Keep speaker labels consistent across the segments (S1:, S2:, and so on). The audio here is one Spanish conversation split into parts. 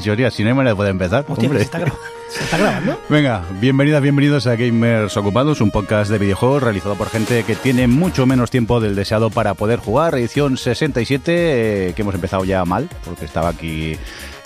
S1: Johnny, así no hay manera de poder empezar.
S2: Hostia,
S1: hombre.
S2: ¿se está, ¿se está grabando?
S1: Venga, bienvenidas, bienvenidos a Gamers Ocupados, un podcast de videojuegos realizado por gente que tiene mucho menos tiempo del deseado para poder jugar. Edición 67, eh, que hemos empezado ya mal, porque estaba aquí.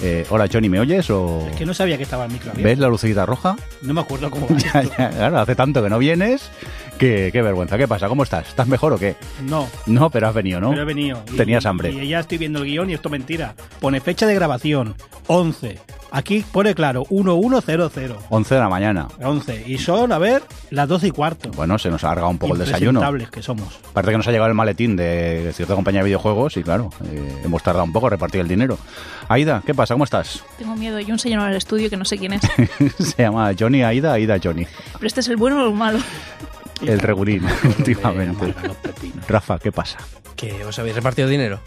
S1: eh, Hola, Johnny, ¿me oyes? O...
S2: Es que no sabía que estaba el micro abierto.
S1: ¿Ves la lucecita roja?
S2: No me acuerdo cómo va
S1: Ya,
S2: esto.
S1: ya, claro, hace tanto que no vienes. Que, qué vergüenza. ¿Qué pasa? ¿Cómo estás? ¿Estás mejor o qué?
S2: No,
S1: No, pero has venido, ¿no?
S2: pero he venido. Y-
S1: Tenías hambre.
S2: Y ya estoy viendo el guion y esto es mentira. Pone fecha de grabación, 11. Aquí pone claro, 1100.
S1: 11 de la mañana.
S2: 11. Y son, a ver, las 12 y cuarto.
S1: Bueno, se nos ha alargado un poco el desayuno.
S2: Que somos.
S1: Parece que nos ha llegado el maletín de cierta compañía de videojuegos y claro, eh, hemos tardado un poco a repartir el dinero. Aida, ¿qué pasa? ¿Cómo estás?
S3: Tengo miedo. Hay un señor en el estudio que no sé quién es.
S1: Se llama Johnny Aida, Aida Johnny.
S3: Pero este es el bueno o el malo.
S1: El regulín, últimamente. Rafa, ¿qué pasa?
S4: ¿Que os habéis repartido dinero?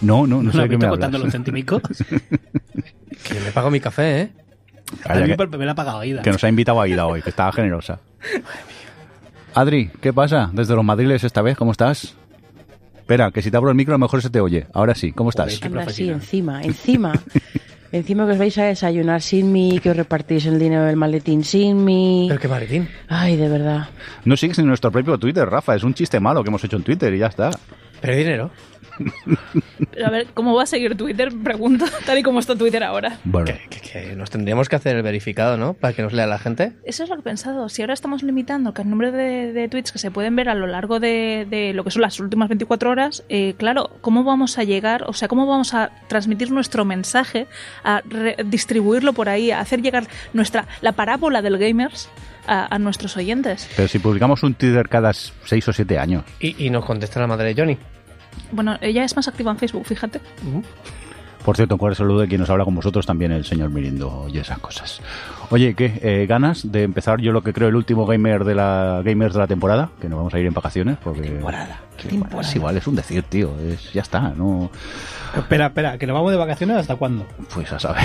S1: No, no, no
S2: ¿No
S1: sé de qué me hablas.
S2: contando los centimicos?
S4: Que me pago mi café, ¿eh?
S2: A
S1: Calla,
S2: mí
S1: que,
S2: me la ha pagado Aida.
S1: que nos ha invitado Aida hoy, que estaba generosa. Adri, ¿qué pasa? Desde los madriles esta vez, ¿cómo estás? Espera, que si te abro el micro a lo mejor se te oye. Ahora sí, ¿cómo estás?
S5: Anda, sí,
S2: profesional.
S5: encima, encima. Encima que os vais a desayunar sin mí, que os repartís el dinero del maletín sin mí.
S4: Pero qué maletín.
S5: Ay, de verdad.
S1: No sigues en nuestro propio Twitter, Rafa. Es un chiste malo que hemos hecho en Twitter y ya está.
S4: Pero hay dinero.
S3: Pero a ver, ¿cómo va a seguir Twitter? Pregunto, tal y como está Twitter ahora.
S1: Bueno,
S4: Que, que- que nos tendríamos que hacer el verificado, ¿no? Para que nos lea la gente.
S3: Eso es lo que he pensado. Si ahora estamos limitando el número de, de tweets que se pueden ver a lo largo de, de lo que son las últimas 24 horas, eh, claro, ¿cómo vamos a llegar? O sea, ¿cómo vamos a transmitir nuestro mensaje, a re- distribuirlo por ahí, a hacer llegar nuestra la parábola del gamers a, a nuestros oyentes?
S1: pero si publicamos un Twitter cada 6 o 7 años.
S4: Y, y nos contesta la madre de Johnny.
S3: Bueno, ella es más activa en Facebook, fíjate.
S1: Por cierto, un cordial saludo de quien nos habla con vosotros, también el señor Mirindo y esas cosas. Oye, ¿qué? Eh, ¿Ganas de empezar yo lo que creo el último gamer de la gamers de la temporada? Que nos vamos a ir en vacaciones porque...
S2: Temporada.
S1: Sí, bueno, es igual, es un decir, tío. Es, ya está, no...
S2: Espera, espera, que nos vamos de vacaciones hasta cuándo?
S1: Pues a saber.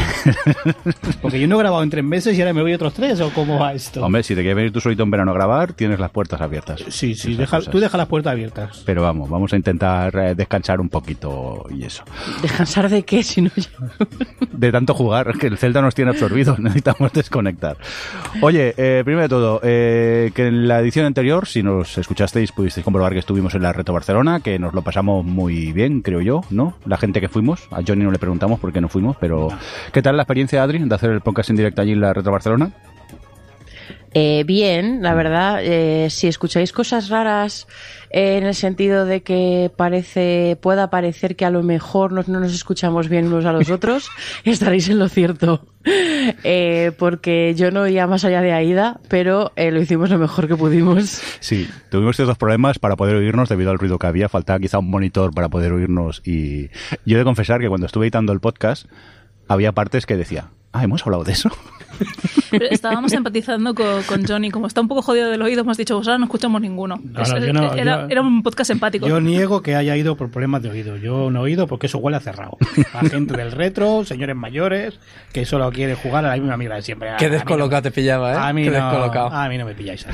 S2: Porque yo no he grabado en tres meses y ahora me voy otros tres, ¿o cómo va esto?
S1: Hombre, si te quieres venir tú solito en verano a grabar, tienes las puertas abiertas.
S2: sí, sí, deja- tú deja las puertas abiertas.
S1: Pero vamos, vamos a intentar eh, descansar un poquito y eso.
S5: ¿Descansar de qué? Si no,
S1: de tanto jugar, que el Zelda nos tiene absorbidos, necesitamos desconectar. Oye, eh, primero de todo, eh, que en la edición anterior, si nos escuchasteis, pudisteis comprobar que estuvimos en la Reto Barcelona, que nos lo pasamos muy bien, creo yo, ¿no? La gente que fuimos, a Johnny no le preguntamos por qué no fuimos, pero ¿qué tal la experiencia, Adri, de hacer el podcast en directo allí en la Reto Barcelona?
S5: Eh, bien, la verdad, eh, si escucháis cosas raras eh, en el sentido de que parece, pueda parecer que a lo mejor no, no nos escuchamos bien unos a los otros, estaréis en lo cierto. Eh, porque yo no iba más allá de Aida, pero eh, lo hicimos lo mejor que pudimos.
S1: Sí, tuvimos ciertos problemas para poder oírnos debido al ruido que había, faltaba quizá un monitor para poder oírnos y yo he de confesar que cuando estuve editando el podcast había partes que decía, ah, hemos hablado de eso.
S3: Pero estábamos empatizando con, con Johnny. Como está un poco jodido del oído, hemos dicho, ahora no escuchamos ninguno.
S2: No,
S3: Es-
S2: no, yo no-
S3: era,
S2: yo-
S3: era un podcast empático.
S2: Yo niego que haya ido por problemas de oído. Yo no he oído porque eso huele a cerrado. A gente del retro, señores mayores, que solo quiere jugar a la misma mierda de siempre. A-
S4: Qué descolocado te pillaba, ¿eh?
S2: A mí,
S4: Qué
S2: no,
S4: descolocado.
S2: a mí no me pilláis.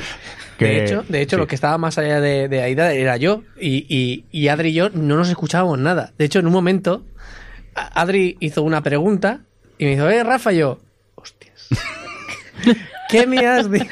S1: Que-
S4: de hecho, de hecho
S1: sí.
S4: lo que estaba más allá de, de Aida era yo. Y, y, y Adri y yo no nos escuchábamos nada. De hecho, en un momento, Adri hizo una pregunta y me dijo, eh, Rafa, y yo, hostias. ¿Qué me has dicho?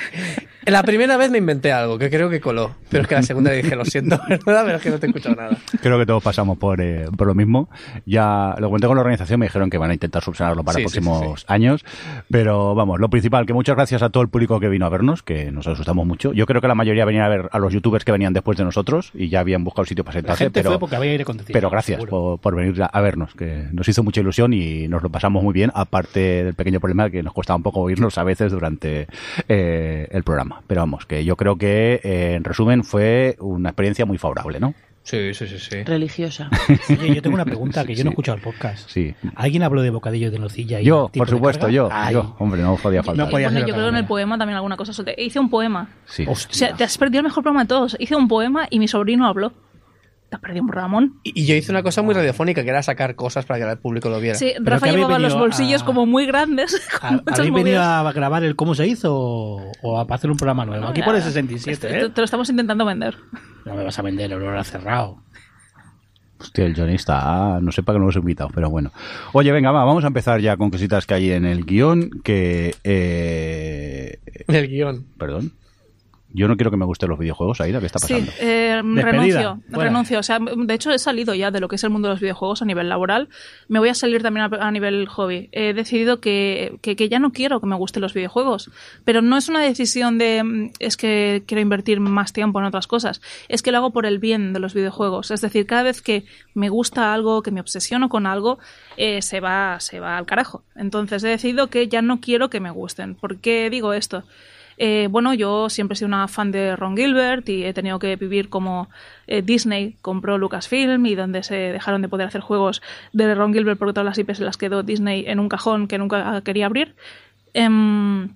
S4: La primera vez me inventé algo que creo que coló. Pero es que la segunda le dije, lo siento, ¿verdad? Pero es que no te he escuchado nada.
S1: Creo que todos pasamos por, eh, por lo mismo. Ya lo comenté con la organización, me dijeron que van a intentar subsanarlo para
S4: Sí,
S1: próximos
S4: sí,
S1: años. Pero vamos, lo principal, que muchas gracias a todo el público que vino a vernos, que nos asustamos mucho. Yo creo que la mayoría venían a ver a los youtubers que venían después de nosotros y ya habían buscado sitio para
S2: La
S1: sentarse.
S2: gente
S1: pero,
S2: fue porque había aire acondicionado.
S1: pero gracias por, por venir a, a vernos, que nos hizo mucha ilusión y nos lo pasamos muy bien, aparte del pequeño problema que nos costaba un poco oírnos a veces durante eh, el programa. Pero vamos, que yo creo que eh, en resumen fue una experiencia muy favorable, ¿no?
S4: Sí, sí, sí, sí.
S5: Religiosa.
S2: Oye, yo tengo una pregunta que yo no he escuchado el podcast.
S1: Sí.
S2: ¿Alguien habló de bocadillo de nocilla? y
S1: Yo, por supuesto, yo,
S2: Ay,
S1: yo. Hombre, no podía faltar.
S2: No podía
S3: Bueno, yo creo que en el poema también alguna cosa. Hice un poema.
S1: Sí.
S3: O sea, te has perdido el mejor programa de todos. Hice un poema y mi sobrino habló. Te has perdido un Ramón.
S4: Y, y yo hice una cosa muy radiofónica, que era sacar cosas para que el público lo viera.
S3: Sí,
S2: Pero
S3: Rafa llevaba los bolsillos
S2: a-
S3: como muy grandes.
S2: ¿Ha-
S3: Con muchas
S2: ¿Habéis venido a grabar el cómo se hizo o, o a hacer un programa nuevo? Aquí pone 67,
S3: Te,
S2: ¿eh?
S3: te lo estamos intentando vender.
S2: No me vas a vender, el olor a cerrado.
S1: Hostia, el Johnny está... No sé para qué no lo hemos invitado, pero bueno. Oye, venga, va, vamos a empezar ya con cositas que hay en el guion que... Eh...
S4: El guion.
S1: Perdón. Yo no quiero que me gusten los videojuegos, Aida, ¿qué está pasando?
S3: Sí, eh,
S2: Despedida.
S3: renuncio, renuncio. O sea, de hecho he salido ya de lo que es el mundo de los videojuegos a nivel laboral. Me voy a salir también a, a nivel hobby. He decidido que, que, que ya no quiero que me gusten los videojuegos. Pero no es una decisión de mm, es que quiero invertir más tiempo en otras cosas. Es que lo hago por el bien de los videojuegos. Es decir, cada vez que me gusta algo, que me obsesiono con algo, eh, se va, se va al carajo. Entonces he decidido que ya no quiero que me gusten. ¿Por qué digo esto? Eh, bueno, yo siempre he sido una fan de Ron Gilbert y he tenido que vivir como eh, Disney compró Lucasfilm y donde se dejaron de poder hacer juegos de Ron Gilbert porque todas las IPs se las quedó Disney en un cajón que nunca quería abrir. Em,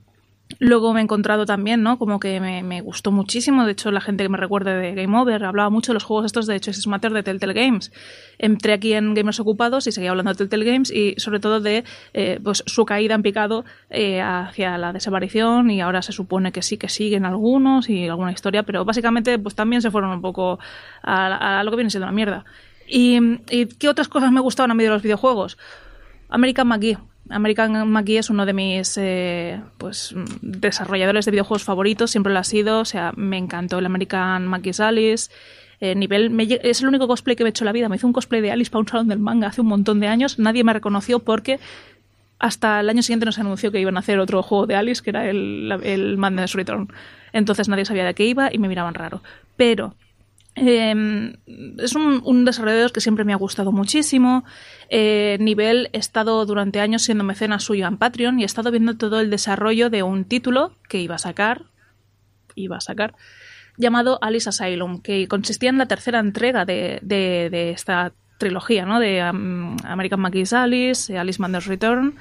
S3: Luego me he encontrado también, ¿no? Como que me, gustó muchísimo. De hecho, la gente que me recuerda de Game Over hablaba mucho de los juegos estos de Chess Matter de Telltale Games. Entré aquí en Gamers Ocupados y seguía hablando de Telltale Games y sobre todo de eh, pues, su caída en picado eh, hacia la desaparición y ahora se supone que sí que siguen algunos y alguna historia, pero básicamente pues también se fueron un poco a, a lo que viene siendo una mierda. ¿Y, ¿Y qué otras cosas me gustaban a mí de los videojuegos? American McGee. American McGee es uno de mis eh, pues desarrolladores de videojuegos favoritos, siempre lo ha sido, o sea, me encantó el American McGee's Alice. Eh, nivel, es el único cosplay que he hecho en la vida. Me hice un cosplay de Alice para un salón del manga hace un montón de años. Nadie me reconoció porque hasta el año siguiente nos anunció que iban a hacer otro juego de Alice, que era el, el Madness Return. Entonces nadie sabía de qué iba y me miraban raro. Pero eh, es un, un desarrollador que siempre me ha gustado muchísimo. Eh, nivel, he estado durante años siendo mecenas suyo en Patreon y he estado viendo todo el desarrollo de un título que iba a sacar, iba a sacar, llamado Alice Asylum, que consistía en la tercera entrega de, de- de esta trilogía, ¿no? De um, American McGee's Alice, eh, Alice Mander's Return,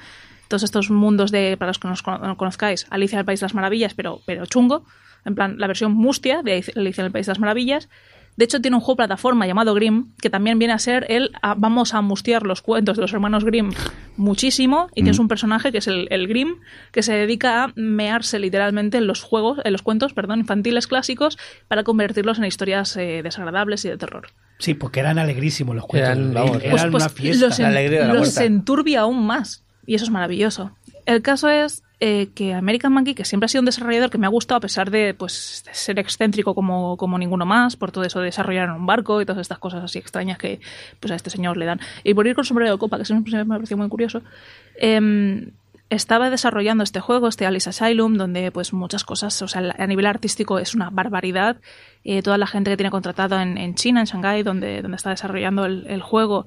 S3: todos estos mundos de, para los que no conozcáis, Alicia en el País de las Maravillas, pero, pero chungo, en plan, la versión mustia de Alicia en el País de las Maravillas. De hecho, tiene un juego plataforma llamado Grimm, que también viene a ser el vamos a mustiar los cuentos de los hermanos Grimm muchísimo. Y tienes un personaje que es el, el Grimm, que se dedica a mearse literalmente en los juegos, en los cuentos, perdón, infantiles clásicos, para convertirlos en historias eh, desagradables y de terror.
S2: Sí, porque eran alegrísimos los cuentos.
S4: Eran, vamos,
S2: eran
S3: Pues-
S2: una
S3: pues
S2: fiesta.
S3: Los,
S4: La
S3: en-
S4: alegría de la
S3: los enturbia aún más. Y eso es maravilloso. El caso es eh, que American Monkey, que siempre ha sido un desarrollador que me ha gustado a pesar de, pues, ser excéntrico como, como ninguno más, por todo eso de desarrollar en un barco y todas estas cosas así extrañas que pues, a este señor le dan. Y por ir con sombrero de copa, que siempre me pareció muy curioso, em, estaba desarrollando este juego, este Alice Asylum, donde pues muchas cosas, o sea, a nivel artístico es una barbaridad. Eh, toda la gente que tiene contratado en, en China, en Shanghái, donde, donde está desarrollando el juego,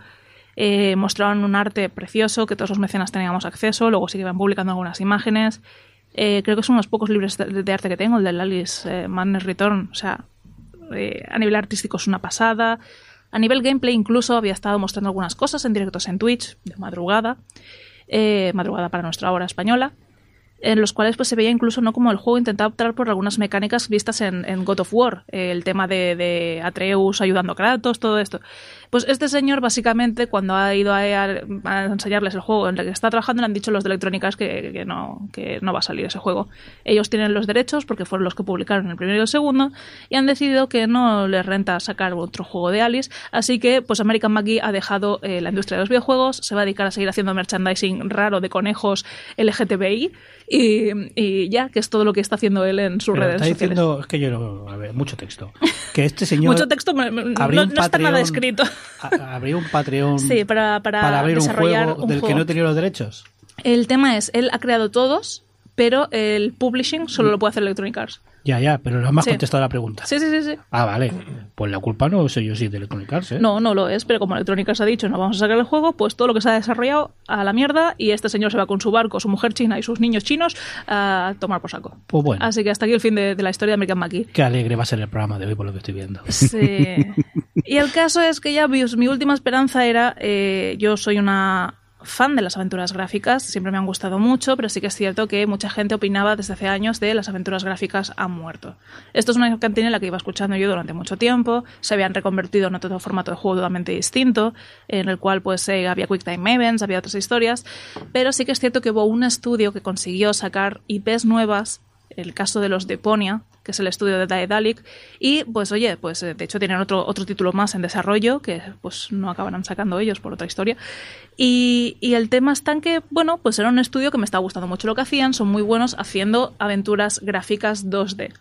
S3: eh, mostraron un arte precioso que todos los mecenas teníamos acceso, luego sí que iban publicando algunas imágenes. Eh, creo que son unos pocos libros de, arte que tengo, el del Alice eh, Madness Return, o sea, eh, a nivel artístico es una pasada. A nivel gameplay incluso había estado mostrando algunas cosas en directos en Twitch de madrugada, eh, madrugada para nuestra hora española, en los cuales pues se veía incluso no como el juego intentaba optar por algunas mecánicas vistas en, God of War, el tema de Atreus ayudando a Kratos, todo esto. Pues este señor básicamente cuando ha ido a, a enseñarles el juego en el que está trabajando le han dicho los de Electronic Arts que, que no, que no va a salir ese juego. Ellos tienen los derechos porque fueron los que publicaron el primero y el segundo y han decidido que no les renta sacar otro juego de Alice, así que pues American McGee ha dejado eh, la industria de los videojuegos, se va a dedicar a seguir haciendo merchandising raro de conejos LGTBI y, y ya, que es todo lo que está haciendo él en sus
S2: Pero
S3: redes
S2: está
S3: sociales.
S2: diciendo, es que yo no, a ver, mucho texto. Que este señor
S3: Mucho texto, me- me- no, está nada escrito.
S2: A- abrió un Patreon
S3: Sí, para, para,
S2: abrir un juego
S3: un
S2: del que no tenía los derechos.
S3: El tema es, él ha creado todos, pero el publishing solo lo puede hacer Electronic Arts.
S2: Ya, ya, pero no me has
S3: Sí.
S2: contestado la pregunta.
S3: Sí, sí, sí, sí.
S2: Ah, vale. Pues la culpa no soy yo sí de Electronic Arts, ¿eh?
S3: No, no lo es, pero como Electronic Arts ha dicho no vamos a sacar el juego, pues todo lo que se ha desarrollado a la mierda y este señor se va con su barco, su mujer china y sus niños chinos a tomar por saco.
S2: Pues bueno,
S3: Así que hasta aquí el fin de, de la historia de American McGee.
S2: qué alegre va a ser el programa de hoy por lo que estoy viendo.
S3: Sí. Y el caso es que ya mi, mi última esperanza era, eh, yo soy una fan de las aventuras gráficas, siempre me han gustado mucho, pero sí que es cierto que mucha gente opinaba desde hace años de las aventuras gráficas han muerto. Esto es una cantina en la que iba escuchando yo durante mucho tiempo, se habían reconvertido en otro formato de juego totalmente distinto, en el cual pues eh, había Quick Time Events, había otras historias, pero sí que es cierto que hubo un estudio que consiguió sacar IPs nuevas el caso de los Deponia, que es el estudio de Daedalic, y pues oye, pues eh, de hecho tienen otro, otro título más en desarrollo, que pues no acabarán sacando ellos por otra historia. Y, y el tema está en que, bueno, pues era un estudio que me está gustando mucho lo que hacían, son muy buenos haciendo aventuras gráficas 2D.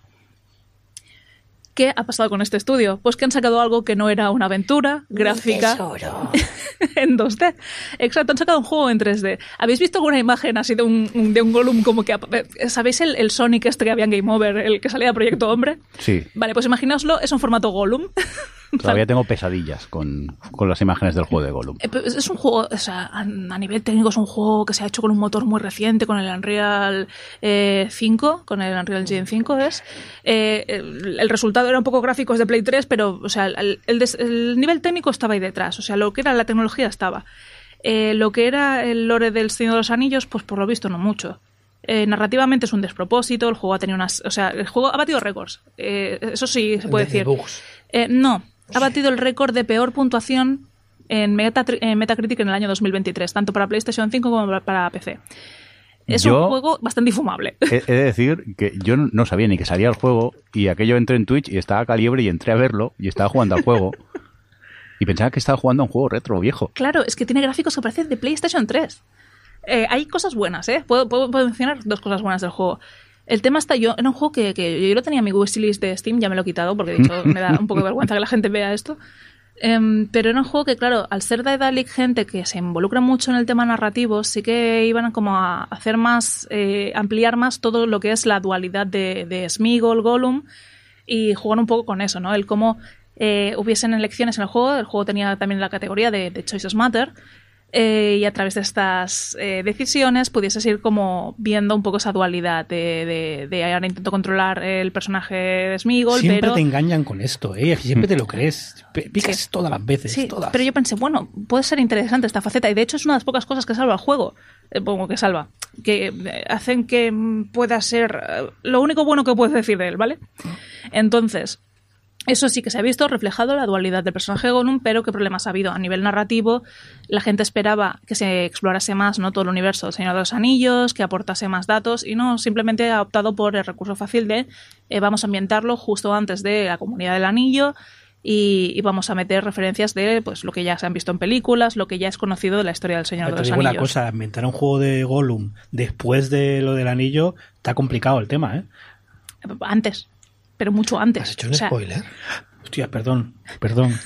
S3: ¿Qué ha pasado con este estudio? Pues que han sacado algo que no era una aventura gráfica en 2D. Exacto, han sacado un juego en 3D. ¿Habéis visto alguna imagen así de un, un- de un Gollum como que... eh, ¿Sabéis el, el Sonic este que había en Game Over, el que salía de Proyecto Hombre?
S1: Sí,
S3: Vale, pues imaginaoslo, es un formato Gollum.
S1: todavía tengo pesadillas con, con las imágenes del juego de Gollum.
S3: Eh, Es un juego, o sea, a, nivel técnico es un juego que se ha hecho con un motor muy reciente, con el Unreal eh, 5, con el Unreal Engine 5 es. Eh, el, el resultado era un poco gráficos de Play 3, pero, o sea, el, el des- el nivel técnico estaba ahí detrás, o sea, lo que era la tecnología estaba. Eh, lo que era el lore del Señor de los Anillos, pues por lo visto no mucho. Eh, narrativamente es un despropósito, el juego ha tenido unas... O sea, el juego ha batido récords. Eh, eso sí se puede
S4: De- de
S3: decir.
S4: bugs.
S3: Eh, no, ha batido el récord de peor puntuación en, Metacritic en el año 2023, tanto para PlayStation 5 como para- PC. Es
S1: Yo-
S3: un juego bastante infumable.
S1: He, he de decir que yo no- sabía ni que salía el juego y aquello entré en Twitch y estaba calibre y entré a verlo y estaba jugando al juego y pensaba que estaba jugando a un juego retro viejo.
S3: Claro, es que tiene gráficos que parecen de PlayStation 3. Eh, hay cosas buenas, ¿eh? Puedo, puedo- puedo mencionar dos cosas buenas del juego. El tema está yo, era un juego que, que yo lo tenía en mi wishlist de Steam, ya me lo he quitado porque de hecho me da un poco de vergüenza que la gente vea esto. Em, pero era un juego que, claro, al ser Daedalic gente que se involucra mucho en el tema narrativo, sí que iban como a hacer más, eh, ampliar más todo lo que es la dualidad de, de Smeagol, Gollum, y jugar un poco con eso, ¿no? El cómo eh, hubiesen elecciones en el juego, el juego tenía también la categoría de, de Choices Matter, eh, y a través de estas eh, decisiones pudieses ir como viendo un poco esa dualidad de, de, de ahora intento controlar el personaje de Smeagol,
S2: Siempre
S3: pero...
S2: te engañan con esto, ¿eh? Siempre te lo crees. Picas
S3: Sí.
S2: todas las veces,
S3: Sí,
S2: todas.
S3: pero yo pensé, bueno, puede ser interesante esta faceta y de hecho es una de las pocas cosas que salva el juego. Eh, Pongo que salva. Que hacen que pueda ser lo único bueno que puedes decir de él, ¿vale? Entonces, eso sí que se ha visto reflejado la dualidad del personaje de Gollum, pero qué problemas ha habido a nivel narrativo. La gente esperaba que se explorase más ¿no? todo el universo del Señor de los Anillos, que aportase más datos, y no, simplemente ha optado por el recurso fácil de eh, vamos a ambientarlo justo antes de la Comunidad del Anillo y, y vamos a meter referencias de pues lo que ya se han visto en películas, lo que ya es conocido de la historia del Señor de los
S2: digo una
S3: Anillos.
S2: cosa, inventar un juego de Gollum después de lo del anillo está complicado el tema, ¿eh?
S3: Antes, pero mucho antes.
S4: ¿Has hecho un
S3: O sea,
S4: spoiler?
S2: Hostia, perdón, perdón.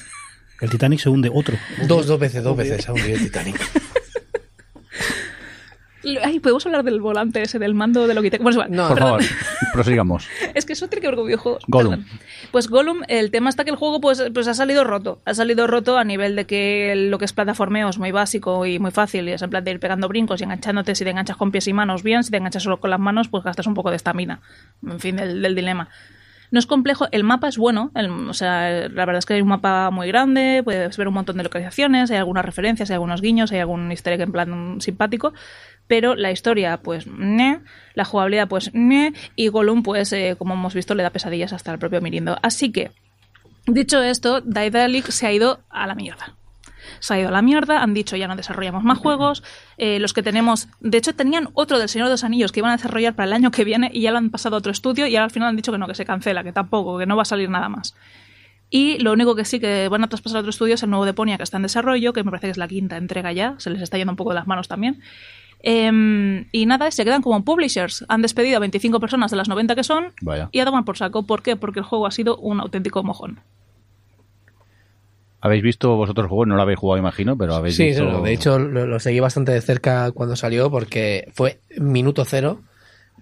S2: El Titanic se hunde otro.
S4: Dos, dos veces, dos veces ha hundido el Titanic.
S3: Ay, podemos hablar del volante ese, del mando de Logitech. Bueno, es igual.
S4: No,
S1: Por
S3: Perdón.
S1: favor, prosigamos.
S3: Es que eso tiene que ver con videojuegos.
S1: Gollum.
S3: Perdón. Pues Gollum, el tema está que el juego pues, pues ha salido roto. Ha salido roto a nivel de que lo que es plataformeo es muy básico y muy fácil. Y es en plan de ir pegando brincos y enganchándote. Si te enganchas con pies y manos, bien. Si te enganchas solo con las manos, pues gastas un poco de estamina. En fin, del, del dilema. No es complejo, el mapa es bueno, el- o sea, la verdad es que hay un mapa muy grande, puedes ver un montón de localizaciones, hay algunas referencias, hay algunos guiños, hay algún easter egg en plan simpático, pero la historia, pues, ne, la jugabilidad, pues, ne, y Gollum, pues, eh, como hemos visto, le da pesadillas hasta el propio Mirindo. Así que, dicho esto, Daedalic se ha ido a la mierda. Se ha ido a la mierda, han dicho ya no desarrollamos más juegos, eh, los que tenemos, de hecho tenían otro del Señor de los Anillos que iban a desarrollar para el año que viene y ya lo han pasado a otro estudio y ahora al final han dicho que no, que se cancela, que tampoco, que no va a salir nada más. Y lo único que sí que van a traspasar a otro estudio es el nuevo Deponia que está en desarrollo, que me parece que es la quinta entrega ya, se les está yendo un poco de las manos también. Em, y nada, se quedan como publishers. Han despedido a 25 personas de las 90 que son
S1: Vaya.
S3: y a tomar por saco. ¿Por qué? Porque el juego ha sido un auténtico mojón.
S1: ¿Habéis visto vosotros el juego? No lo habéis jugado, imagino, pero habéis
S4: Sí,
S1: visto...
S4: no, de hecho lo, lo seguí bastante de cerca cuando salió porque fue minuto cero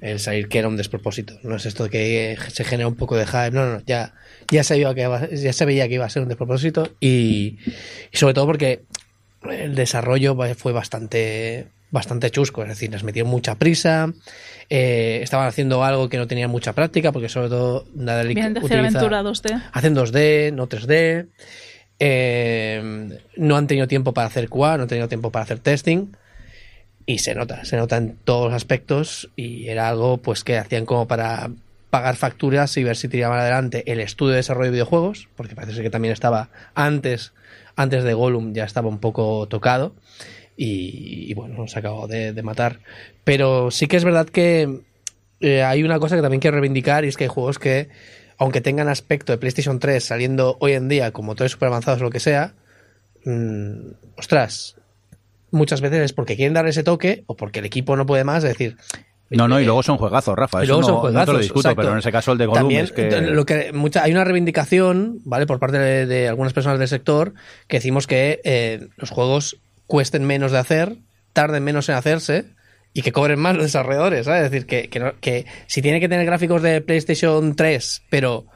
S4: el salir que era un despropósito. No es esto que se genera un poco de hype. No, no, no, ya, ya, se, veía que iba, ya se veía que iba a ser un despropósito y, y sobre todo porque el desarrollo fue bastante bastante chusco, es decir, les metieron mucha prisa, eh, estaban haciendo algo que no tenían mucha práctica, porque sobre todo
S3: Vienen de hacer
S4: utiliza-
S3: aventura 2D.
S4: hacen 2D, no 3D. Eh, no han tenido tiempo para hacer QA, no han tenido tiempo para hacer testing. Y se nota, se nota en todos los aspectos. Y era algo pues que hacían como para pagar facturas y ver si tiraban adelante el estudio de desarrollo de videojuegos, porque parece que también estaba antes, antes de Gollum ya estaba un poco tocado. Y, y bueno, se acabó de, de matar. Pero sí que es verdad que eh, hay una cosa que también quiero reivindicar y es que hay juegos que, aunque tengan aspecto de PlayStation 3 saliendo hoy en día como motores super avanzados o lo que sea, mm, ostras, muchas veces es porque quieren dar ese toque o porque el equipo no puede más, es decir,
S1: No, no, y luego son juegazos, Rafa.
S4: Y
S1: Eso
S4: luego
S1: no,
S4: son
S1: no te lo
S4: juegazos,
S1: discuto,
S4: exacto.
S1: pero en ese caso el de Gollum
S4: También,
S1: es que...
S4: lo que mucha, hay una reivindicación, ¿vale? Por parte de, de algunas personas del sector que decimos que eh, los juegos cuesten menos de hacer, tarden menos en hacerse y que cobren más los desarrolladores, ¿sabes? Es decir, que, que, no- que si tiene que tener gráficos de PlayStation 3, pero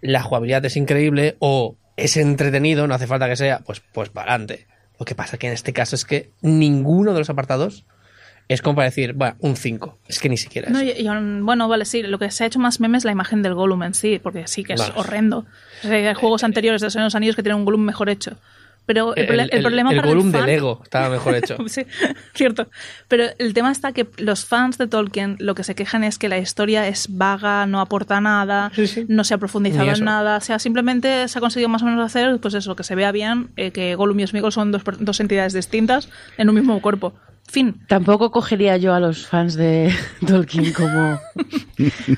S4: la jugabilidad es increíble o es entretenido, no hace falta que sea, pues, pues para adelante. Lo que pasa que en este caso es que ninguno de los apartados es como para decir, bueno, un 5. Es que ni siquiera
S3: No,
S4: eso.
S3: y- y, bueno, vale, sí, lo que se ha hecho más meme es la imagen del Gollum en sí, porque sí que es
S4: Vale.
S3: horrendo. O sea, hay juegos anteriores de Señor de los Anillos que tienen un Gollum mejor hecho. Pero el, prole- el problema
S4: el
S3: para el
S4: de
S3: fan...
S4: Lego estaba mejor hecho.
S3: Sí, cierto. Pero el tema está que los fans de Tolkien lo que se quejan es que la historia es vaga, no aporta nada,
S4: Sí, sí.
S3: no se ha profundizado en nada. O sea, simplemente se ha conseguido más o menos hacer, pues eso, que se vea bien, eh, que Gollum y Sméagol son dos, dos entidades distintas en un mismo cuerpo. Fin.
S5: Tampoco cogería yo a los fans de Tolkien como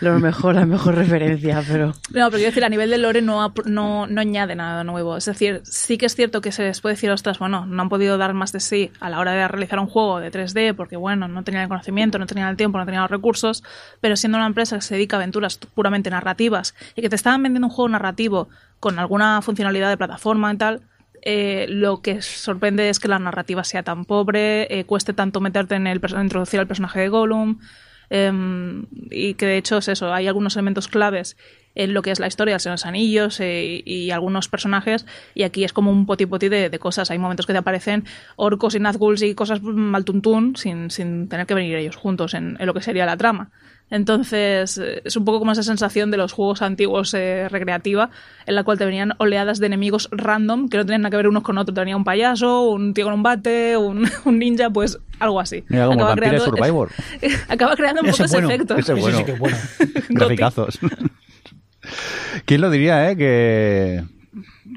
S5: lo mejor, la mejor referencia, pero
S3: No, pero quiero decir, a nivel de lore no, no añade nada nuevo. Es decir, sí que es cierto que se les puede decir, ostras, bueno, no han podido dar más de sí a la hora de realizar un juego de 3D porque, bueno, no tenían el conocimiento, no tenían el tiempo, no tenían los recursos, pero siendo una empresa que se dedica a aventuras puramente narrativas y que te estaban vendiendo un juego narrativo con alguna funcionalidad de plataforma y tal, eh, lo que sorprende es que la narrativa sea tan pobre, eh, cueste tanto meterte en el introducir al personaje de Gollum, em, y que de hecho es eso, hay algunos elementos claves en lo que es la historia los Anillos eh, y, y algunos personajes, y aquí es como un poti poti de, de cosas. Hay momentos que te aparecen orcos y Nazguls y cosas mal tuntún sin, sin tener que venir ellos juntos en lo que sería la trama. Entonces, eh, es un poco como esa sensación de los juegos antiguos eh, recreativa, en la cual te venían oleadas de enemigos random que no tenían nada que ver unos con otros. Te venía un payaso, un tío con un bate, un, un ninja, pues algo así.
S1: Mira, como
S3: Acaba creando-
S1: Survivor.
S3: acaba creando un
S2: Ese
S3: poco
S2: es
S3: ese
S2: bueno.
S3: efecto.
S1: Ese es
S2: Ese
S1: bueno.
S2: sí que es bueno.
S1: Graficazos. ¿Quién lo diría, eh? Que,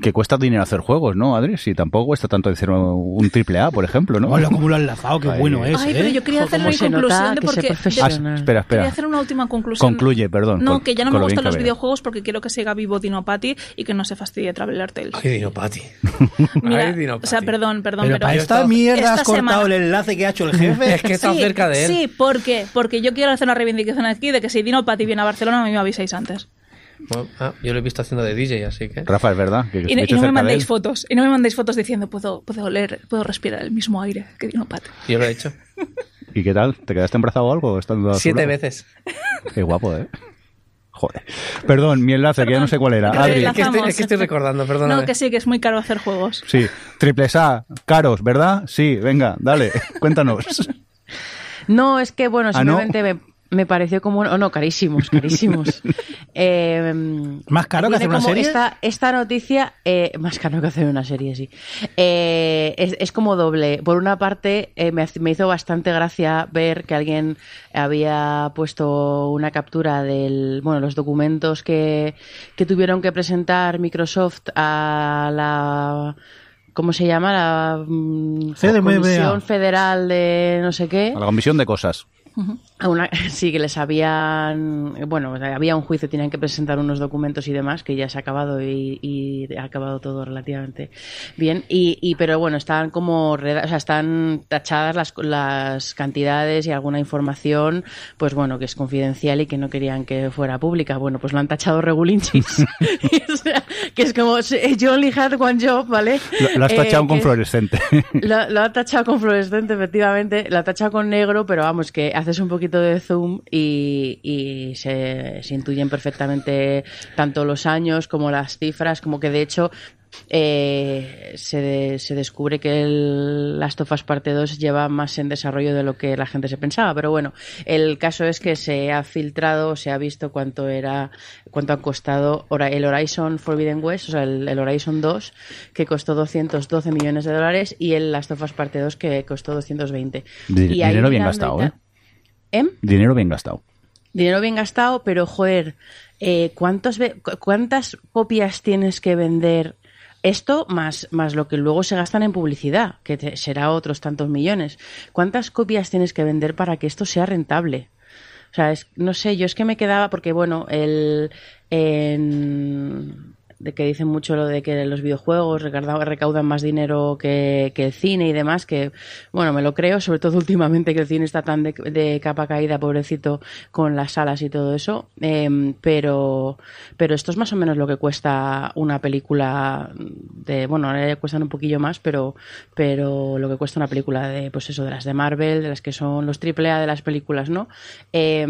S1: que cuesta dinero hacer juegos, ¿no, Adri? Si tampoco cuesta tanto hacer un triple A, por ejemplo, ¿no?
S2: Hola, cómo lo han enlazado, qué
S1: Ay.
S2: bueno es.
S3: Ay,
S2: ¿eh?
S3: pero yo quería hacer
S5: nota
S3: conclusión de
S5: que
S3: por
S5: sé
S3: qué.
S1: Ah, espera, espera.
S3: Quería hacer una última conclusión.
S1: Concluye, perdón.
S3: No,
S1: con-
S3: que ya no me gustan los videojuegos porque quiero que siga vivo Dino Patti y que no se fastidie Traveler Tales.
S4: Ay, Dinopati.
S3: Mira,
S4: Ay, Dinopati.
S3: o sea, perdón, perdón,
S2: Pero
S3: pero,
S2: para esta mierda
S3: esta
S2: has cortado
S3: semana-
S2: el enlace que ha hecho el jefe.
S4: Es que está cerca de él.
S3: Sí, ¿por qué? Porque yo quiero hacer una reivindicación aquí de que si Dino Patti viene a Barcelona, a mí me avisáis antes.
S4: Bueno, ah, yo lo he visto haciendo de DJ, así que.
S1: Rafa, es verdad. Que
S3: Y, no- y no me mandéis fotos. Y no me mandéis fotos diciendo puedo, puedo oler, puedo respirar el mismo aire que Dino Patti.
S4: Yo lo he hecho.
S1: ¿Y qué tal? ¿Te quedaste embarazado o algo? Estando
S4: Siete veces.
S1: Qué guapo, ¿eh? Joder. Perdón, mi enlace, que ya no sé cuál era. Adri.
S4: Es que estoy,
S3: enlazamos.
S4: es que estoy recordando, perdóname.
S3: No, que sí, que es muy caro hacer juegos.
S1: Sí, triples A, caros, ¿verdad? Sí, venga, dale, cuéntanos.
S5: No, es que, bueno,
S1: ¿Ah, no?
S5: simplemente me, me pareció como... Oh, no, carísimos, carísimos. Eh,
S2: ¿Más caro que hacer una serie?
S5: Esta, esta noticia, eh, más caro que hacer una serie, sí. Eh, es, es como doble. Por una parte, eh, me, me hizo bastante gracia ver que alguien había puesto una captura del, bueno, los documentos que, que tuvieron que presentar Microsoft a la... ¿Cómo se llama? La mm,
S2: CDMBA.
S5: Comisión Federal de no sé qué.
S1: A la comisión de cosas.
S5: A una- sí, que les habían. Bueno, había un juicio, tenían que presentar unos documentos y demás, que ya se ha acabado y, y ha acabado todo relativamente bien. Y, y pero bueno, están como. O sea, están tachadas las, las cantidades y alguna información, pues bueno, que es confidencial y que no querían que fuera pública. Bueno, pues lo han tachado regulinchis. O sea, que es como. You only had one job, ¿vale?
S1: Lo, lo has
S5: Eh,
S1: tachado con fluorescente.
S5: lo, lo ha tachado con fluorescente, efectivamente. Lo ha tachado con negro, pero vamos, que haces un poquito de zoom y, y se, se intuyen perfectamente tanto los años como las cifras, como que de hecho eh, se, de- se descubre que el Last of Us Parte 2 lleva más en desarrollo de lo que la gente se pensaba. Pero bueno, el caso es que se ha filtrado, se ha visto cuánto era, cuánto ha costado el Horizon Forbidden West, o sea, el, el Horizon 2, que costó 212 millones de dólares, y el Last of Us Parte 2, que costó 220.
S1: Di-
S5: Y ahí
S1: dinero bien
S5: mirando
S1: gastado,
S5: y
S1: ¿eh?
S5: ¿Em?
S1: Dinero bien gastado.
S5: Dinero bien gastado, pero joder, eh, ¿cuántos ¿cuántas copias tienes que vender? Esto más, más lo que luego se gastan en publicidad, que te- será otros tantos millones. ¿Cuántas copias tienes que vender para que esto sea rentable? O sea, es, no sé, yo es que me quedaba, porque bueno, el. En, de que dicen mucho lo de que los videojuegos recaudan, más dinero que, que, el cine y demás, que bueno, me lo creo, sobre todo últimamente que el cine está tan de, capa caída, pobrecito, con las salas y todo eso, eh, pero, pero esto es más o menos lo que cuesta una película de, bueno, ahora ya cuestan un poquillo más, pero, pero lo que cuesta una película de, pues eso, de las de Marvel, de las que son los triple A de las películas, ¿no? Eh,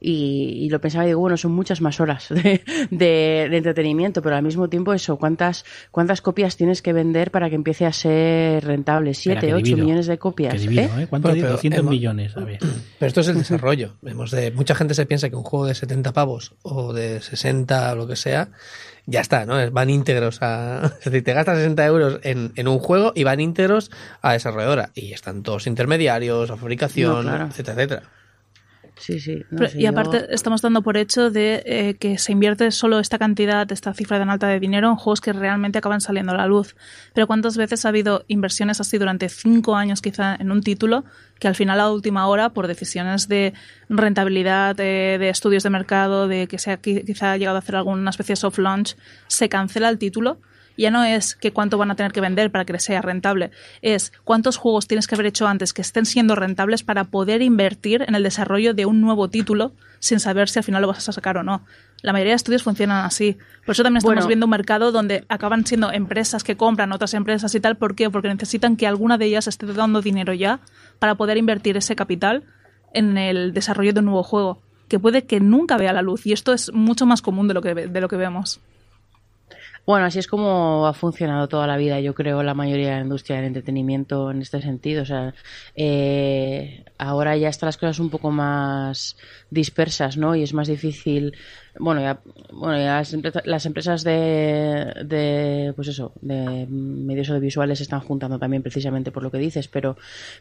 S5: y, lo pensaba y digo, bueno, son muchas más horas de, de entretenimiento, pero al mismo tiempo eso, ¿cuántas, cuántas copias tienes que vender para que empiece a ser rentable? ¿Siete, ocho millones de copias?
S2: Que divino,
S5: ¿eh?
S2: ¿eh? ¿Cuánto
S4: Pero-
S2: pero,
S4: pero
S2: 200
S4: hemos-
S2: millones, a ver.
S4: Pero esto es el desarrollo. Vemos de, mucha gente se piensa que un juego de 70 pavos o de 60 o lo que sea, ya está, ¿no? Van íntegros a. Es decir, te gastas 60 euros en, en un juego y van íntegros a desarrolladora. Y están todos intermediarios, a fabricación,
S5: No, claro.
S4: etcétera, etcétera.
S5: Sí, sí. no
S3: Pero-
S5: sé,
S3: y
S5: yo-
S3: aparte estamos dando por hecho de eh, que se invierte solo esta cantidad, esta cifra tan alta de dinero en juegos que realmente acaban saliendo a la luz. Pero ¿cuántas veces ha habido inversiones así durante cinco años quizá en un título que al final a última hora, por decisiones de rentabilidad, de, de estudios de mercado, de que se ha qui- quizá llegado a hacer alguna especie de soft launch, se cancela el título? Ya no es que cuánto van a tener que vender para que sea rentable, es cuántos juegos tienes que haber hecho antes que estén siendo rentables para poder invertir en el desarrollo de un nuevo título sin saber si al final lo vas a sacar o no. La mayoría de estudios funcionan así. Por eso también estamos
S5: Bueno.
S3: viendo un mercado donde acaban siendo empresas que compran otras empresas y tal. ¿Por qué? Porque necesitan que alguna de ellas esté dando dinero ya para poder invertir ese capital en el desarrollo de un nuevo juego que puede que nunca vea la luz y esto es mucho más común de lo que, de lo que vemos.
S5: Bueno, así es como ha funcionado toda la vida, yo creo, la mayoría de la industria del entretenimiento en este sentido. O sea, eh, ahora ya están las cosas un poco más dispersas, ¿no? Y es más difícil. Bueno, ya, bueno, ya las, empresa- las empresas de, de, pues eso, de medios audiovisuales se están juntando también precisamente por lo que dices, pero,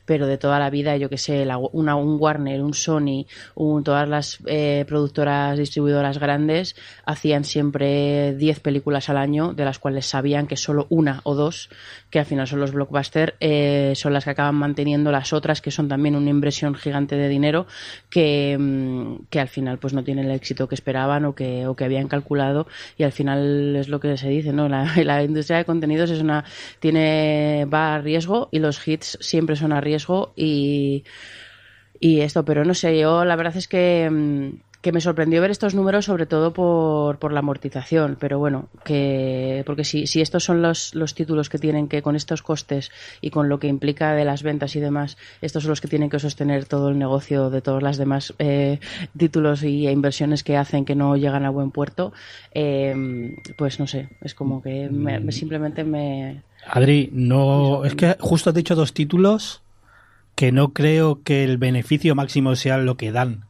S5: pero de toda la vida, yo que sé, la- una, un Warner, un Sony, un, todas las eh, productoras distribuidoras grandes hacían siempre 10 películas al año, de las cuales sabían que solo una o dos, que al final son los blockbusters, eh, son las que acaban manteniendo las otras, que son también una inversión gigante de dinero, que, mm, que al final pues no tienen el éxito que esperaban o que, o que habían calculado, y al final es lo que se dice, ¿no? La, la industria de contenidos es una, tiene, va a riesgo y los hits siempre son a riesgo y, y esto, pero no sé, yo la verdad es que, mm, que me sorprendió ver estos números sobre todo por, por la amortización, pero bueno, que porque si, si estos son los, los títulos que tienen que con estos costes y con lo que implica de las ventas y demás, estos son los que tienen que sostener todo el negocio de todos los demás eh, títulos y inversiones que hacen que no llegan a buen puerto, eh, pues no sé, es como que me- simplemente me...
S2: Adri, no. Es que justo has dicho dos títulos que no creo que el beneficio máximo sea lo que dan.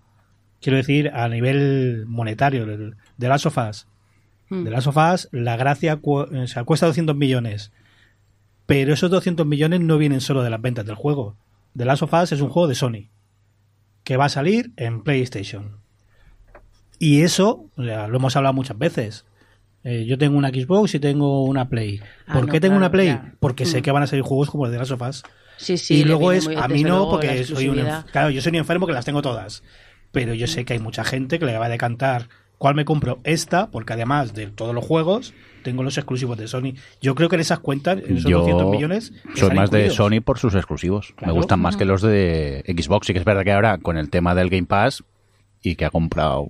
S2: Quiero decir, a nivel monetario, el- de las sofás.
S5: Mm.
S2: De las sofás, la gracia cu- o sea, cuesta 200 millones. Pero esos 200 millones no vienen solo de las ventas del juego. The Last of Us es un juego de Sony que va a salir en PlayStation. Y eso, o sea, lo hemos hablado muchas veces. Eh, yo tengo una Xbox y tengo una Play.
S5: Ah,
S2: ¿Por
S5: no,
S2: qué tengo
S5: claro,
S2: una Play?
S5: ya.
S2: Porque sé
S5: Mm.
S2: que van a salir juegos como el de Last of Us.
S5: Sí, sí,
S2: y luego es, a mí no, porque soy un... Claro, yo soy un enfermo que las tengo todas. Pero yo sé que hay mucha gente que le va a decantar cuál me compro esta, porque además de todos los juegos, tengo los exclusivos de Sony. Yo creo que en esas cuentas, en esos
S1: Yo
S2: 200 millones...
S1: soy más de. Sony por sus exclusivos.
S2: Claro.
S1: Me gustan más que los de Xbox. Sí que es verdad que ahora con el tema del Game Pass y que ha comprado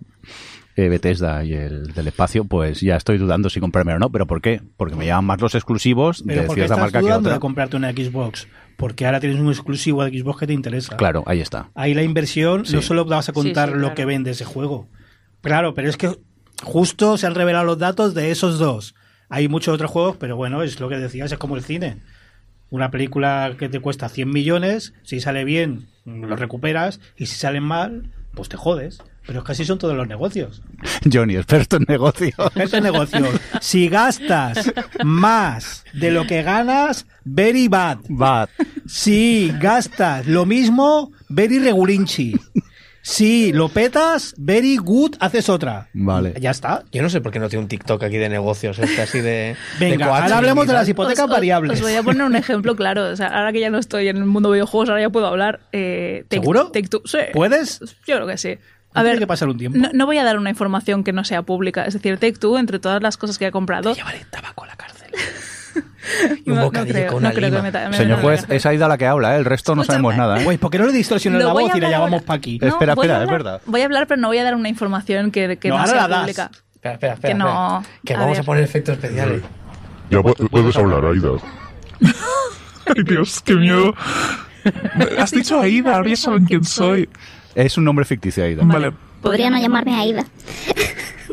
S1: eh, Bethesda y el del espacio, pues ya estoy dudando si comprarme o no. ¿Pero por qué? Porque me llaman más los exclusivos de
S2: ¿por qué
S1: cierta marca que otra.
S2: de comprarte una Xbox? Porque ahora tienes un exclusivo de Xbox que te interesa.
S1: Claro, ahí está.
S2: Ahí la inversión
S1: Sí.
S2: no solo vas a contar
S5: Sí, sí,
S2: lo
S5: claro.
S2: que vende ese juego. Claro, pero es que justo se han revelado los datos de esos dos. Hay muchos otros juegos, pero bueno, es lo que decías, es como el cine. Una película que te cuesta 100 millones, si sale bien, lo recuperas, y si sale mal, pues te jodes. Pero es que así son todos los negocios.
S1: Johnny, experto en negocios.
S2: Este negocio, si gastas más de lo que ganas, very bad.
S1: Va.
S2: Si gastas lo mismo, very regulinchi. Si lo petas, very good, haces otra.
S1: Vale.
S2: Ya está.
S4: Yo no sé por qué no tiene un TikTok aquí de negocios, este así de.
S2: Venga, ahora hablemos de las hipotecas
S3: Os- os-
S2: variables.
S3: Os voy a poner un ejemplo claro. O sea, ahora que ya no estoy en el mundo de videojuegos, ahora ya puedo hablar. Eh, Take-
S2: ¿Seguro?
S3: Take Two- sí.
S2: ¿Puedes?
S3: Yo creo que sí. A
S2: Tiene
S3: ver,
S2: que pasar un tiempo.
S3: No, no voy a dar una información que no sea pública. Es decir, Take Two, entre todas las cosas que ha comprado.
S4: Llevaré tabaco a la cárcel. y un
S3: No, no
S4: bocadillo
S3: creo,
S4: con
S3: no
S4: una
S3: creo que
S4: lima.
S3: me me
S1: Señor juez, es Aida la que habla, ¿eh? el resto no sabemos
S3: Escúchame.
S1: nada. ¿eh?
S2: Güey, ¿por qué no le distorsionas
S3: Lo
S2: la
S3: voy
S2: voz
S3: a
S2: y la llamamos
S3: ahora.
S2: pa' aquí?
S3: No,
S1: Espera, espera, es verdad.
S3: Voy a hablar, pero no voy a dar una información que, que
S2: No,
S3: no,
S2: ahora
S3: sea
S2: la das.
S3: pública.
S4: Espera, espera, espera.
S3: Que no.
S4: espera. Que
S3: A
S4: vamos
S3: ver.
S4: a poner efectos especiales.
S6: Ya pu- puedes hablar, Aida.
S7: Ay, Dios, qué miedo. Has dicho Aida, ahora ya saben quién soy.
S1: Es un nombre ficticio, Aida.
S7: Vale,
S8: Podría no llamarme Aida.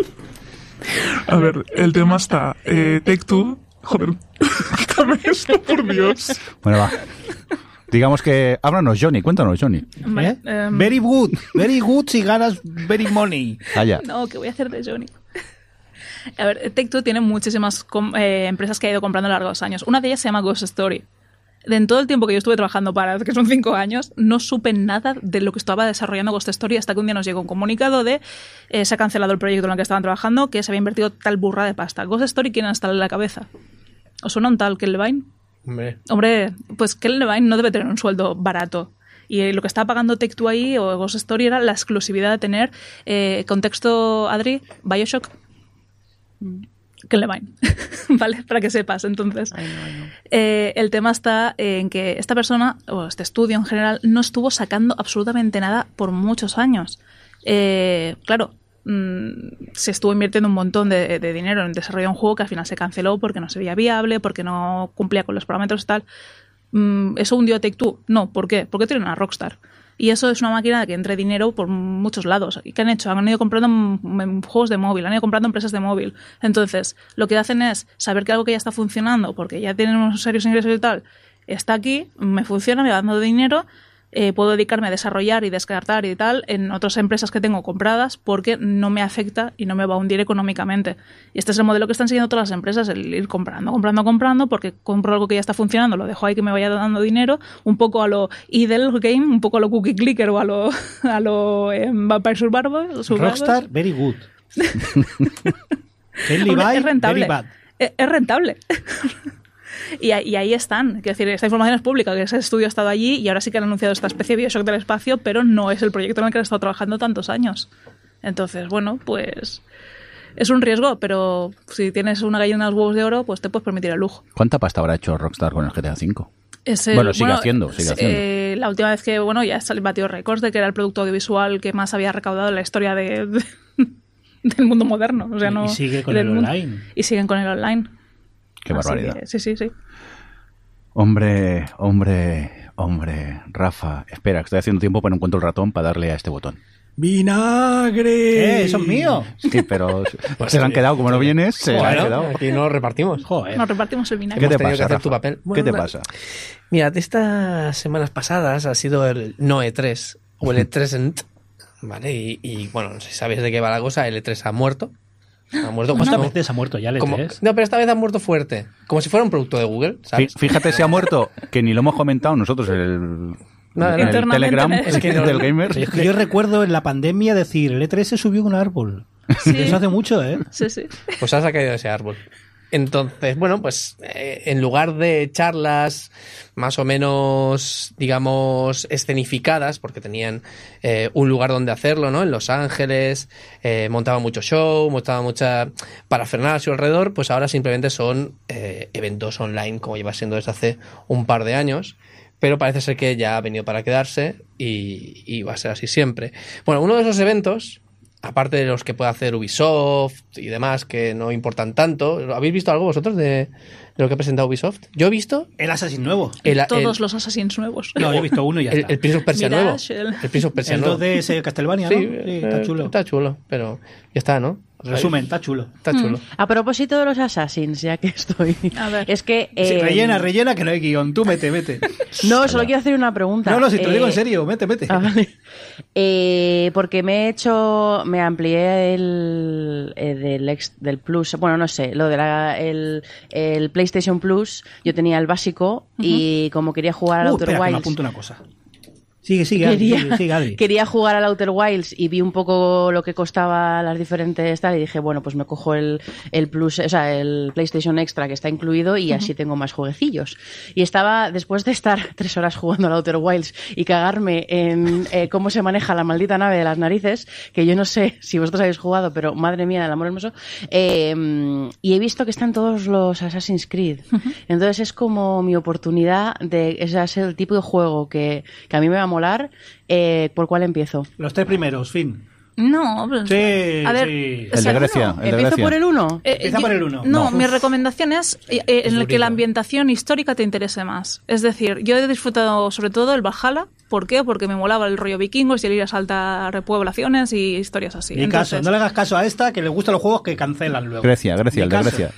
S7: a ver, el tema está. Eh, Take Two. Joder, quítame esto, por Dios.
S1: Bueno, va. Digamos que. Háblanos, Johnny, cuéntanos, Johnny.
S3: Vale,
S2: ¿Eh?
S3: em,
S2: Very good, very good si ganas very money.
S1: Allá.
S3: No, que voy a hacer de Johnny. A ver, Take-Two tiene muchísimas eh, empresas que ha ido comprando a lo largo de los años. Una de ellas se llama Ghost Story. De en todo el tiempo que yo estuve trabajando para, que son cinco años, no supe nada de lo que estaba desarrollando Ghost Story hasta que un día nos llegó un comunicado de eh, se ha cancelado el proyecto en el que estaban trabajando, que se había invertido tal burra de pasta. Ghost Story, ¿quién está en la cabeza? ¿Os suena un tal Levine?
S4: Hombre,
S3: Hombre, pues Levine no debe tener un sueldo barato. Y eh, lo que estaba pagando Take-Two ahí o Ghost Story era la exclusividad de tener, eh, contexto, Adri, Bioshock. Levine. ¿Vale? Para que sepas, entonces.
S5: Ay, no, ay, no.
S3: Eh, el tema está en que esta persona, o este estudio en general, no estuvo sacando absolutamente nada por muchos años. Eh, claro, mm, se estuvo invirtiendo un montón de, de dinero en desarrollar un juego que al final se canceló porque no se veía viable, porque no cumplía con los parámetros y tal. Mm, ¿Eso hundió a Take-Two? No, ¿por qué? Porque tienen a Rockstar. Y eso es una máquina que entre dinero por muchos lados. ¿Y qué han hecho? Han ido comprando juegos de móvil, han ido comprando empresas de móvil. Entonces, lo que hacen es saber que algo que ya está funcionando, porque ya tienen unos serios ingresos y tal, está aquí, me funciona, me va dando dinero, eh, puedo dedicarme a desarrollar y descartar y tal en otras empresas que tengo compradas porque no me afecta y no me va a hundir económicamente. Y este es el modelo que están siguiendo todas las empresas, el ir comprando, comprando, comprando, porque compro algo que ya está funcionando, lo dejo ahí que me vaya dando dinero, un poco a lo Idle Game, un poco a lo Cookie Clicker o a lo, a lo eh, Vampire Survivor.
S2: Rockstar, very good. Levi,
S3: es rentable.
S2: very bad.
S3: Es, es rentable. Y, ahí- y ahí están. Quiero decir, esta información es pública, que ese estudio ha estado allí y ahora sí que han anunciado esta especie de Bioshock del espacio, pero no es el proyecto en el que han estado trabajando tantos años. Entonces, bueno, pues es un riesgo, pero si tienes una gallina de los huevos de oro, pues te puedes permitir el lujo.
S1: ¿Cuánta pasta habrá hecho Rockstar con el GTA V?
S3: Es el-
S1: Bueno, sigue haciendo, sigue haciendo.
S3: eh, la última vez que, bueno, ya salió batió récords de que era el producto audiovisual que más había recaudado en la historia de, de- del mundo moderno. O sea,
S2: Y
S3: no,
S2: sigue con el
S3: mundo.
S2: online.
S3: Y siguen con el online.
S1: Qué
S3: Así
S1: barbaridad.
S3: que, sí, sí, sí.
S1: Hombre, hombre, hombre. Rafa, espera, que estoy haciendo tiempo para no encuentro el ratón para darle a este botón.
S2: ¡Vinagre! ¡Eh, eso es mío!
S1: Sí, pero
S4: Pues
S1: se le han
S4: sí,
S1: quedado, como no vienes, se le han
S4: Bueno,
S1: quedado.
S4: aquí no repartimos.
S2: Joder.
S3: Nos repartimos el vinagre.
S1: ¿Qué te pasa,
S4: que hacer tu papel.
S1: ¿Qué
S4: Bueno,
S1: te pasa?
S4: Mira, de estas semanas pasadas ha sido el no E3 o el E3, ¿vale? Y, y, bueno, no si sabéis de qué va la cosa, el E3 ha muerto. Ha muerto
S2: ¿Cuántas
S4: como-
S2: veces ha muerto ya el
S4: como-
S2: E3?
S4: No, pero esta vez ha muerto fuerte. Como si fuera un producto de Google.
S1: Fíjate si ha muerto, que ni lo hemos comentado nosotros en el,
S4: No,
S1: en el Telegram
S3: es
S4: que no-
S1: del Gamer.
S2: Es que yo recuerdo en la pandemia decir, el E3 se subió a un árbol.
S3: Sí.
S2: Eso hace mucho, ¿eh?
S3: Sí, sí.
S4: Pues has caído de ese árbol. Entonces, bueno, pues eh, en lugar de charlas más o menos, digamos, escenificadas, porque tenían eh, un lugar donde hacerlo, ¿no? En Los Ángeles, eh, montaban mucho show, montaban mucha parafernalia a su alrededor, pues ahora simplemente son eh, eventos online, como lleva siendo desde hace un par de años. Pero parece ser que ya ha venido para quedarse y, y va a ser así siempre. Bueno, uno de esos eventos aparte de los que puede hacer Ubisoft y demás que no importan tanto. ¿Habéis visto algo vosotros de, de lo que ha presentado Ubisoft? Yo he visto
S2: El Assassin nuevo.
S4: el,
S3: Todos
S4: el-
S3: los Assassins nuevos.
S2: No, yo he visto uno y ya
S4: el,
S2: está.
S4: el Prince of Persia nuevo.
S3: Mirage, el-
S4: El Prince of Persia
S2: el
S4: nuevo.
S2: 2DS Castlevania, ¿no?
S4: Sí,
S2: Sí,
S4: eh,
S2: está chulo.
S4: Está chulo, pero ya está, ¿no?
S2: Resumen, está chulo.
S4: Está chulo.
S5: A propósito de los Assassins, ya que estoy.
S3: A ver.
S5: Es que.
S2: Sí,
S5: eh,
S2: rellena, rellena, que no hay guion. Tú mete, mete.
S5: No, solo quiero hacer una pregunta.
S2: No, no, si te lo digo en
S5: Eh,
S2: serio, mete, mete.
S5: Ah, vale. Eh, porque me he hecho, me amplié el, eh, del, ex- del Plus, bueno, no sé, lo de la, el, el PlayStation Plus, yo tenía el básico y como quería jugar al
S2: Uh,
S5: Outer
S2: espera, que me apunto una cosa. Sigue, sigue,
S5: quería,
S2: sigue, sigue, Adri.
S5: quería jugar al Outer Wilds y vi un poco lo que costaba las diferentes tal y dije, bueno, pues me cojo el, el Plus, o sea, el PlayStation Extra que está incluido y así tengo más jueguecillos. Y estaba, después de estar tres horas jugando al Outer Wilds y cagarme en eh, cómo se maneja la maldita nave de las narices, que yo no sé si vosotros habéis jugado, pero madre mía, el amor hermoso, eh, y he visto que están todos los Assassin's Creed. Entonces es como mi oportunidad de, ese es el tipo de juego que, que a mí me va a molar, eh, ¿por cuál empiezo?
S2: Los tres primeros, fin.
S3: No, pues,
S2: Sí,
S3: a ver,
S2: sí.
S1: El de Grecia. El de
S5: ¿Empiezo
S1: Grecia.
S5: por el 1?
S3: Eh,
S2: Empieza
S3: yo-
S2: por el uno.
S3: No,
S2: No.
S3: mi recomendación es eh, eh, en el que la ambientación histórica te interese más. Es decir, yo he disfrutado sobre todo el Valhalla. ¿Por qué? Porque me molaba el rollo vikingos y el ir a saltar repoblaciones y historias así.
S2: Ni caso,
S3: Entonces-
S2: no le hagas caso a esta que le gustan los juegos que cancelan luego.
S1: Grecia, Grecia,
S2: Ni
S1: el de
S2: caso.
S1: Grecia.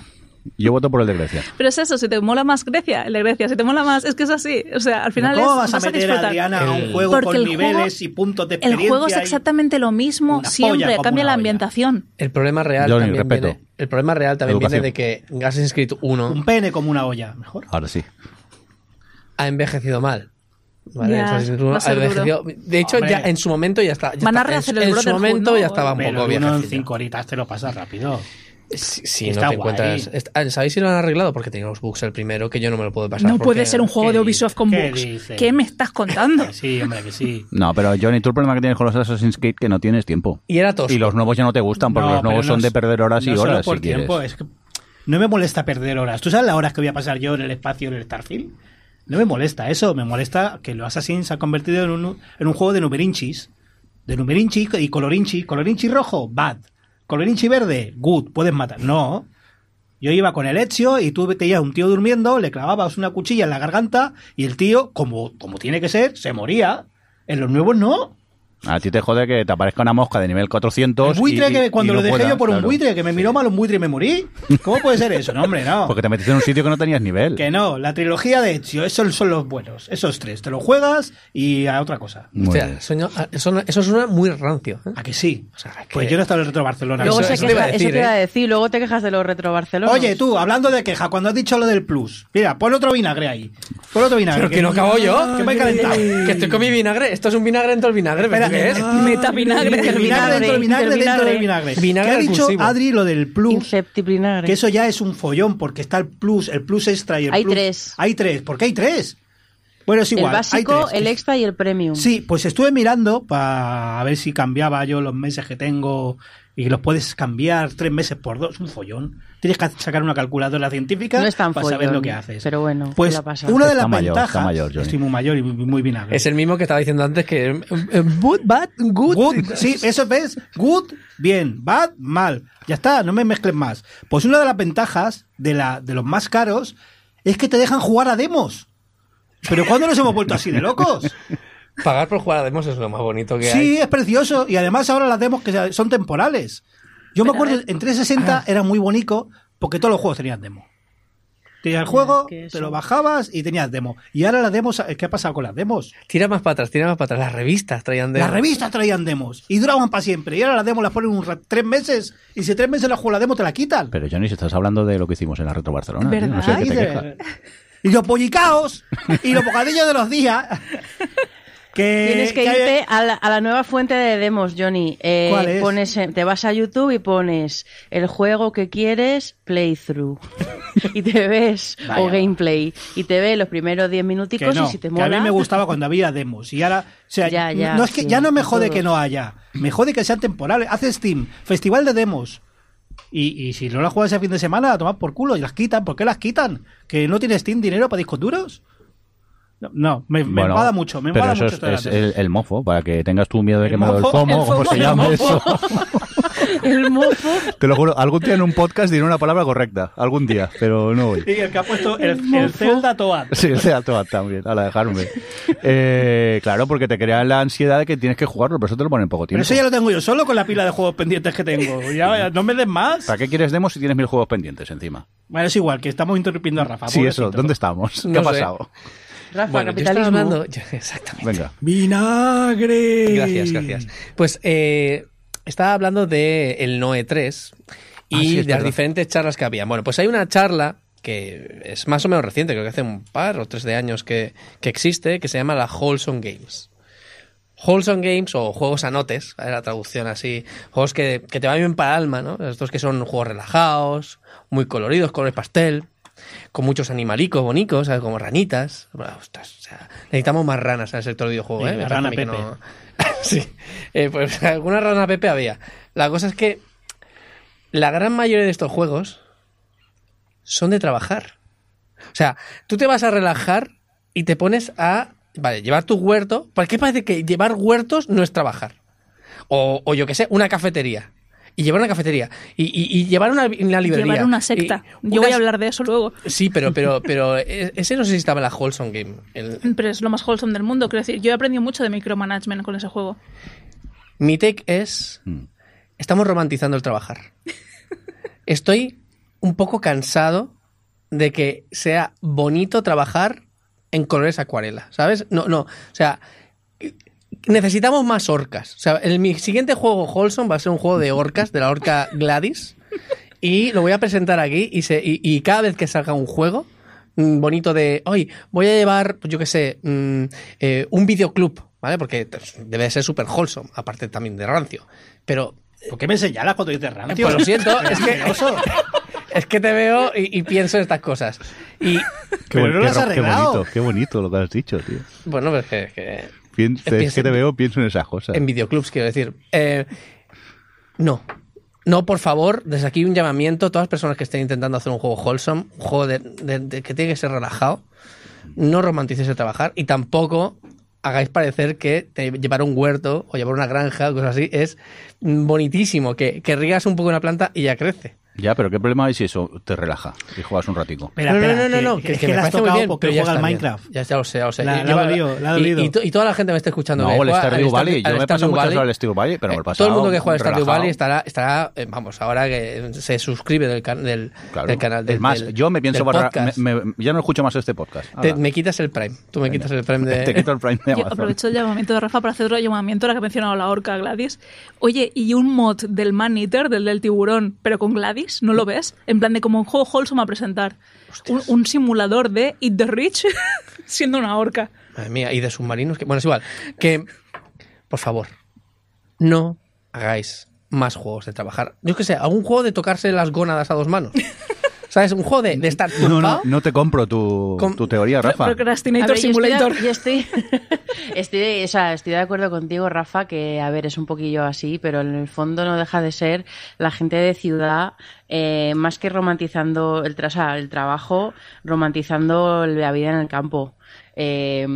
S1: Yo voto por el de Grecia.
S3: Pero es eso, si te mola más Grecia, el de Grecia, si te mola más, es que es así. O sea, al final
S2: ¿Cómo
S3: es,
S2: vas a meter a
S3: disfrutar.
S2: Adriana a un
S4: El-
S2: juego
S3: Porque
S2: con
S3: el
S2: niveles
S3: juego-
S2: y puntos de
S3: El
S2: experiencia?
S3: juego es exactamente lo mismo siempre, cambia la
S2: olla.
S3: ambientación.
S4: El problema real
S1: Johnny,
S4: también
S1: respeto.
S4: viene, el problema real también
S1: Educación.
S4: viene de que Assassin's Creed 1
S2: Un pene como una olla, mejor.
S1: Ahora sí.
S4: ha envejecido mal. ¿vale?
S3: Ya,
S4: Assassin's Creed 1
S3: va a ser
S4: ha envejecido- De hecho,
S2: Hombre.
S4: ya en su momento ya está. ya
S3: Van a
S4: está-
S3: rehacer
S4: en,
S3: el
S4: en su momento
S3: ¿no?
S4: ya estaba un poco
S2: uno en cinco horitas te lo pasas rápido.
S4: Si, no te encuentras. ah, ¿Sabéis si lo han arreglado? Porque tenía los bugs el primero que yo no me lo puedo pasar.
S3: No
S4: porque-
S3: puede ser un juego
S2: ¿qué
S3: de Ubisoft con?
S2: ¿Qué
S3: bugs.
S2: dice?
S3: ¿Qué me estás contando?
S2: Sí, hombre, que sí.
S1: No, pero Johnny, tú el problema que tienes con los Assassin's Creed que no tienes tiempo.
S4: Y era tosco.
S1: Y los nuevos ya no te gustan porque
S2: No,
S1: los nuevos son de perder horas y
S2: no solo
S1: horas
S2: por
S1: si
S2: tiempo,
S1: quieres.
S2: es que no me molesta perder horas. ¿Tú sabes las horas que voy a pasar yo en el espacio en el Starfield? No me molesta eso, me molesta que los Assassins se ha convertido en un, en un juego de numerinchis. De numerinchi y colorinchi. Colorinchi rojo, bad. Colorinchi verde, good, puedes matar. No. Yo iba con el Ezio y tú veías un tío durmiendo, le clavabas una cuchilla en la garganta y el tío, como, como tiene que ser, se moría. En los nuevos no.
S1: A ti te jode que te aparezca una mosca de nivel 400.
S2: El buitre
S1: y-
S2: que cuando lo
S1: no
S2: dejé yo por un
S1: claro.
S2: buitre, que me miró mal un buitre y me morí. ¿Cómo puede ser eso? No, hombre, no.
S1: Porque te metiste en un sitio que no tenías nivel.
S2: Que no, la trilogía de Ezio, esos son los buenos. Esos tres, te lo juegas y a otra cosa.
S1: Muy
S4: sueño- eso, eso suena muy rancio. ¿eh?
S2: ¿A que sí?
S4: O sea, que-
S2: Pues yo no estaba en el Retro Barcelona.
S5: Luego
S4: Eso-
S5: se
S4: eso te iba a
S5: queja-
S4: decir,
S5: eso te iba a
S4: ¿eh?
S5: decir, luego te quejas de los retro Barcelona.
S2: Oye, tú, hablando de queja, cuando has dicho lo del plus, mira, pon otro vinagre ahí. Pon otro vinagre.
S4: Pero que no acabo yo.
S2: Que me he calentado.
S4: Que estoy con mi vinagre. Esto es un vinagre dentro del vinagre.
S2: Espera,
S4: ¿pero ¿Qué es?
S3: Meta vinagre.
S2: El vinagre dentro del vinagre dentro del vinagre.
S4: Vinagre
S2: ¿Qué ha dicho
S4: recursivo.
S2: Adri lo del plus? Que eso ya es un follón, porque está el plus, el plus extra y el
S5: Hay
S2: plus.
S5: tres.
S2: Hay tres. ¿Por qué hay tres? Bueno, es
S5: el
S2: igual. hay
S5: básico,
S2: tres.
S5: el extra y el premium.
S2: Sí, pues estuve mirando para ver si cambiaba yo los meses que tengo y los puedes cambiar tres meses por dos. Un follón. Tienes que sacar una calculadora científica
S5: No es tan
S2: para saber
S5: follón,
S2: lo que haces.
S5: pero bueno,
S2: pues una de
S1: Está
S2: las
S1: mayor,
S2: ventajas.
S1: mayor, Johnny.
S2: estoy muy mayor y muy, muy vinagre.
S4: Es el mismo que estaba diciendo antes que. eh, eh, Good, bad, good.
S2: Good, sí, eso ves. Good, bien. Bad, mal. Ya está, no me mezcles más. Pues una de las ventajas de, la, de los más caros es que te dejan jugar a demos. Pero ¿cuándo nos hemos vuelto así de locos?
S4: Pagar por jugar a demos es lo más bonito que
S2: Sí,
S4: hay.
S2: es precioso. Y además ahora las demos que son temporales. Yo me acuerdo, en 360 era muy bonito porque todos los juegos tenían demo. Tenías el juego,
S5: que
S2: te lo bajabas y tenías demo. Y ahora las demos, ¿qué ha pasado con las demos?
S4: Tira más para atrás, tira más para atrás. Las revistas traían de.
S2: Las revistas traían demos y duraban para siempre. Y ahora las demos las ponen un tres meses y si tres meses la juego la demo te la quitan.
S1: Pero Johnny, si estás hablando de lo que hicimos en la Retro Barcelona. tío, no sé qué te quejas.
S2: Y los pollicaos y los bocadillos de los días. Que,
S5: Tienes que irte a la, a la nueva fuente de demos, Johnny. Eh,
S2: ¿Cuál es?
S5: Pones, te vas a YouTube y pones el juego que quieres, playthrough. y te ves,
S2: Vaya.
S5: o gameplay. Y te ves los primeros 10
S2: que
S5: minuticos
S2: no,
S5: y si te
S2: que
S5: mola.
S2: a mí me gustaba cuando había demos y ahora, o sea,
S5: Ya, ya,
S2: no es que
S5: sí,
S2: ya no me jode que no haya, me jode que sean temporales. Hace Steam, festival de demos. Y, y si no las juegas ese fin de semana, a tomar por culo y las quitan. ¿Por qué las quitan? ¿Que no tiene Steam dinero para discos duros? No, no, me, me
S1: Bueno,
S2: enfada mucho, me
S1: pero
S2: enfada
S1: eso
S2: mucho.
S1: es,
S2: esto de
S1: es el, el mofo, para que tengas tu miedo de
S2: ¿El
S1: que me el
S2: mofo?
S1: FOMO,
S2: ¿El
S1: como se
S2: ¿El
S1: eso.
S5: El mofo.
S1: Te lo juro, algún día en un podcast diré una palabra correcta. Algún día, pero no hoy.
S2: Y el que ha puesto el, el Zelda Toad.
S1: Sí, el Sea Toad también, a la dejarme. Eh, claro, porque te crean la ansiedad de que tienes que jugarlo, pero eso te lo ponen en poco
S2: Pero
S1: tiempo.
S2: eso ya lo tengo yo solo con la pila de juegos pendientes que tengo. Ya, no me des más.
S1: ¿Para qué quieres demos si tienes mil juegos pendientes encima?
S2: Bueno, es igual, que estamos interrumpiendo a Rafa.
S1: Sí, eso. ¿dónde estamos? ¿Qué
S4: No
S1: ha
S4: sé.
S5: Rafa,
S4: Bueno, yo
S5: capitalismo.
S4: hablando. Exactamente.
S1: Venga.
S2: Vinagre.
S4: Gracias, gracias. Pues eh, estaba hablando de el Noe 3 y
S1: Ah, sí, es
S4: de las
S1: verdad.
S4: diferentes charlas que había. Bueno, pues hay una charla que es más o menos reciente, creo que hace un par o tres de años que, que existe, que se llama la Wholesome Games. Wholesome Games o juegos anotes, ¿vale? la traducción así, juegos que, que te van bien para el alma, ¿no? Estos que son juegos relajados, muy coloridos, colores pastel, con muchos animalicos bonitos, ¿sabes? como ranitas. Ostras, o sea, necesitamos más ranas en el sector de videojuegos,
S2: Sí,
S4: ¿eh?
S2: la
S4: Me
S2: rana Pepe.
S4: no- sí, Eh, pues alguna rana Pepe había. La cosa es que la gran mayoría de estos juegos son de trabajar. O sea, tú te vas a relajar y te pones a, vale, llevar tu huerto. ¿Por qué parece que llevar huertos no es trabajar? O, o yo qué sé, una cafetería. Y llevar una cafetería. Y, y- y llevar una, una librería.
S3: Llevar una secta. Yo voy a hablar de eso luego.
S4: Sí, pero, pero, pero e- ese no sé si estaba en la Wholesome Game. El-
S3: Pero es lo más wholesome del mundo. Quiero decir, yo he aprendido mucho de micromanagement con ese juego.
S4: Mi take es.
S1: Mm.
S4: Estamos romantizando el trabajar. Estoy un poco cansado de que sea bonito trabajar en colores acuarela, ¿sabes? No, no. O sea, necesitamos más orcas. O sea, el, mi siguiente juego Wholesome va a ser un juego de orcas, de la orca Gladys. Y lo voy a presentar aquí. Y, se, y, y cada vez que salga un juego mm, bonito de. Hoy voy a llevar, pues yo qué sé, mm, eh, un videoclub, ¿vale? Porque pues, debe ser súper wholesome, aparte también de rancio. Pero
S2: ¿Por qué me señalas cuando dices rancio?
S4: pues lo siento, es que, es que te veo y, y pienso estas cosas. Y
S1: Qué,
S2: Pero no
S1: qué
S2: lo has
S1: ro- qué
S2: arreglado.
S1: bonito, qué bonito lo que has dicho, tío.
S4: bueno, pues que, que
S1: Pien- es
S4: Piensa
S1: que te veo, pienso en esas cosas.
S4: en videoclubs, quiero decir. Eh, no. No, por favor, desde aquí un llamamiento a todas las personas que estén intentando hacer un juego wholesome, un juego de, de- de- que tiene que ser relajado. No romanticéis el trabajar y tampoco hagáis parecer que te- llevar un huerto o llevar una granja o cosas así es bonitísimo, que, que riegas un poco una planta y ya crece.
S1: Ya, pero ¿qué problema hay si eso te relaja y juegas un ratico?
S2: Espera,
S4: no,
S2: espera,
S4: no, no,
S2: que-
S4: no,
S2: que,
S4: que,
S2: es
S4: que
S2: que
S4: me
S2: has tocado
S4: bien,
S2: porque juega al. Minecraft.
S4: Ya, ya lo sé, ya lo sé.
S2: La-
S4: Y
S2: la ha
S4: lleva-
S2: dolido, la ha
S4: y-
S2: dolido.
S4: y to- y toda la gente me está escuchando.
S1: No, el Stardew Valley. Yo me paso muchas
S4: Valley.
S1: horas al Stardew Valley, pero me lo he pasado
S4: Todo el mundo que juega al Stardew. Valley estará, estará eh, vamos, ahora que se suscribe del, can- del,
S1: Claro.
S4: del canal. del-
S1: es más,
S4: del-
S1: yo me pienso me- me- ya no escucho más este podcast.
S4: Te- me quitas el Prime. Tú me quitas el Prime de.
S1: Te quito el Prime de
S3: Yo
S1: Amazon.
S3: aprovecho el llamamiento de Rafa para hacer otro llamamiento, ahora que ha mencionado la orca Gladys. Oye, ¿y un mod del Man Eater, del del tiburón, pero con Gladys? ¿No lo ves? En plan de como un juego wholesome a presentar. Un, un simulador de Eat the Rich siendo una orca.
S4: Madre mía, y de submarinos. Que, bueno, es igual. Que, por favor, no hagáis más juegos de trabajar. Yo qué sé, algún juego de tocarse las gónadas a dos manos. ¿Sabes? Un juego de, de estar
S1: No, no, no te compro tu,
S4: Com-
S1: tu teoría, Rafa.
S3: Procrastinator
S5: ver, yo estoy de-
S3: Simulator.
S5: Yo estoy, estoy, de, o sea, estoy de acuerdo contigo, Rafa, que a ver, es un poquillo así, pero en el fondo no deja de ser la gente de ciudad, eh, más que romantizando el, tra- o sea, el trabajo, romantizando la vida en el campo. Eh,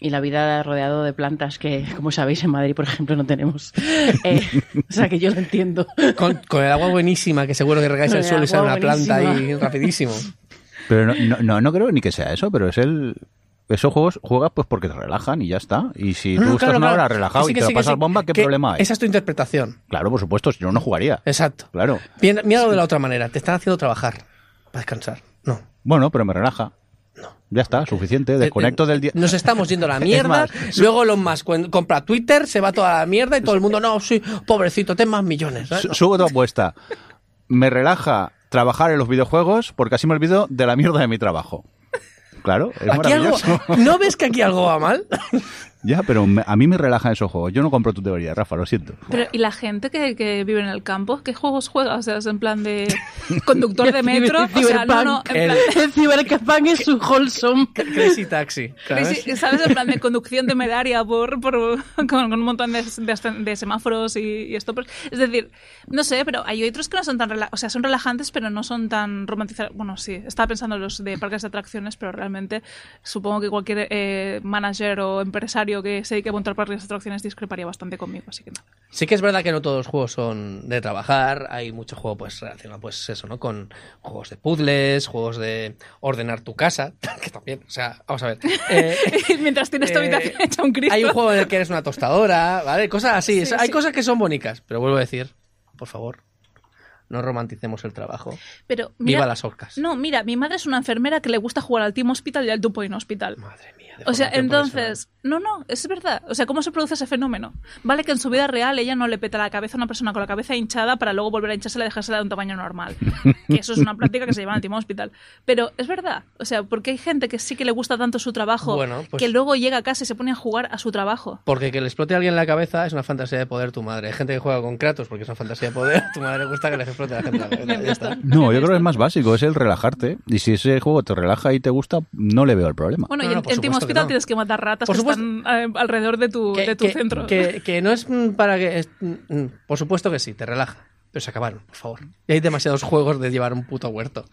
S5: y la vida rodeado de plantas que, como sabéis, en Madrid, por ejemplo, no tenemos. Eh, o sea, que yo lo entiendo.
S4: Con, con el agua buenísima, que seguro que regáis el
S5: el
S4: suelo y sale una planta ahí rapidísimo.
S1: Pero no, no, no, no creo ni que sea eso, pero es el. Esos juegos juegas pues porque te relajan y ya está. Y si
S4: No,
S1: tú
S4: no,
S1: estás
S4: claro,
S1: una
S4: claro.
S1: hora relajado
S4: Que sí,
S1: y te
S4: sí,
S1: lo pasas
S4: sí.
S1: bomba, ¿qué
S4: Que
S1: problema hay?
S4: Esa es tu interpretación.
S1: Claro, por supuesto, si no, no jugaría.
S4: Exacto.
S1: Claro.
S4: Míralo de la otra manera. Te están haciendo trabajar para descansar. No.
S1: Bueno, pero me relaja. Ya está, suficiente. Desconecto
S4: Eh, eh,
S1: del día.
S4: Nos estamos yendo a la mierda.
S1: más,
S4: luego Elon Musk compra Twitter, se va toda la mierda y todo el mundo, no, sí, pobrecito, ten más millones.
S1: Subo tu apuesta. Me relaja trabajar en los videojuegos porque así me olvido de la mierda de mi trabajo. Claro, es
S4: Aquí algo. ¿No ves que aquí algo va mal?
S1: Ya, pero me- a mí me relajan esos juegos. Yo no compro tu teoría, Rafa, lo siento.
S3: Pero, ¿y la gente que, que vive en el campo? ¿Qué juegos juega? O sea, es en plan de conductor de metro. O sea, no, no, en plan
S5: El Cyberpunk es un wholesome.
S4: Crazy Taxi. ¿sabes?
S3: ¿Sabes? En plan de conducción temeraria por, por, con, con un montón de, de- de semáforos y, y esto. Es decir, no sé, pero hay otros que no son tan rela- o sea, son relajantes, pero no son tan romantizados. Bueno, sí, estaba pensando en los de parques de atracciones, pero realmente supongo que cualquier eh, manager o empresario que se dedique a montar parques de atracciones discreparía bastante conmigo, así que no.
S4: Sí que es verdad que no todos los juegos son de trabajar, hay mucho juego pues relacionado pues eso, ¿no? Con juegos de puzzles, juegos de ordenar tu casa, que también, o sea, vamos a ver. Eh,
S3: Mientras tienes tu
S4: eh,
S3: habitación hecha un Cristo.
S4: hay un juego en el que eres una tostadora, ¿vale? Cosas así,
S3: Sí,
S4: hay
S3: sí.
S4: cosas que son bonitas, pero vuelvo a decir, por favor, no romanticemos el trabajo.
S3: Pero mira,
S4: Viva las orcas.
S3: No, mira, mi madre es una enfermera que le gusta jugar al Team Hospital y al Two Point Hospital.
S4: Madre mía.
S3: O sea, entonces, no, no, es verdad. O sea, ¿cómo se produce ese fenómeno? Vale que en su vida real ella no le peta la cabeza a una persona con la cabeza hinchada para luego volver a hinchársela y dejársela de un tamaño normal. Que eso es una práctica que se lleva en el Team Hospital. Pero es verdad. O sea, porque hay gente que sí que le gusta tanto su trabajo
S4: Bueno, pues-
S3: que luego llega a casa y se pone a jugar a su trabajo.
S4: Porque que le explote a alguien la cabeza es una fantasía de poder tu madre. Hay gente que juega con Kratos porque es una fantasía de poder. Tu madre le gusta que le la gente la está.
S1: No, yo creo que es más básico, es el relajarte. Y si ese juego te relaja y te gusta, no le veo el problema.
S3: Bueno,
S4: No,
S3: y
S4: no,
S3: en,
S4: por
S3: en Team
S4: supuesto que
S3: Hospital
S4: no.
S3: tienes que matar ratas
S4: Por
S3: que
S4: supuesto.
S3: están eh, alrededor de tu,
S4: Que,
S3: de tu
S4: que-
S3: centro.
S4: que- que no es para que... es- mm, Por supuesto que sí, te relaja. Pero se acabaron, por favor. Y hay demasiados juegos de llevar un puto huerto.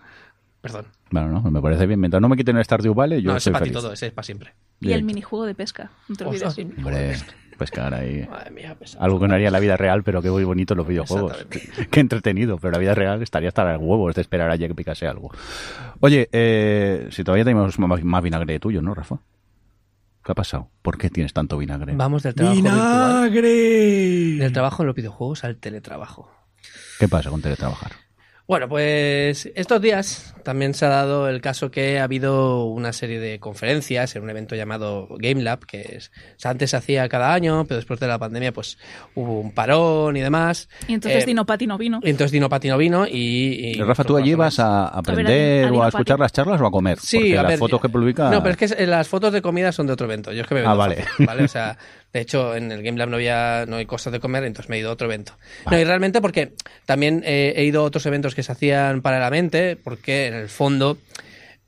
S4: Perdón.
S1: Bueno, no, me parece bien. Mientras no me quiten el Stardew Valley, yo
S4: no, ese
S1: soy
S4: para ti todo, ese es para siempre.
S3: y el
S1: Directo.
S3: minijuego de pesca. No te olvides.
S1: Hombre, pescar ahí.
S4: Madre mía, pesado.
S1: Algo que no haría en la vida real, pero que muy bonito en los videojuegos. Qué entretenido, pero la vida real estaría hasta los huevos de esperar a que picase algo. Oye, eh, si todavía tenemos más, más vinagre tuyo, ¿no, Rafa? ¿Qué ha pasado? ¿Por qué tienes tanto vinagre?
S4: Vamos del trabajo virtual,
S2: ¡Vinagre!
S4: del trabajo en los videojuegos al teletrabajo.
S1: ¿Qué pasa con teletrabajar?
S4: Bueno, pues estos días también se ha dado el caso que ha habido una serie de conferencias en un evento llamado Game Lab, que es, o sea, antes se hacía cada año, pero después de la pandemia pues hubo un parón y demás.
S3: Y entonces
S4: Eh,
S3: Dino Pati no vino.
S4: y entonces Dino Patino vino y... y
S1: Rafa, ¿tú allí vas a
S3: ver,
S1: aprender
S3: a
S1: o a escuchar las charlas o a comer?
S4: Sí,
S1: Porque
S4: a
S1: las
S4: ver,
S1: fotos que publica...
S4: No, pero es que eh, las fotos de comida son de otro evento. Yo es que me he
S1: Ah, vale.
S4: fotos, ¿vale? O sea, de hecho, en el Game Lab no había no hay cosas de comer, entonces me he ido a otro evento. No, y realmente porque también eh, he ido a otros eventos que se hacían paralelamente, porque en el fondo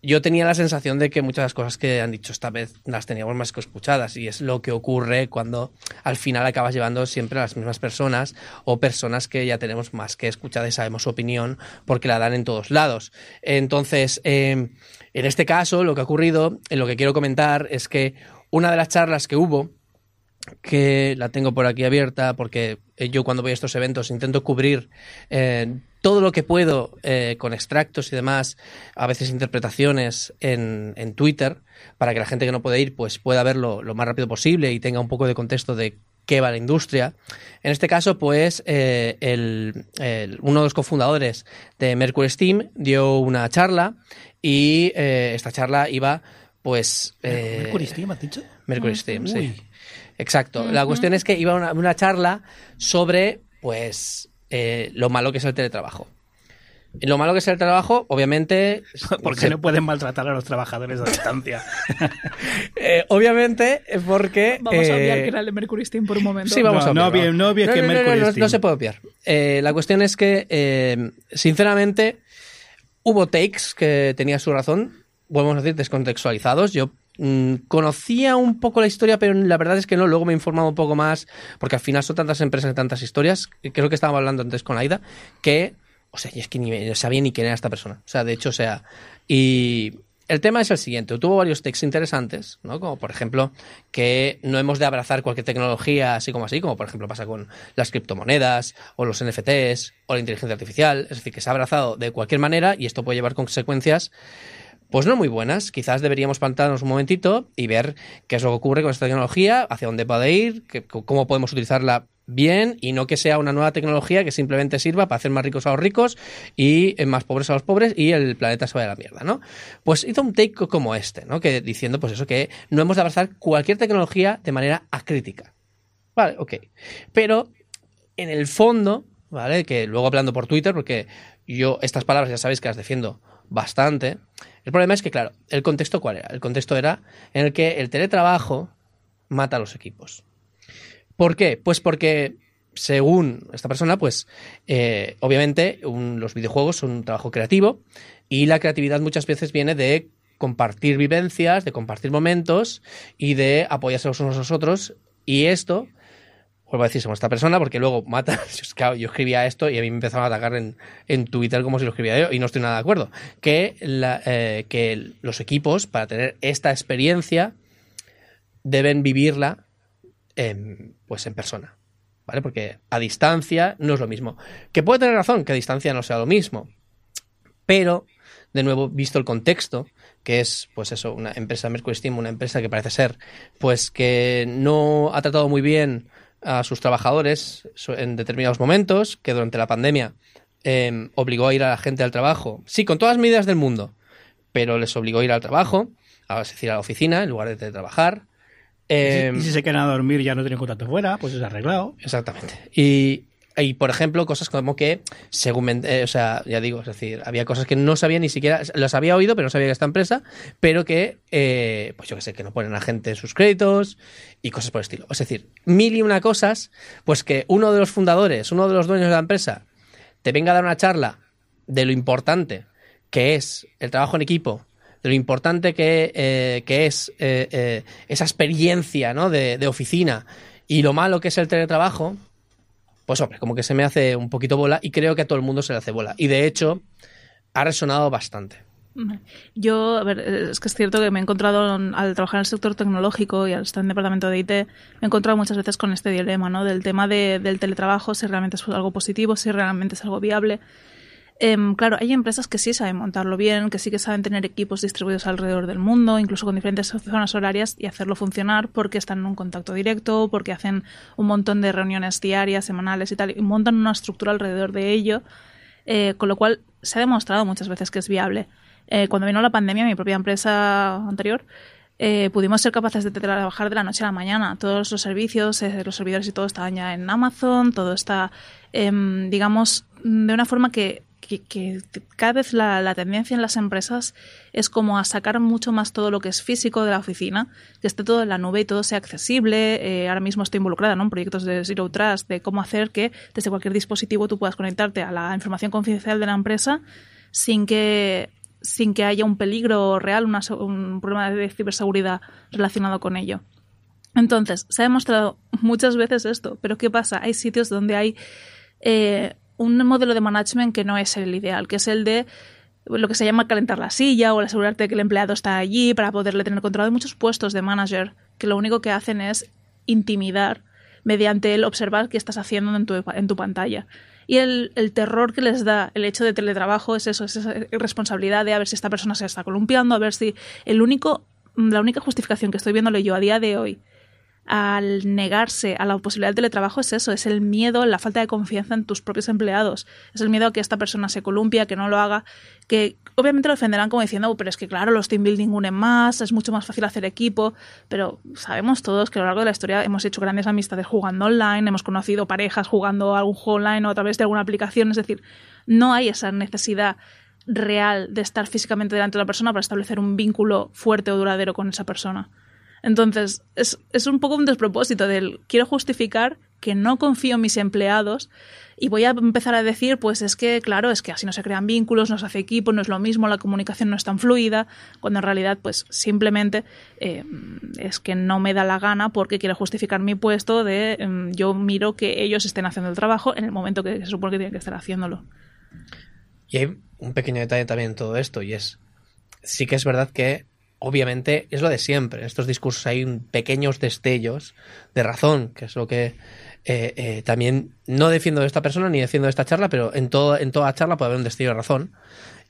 S4: yo tenía la sensación de que muchas de las cosas que han dicho esta vez las teníamos más que escuchadas y es lo que ocurre cuando al final acabas llevando siempre a las mismas personas o personas que ya tenemos más que escuchadas y sabemos su opinión porque la dan en todos lados. Entonces, eh, en este caso, lo que ha ocurrido, en lo que quiero comentar es que una de las charlas que hubo que la tengo por aquí abierta porque eh, yo cuando voy a estos eventos intento cubrir eh, todo lo que puedo eh, con extractos y demás, a veces interpretaciones en, en Twitter, para que la gente que no puede ir pues pueda verlo lo más rápido posible y tenga un poco de contexto de qué va la industria. En este caso, pues, eh, el- el- uno de los cofundadores de Mercury Steam dio una charla y eh, esta charla iba, pues...
S2: ¿Mercury Steam, has dicho?
S4: Mercury Steam, sí. Exacto. La cuestión es que iba una, una charla sobre, pues, eh, lo malo que es el teletrabajo. Y Lo malo que es el trabajo, obviamente.
S2: Porque
S4: se-
S2: no pueden maltratar a los trabajadores a distancia.
S4: eh, obviamente, porque.
S3: Vamos a obviar
S4: eh,
S3: que era el de Mercury Steam por un momento.
S4: Sí, vamos
S2: No,
S4: a
S2: no obvie- no obvies que
S4: no, no,
S2: Mercury
S4: no, no,
S2: Steam.
S4: no se puede obviar. Eh, la cuestión es que, eh, sinceramente, hubo takes que tenía su razón, volvemos a decir, descontextualizados. Yo mm, conocía un poco la historia, pero la verdad es que no. Luego me he informado un poco más, porque al final son tantas empresas y tantas historias. Creo que estábamos hablando antes con Aida, que, o sea, y es que ni sabía ni quién era esta persona. O sea, de hecho, o sea, y el tema es el siguiente. Tuvo varios textos interesantes, ¿no? Como por ejemplo que no hemos de abrazar cualquier tecnología así como así, como por ejemplo pasa con las criptomonedas o los NFTs o la inteligencia artificial. Es decir, que se ha abrazado de cualquier manera y esto puede llevar consecuencias pues no muy buenas. Quizás deberíamos plantarnos un momentito y ver qué es lo que ocurre con esta tecnología, hacia dónde puede ir, cómo podemos utilizarla bien y no que sea una nueva tecnología que simplemente sirva para hacer más ricos a los ricos y eh, más pobres a los pobres y el planeta se vaya a la mierda, ¿no? Pues hizo un take como este, ¿no? Que diciendo pues eso que no hemos de abrazar cualquier tecnología de manera acrítica. Vale, ok. Pero en el fondo, ¿vale? Que luego hablando por Twitter, porque yo estas palabras ya sabéis que las defiendo bastante. El problema es que, claro, el contexto cuál era? El contexto era en el que el teletrabajo mata a los equipos. ¿Por qué? Pues porque, según esta persona, pues eh, obviamente los videojuegos son un trabajo creativo y la creatividad muchas veces viene de compartir vivencias, de compartir momentos y de apoyarse los unos a los otros. Y esto vuelvo a decir, somos esta persona, porque luego mata. Claro, yo escribía esto y a mí me empezaron a atacar en, en Twitter como si lo escribía yo, y no estoy nada de acuerdo. Que, la- eh, que los equipos, para tener esta experiencia, deben vivirla en, pues en persona. ¿Vale? Porque a distancia no es lo mismo. Que puede tener razón que a distancia no sea lo mismo. Pero, de nuevo, visto el contexto, que es, pues eso, una empresa Mercury Steam, una empresa que parece ser, pues que no ha tratado muy bien a sus trabajadores en determinados momentos, que durante la pandemia eh, obligó a ir a la gente al trabajo. Sí, con todas las medidas del mundo, pero les obligó a ir al trabajo, a, es decir, a la oficina, en lugar de teletrabajar. Eh,
S2: y si se quedan a dormir ya no tienen contacto fuera, pues es arreglado.
S4: Exactamente. Y, y, por ejemplo, cosas como que, según, eh, o sea, ya digo, es decir, había cosas que no sabía ni siquiera, las había oído, pero no sabía que esta empresa, pero que, eh, pues yo que sé, que no ponen a gente en sus créditos y cosas por el estilo. Es decir, mil y una cosas, pues que uno de los fundadores, uno de los dueños de la empresa, te venga a dar una charla de lo importante que es el trabajo en equipo, de lo importante que, eh, que es eh, eh, esa experiencia ¿no? de, de oficina y lo malo que es el teletrabajo, pues hombre, como que se me hace un poquito bola y creo que a todo el mundo se le hace bola. Y de hecho, ha resonado bastante.
S3: Yo, a ver, es que es cierto que me he encontrado en- al trabajar en el sector tecnológico y al estar en el departamento de IT, me he encontrado muchas veces con este dilema, ¿no? Del tema de- del teletrabajo, si realmente es algo positivo, si realmente es algo viable. Em, claro, hay empresas que sí saben montarlo bien, que sí que saben tener equipos distribuidos alrededor del mundo, incluso con diferentes zonas horarias y hacerlo funcionar porque están en un contacto directo, porque hacen un montón de reuniones diarias, semanales y tal, y montan una estructura alrededor de ello, eh, con lo cual se ha demostrado muchas veces que es viable. Eh, cuando vino la pandemia, mi propia empresa anterior, eh, pudimos ser capaces de trabajar de la noche a la mañana. Todos los servicios, eh, los servidores y todo estaban ya en Amazon, todo está, em, digamos, de una forma que, que- cada vez la, tendencia en las empresas es como a sacar mucho más todo lo que es físico de la oficina, que esté todo en la nube y todo sea accesible. Eh, ahora mismo estoy involucrada ¿no? en proyectos de Zero Trust, de cómo hacer que desde cualquier dispositivo tú puedas conectarte a la información confidencial de la empresa sin que sin que haya un peligro real, una un problema de ciberseguridad relacionado con ello. Entonces, se ha demostrado muchas veces esto, pero ¿qué pasa? Hay sitios donde hay eh, un modelo de management que no es el ideal, que es el de lo que se llama calentar la silla o asegurarte que el empleado está allí para poderle tener control. Hay muchos puestos de manager que lo único que hacen es intimidar mediante el observar qué estás haciendo en tu, tu pantalla. Y el, el terror que les da el hecho de teletrabajo es eso, es esa responsabilidad de a ver si esta persona se está columpiando, a ver si el único, la única justificación que estoy viéndole yo a día de hoy al negarse a la posibilidad del teletrabajo es eso, es el miedo, la falta de confianza en tus propios empleados. Es el miedo a que esta persona se columpia, que no lo haga, que obviamente lo defenderán como diciendo, "Oh, pero es que claro, los team building unen más, es mucho más fácil hacer equipo, pero sabemos todos que a lo largo de la historia hemos hecho grandes amistades jugando online, hemos conocido parejas jugando algún juego online o a través de alguna aplicación, es decir, no hay esa necesidad real de estar físicamente delante de la persona para establecer un vínculo fuerte o duradero con esa persona. Entonces, es, es un poco un despropósito del quiero justificar que no confío en mis empleados y voy a empezar a decir, pues es que, claro, es que así no se crean vínculos, no se hace equipo, no es lo mismo, la comunicación no es tan fluida, cuando en realidad, pues simplemente eh, es que no me da la gana porque quiero justificar mi puesto de em, yo miro que ellos estén haciendo el trabajo en el momento que se supone que tienen que estar haciéndolo.
S4: Y hay un pequeño detalle también en todo esto, y es, sí que es verdad que, obviamente, es lo de siempre. En estos discursos hay pequeños destellos de razón, que es lo que eh, eh, también no defiendo de esta persona ni defiendo de esta charla, pero en, todo, en toda charla puede haber un destello de razón.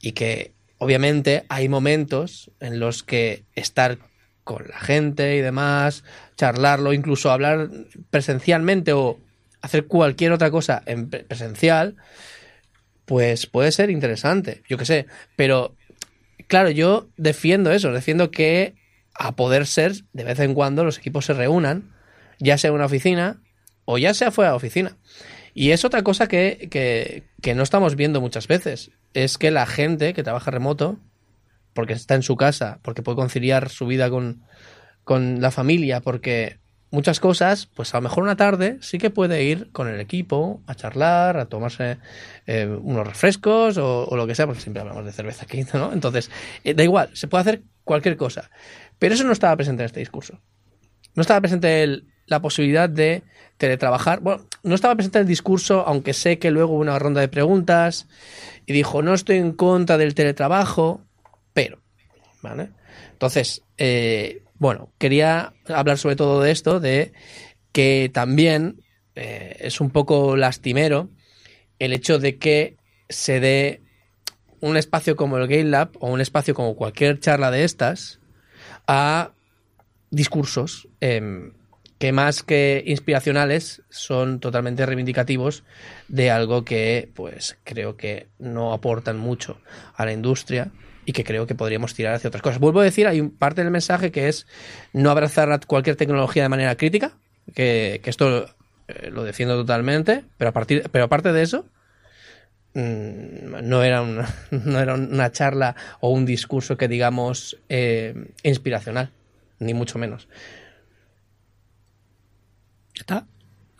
S4: Y que, obviamente, hay momentos en los que estar con la gente y demás, charlarlo, incluso hablar presencialmente o hacer cualquier otra cosa en pre- presencial, pues puede ser interesante, yo qué sé. Pero, claro, yo defiendo eso, defiendo que a poder ser, de vez en cuando los equipos se reúnan, ya sea en una oficina o ya sea fuera de oficina. Y es otra cosa que, que, que no estamos viendo muchas veces, es que la gente que trabaja remoto, porque está en su casa, porque puede conciliar su vida con, con la familia, porque muchas cosas, pues a lo mejor una tarde sí que puede ir con el equipo a charlar, a tomarse eh, unos refrescos o, lo que sea, porque siempre hablamos de cerveza aquí, ¿no? Entonces, eh, da igual, se puede hacer cualquier cosa. Pero eso no estaba presente en este discurso. No estaba presente el- la posibilidad de teletrabajar. Bueno, no estaba presente el discurso, aunque sé que luego hubo una ronda de preguntas y dijo, no estoy en contra del teletrabajo, pero, ¿vale? Entonces, eh, bueno, quería hablar sobre todo de esto, de que también eh, es un poco lastimero el hecho de que se dé un espacio como el Game Lab o un espacio como cualquier charla de estas a discursos em, que más que inspiracionales son totalmente reivindicativos de algo que pues creo que no aportan mucho a la industria y que creo que podríamos tirar hacia otras cosas. Vuelvo a decir, hay parte del mensaje que es no abrazar cualquier tecnología de manera crítica, que, que esto eh, lo defiendo totalmente, pero a partir, pero aparte de eso, mm, no era una, no era una charla o un discurso que digamos eh, inspiracional, ni mucho menos.
S2: Está.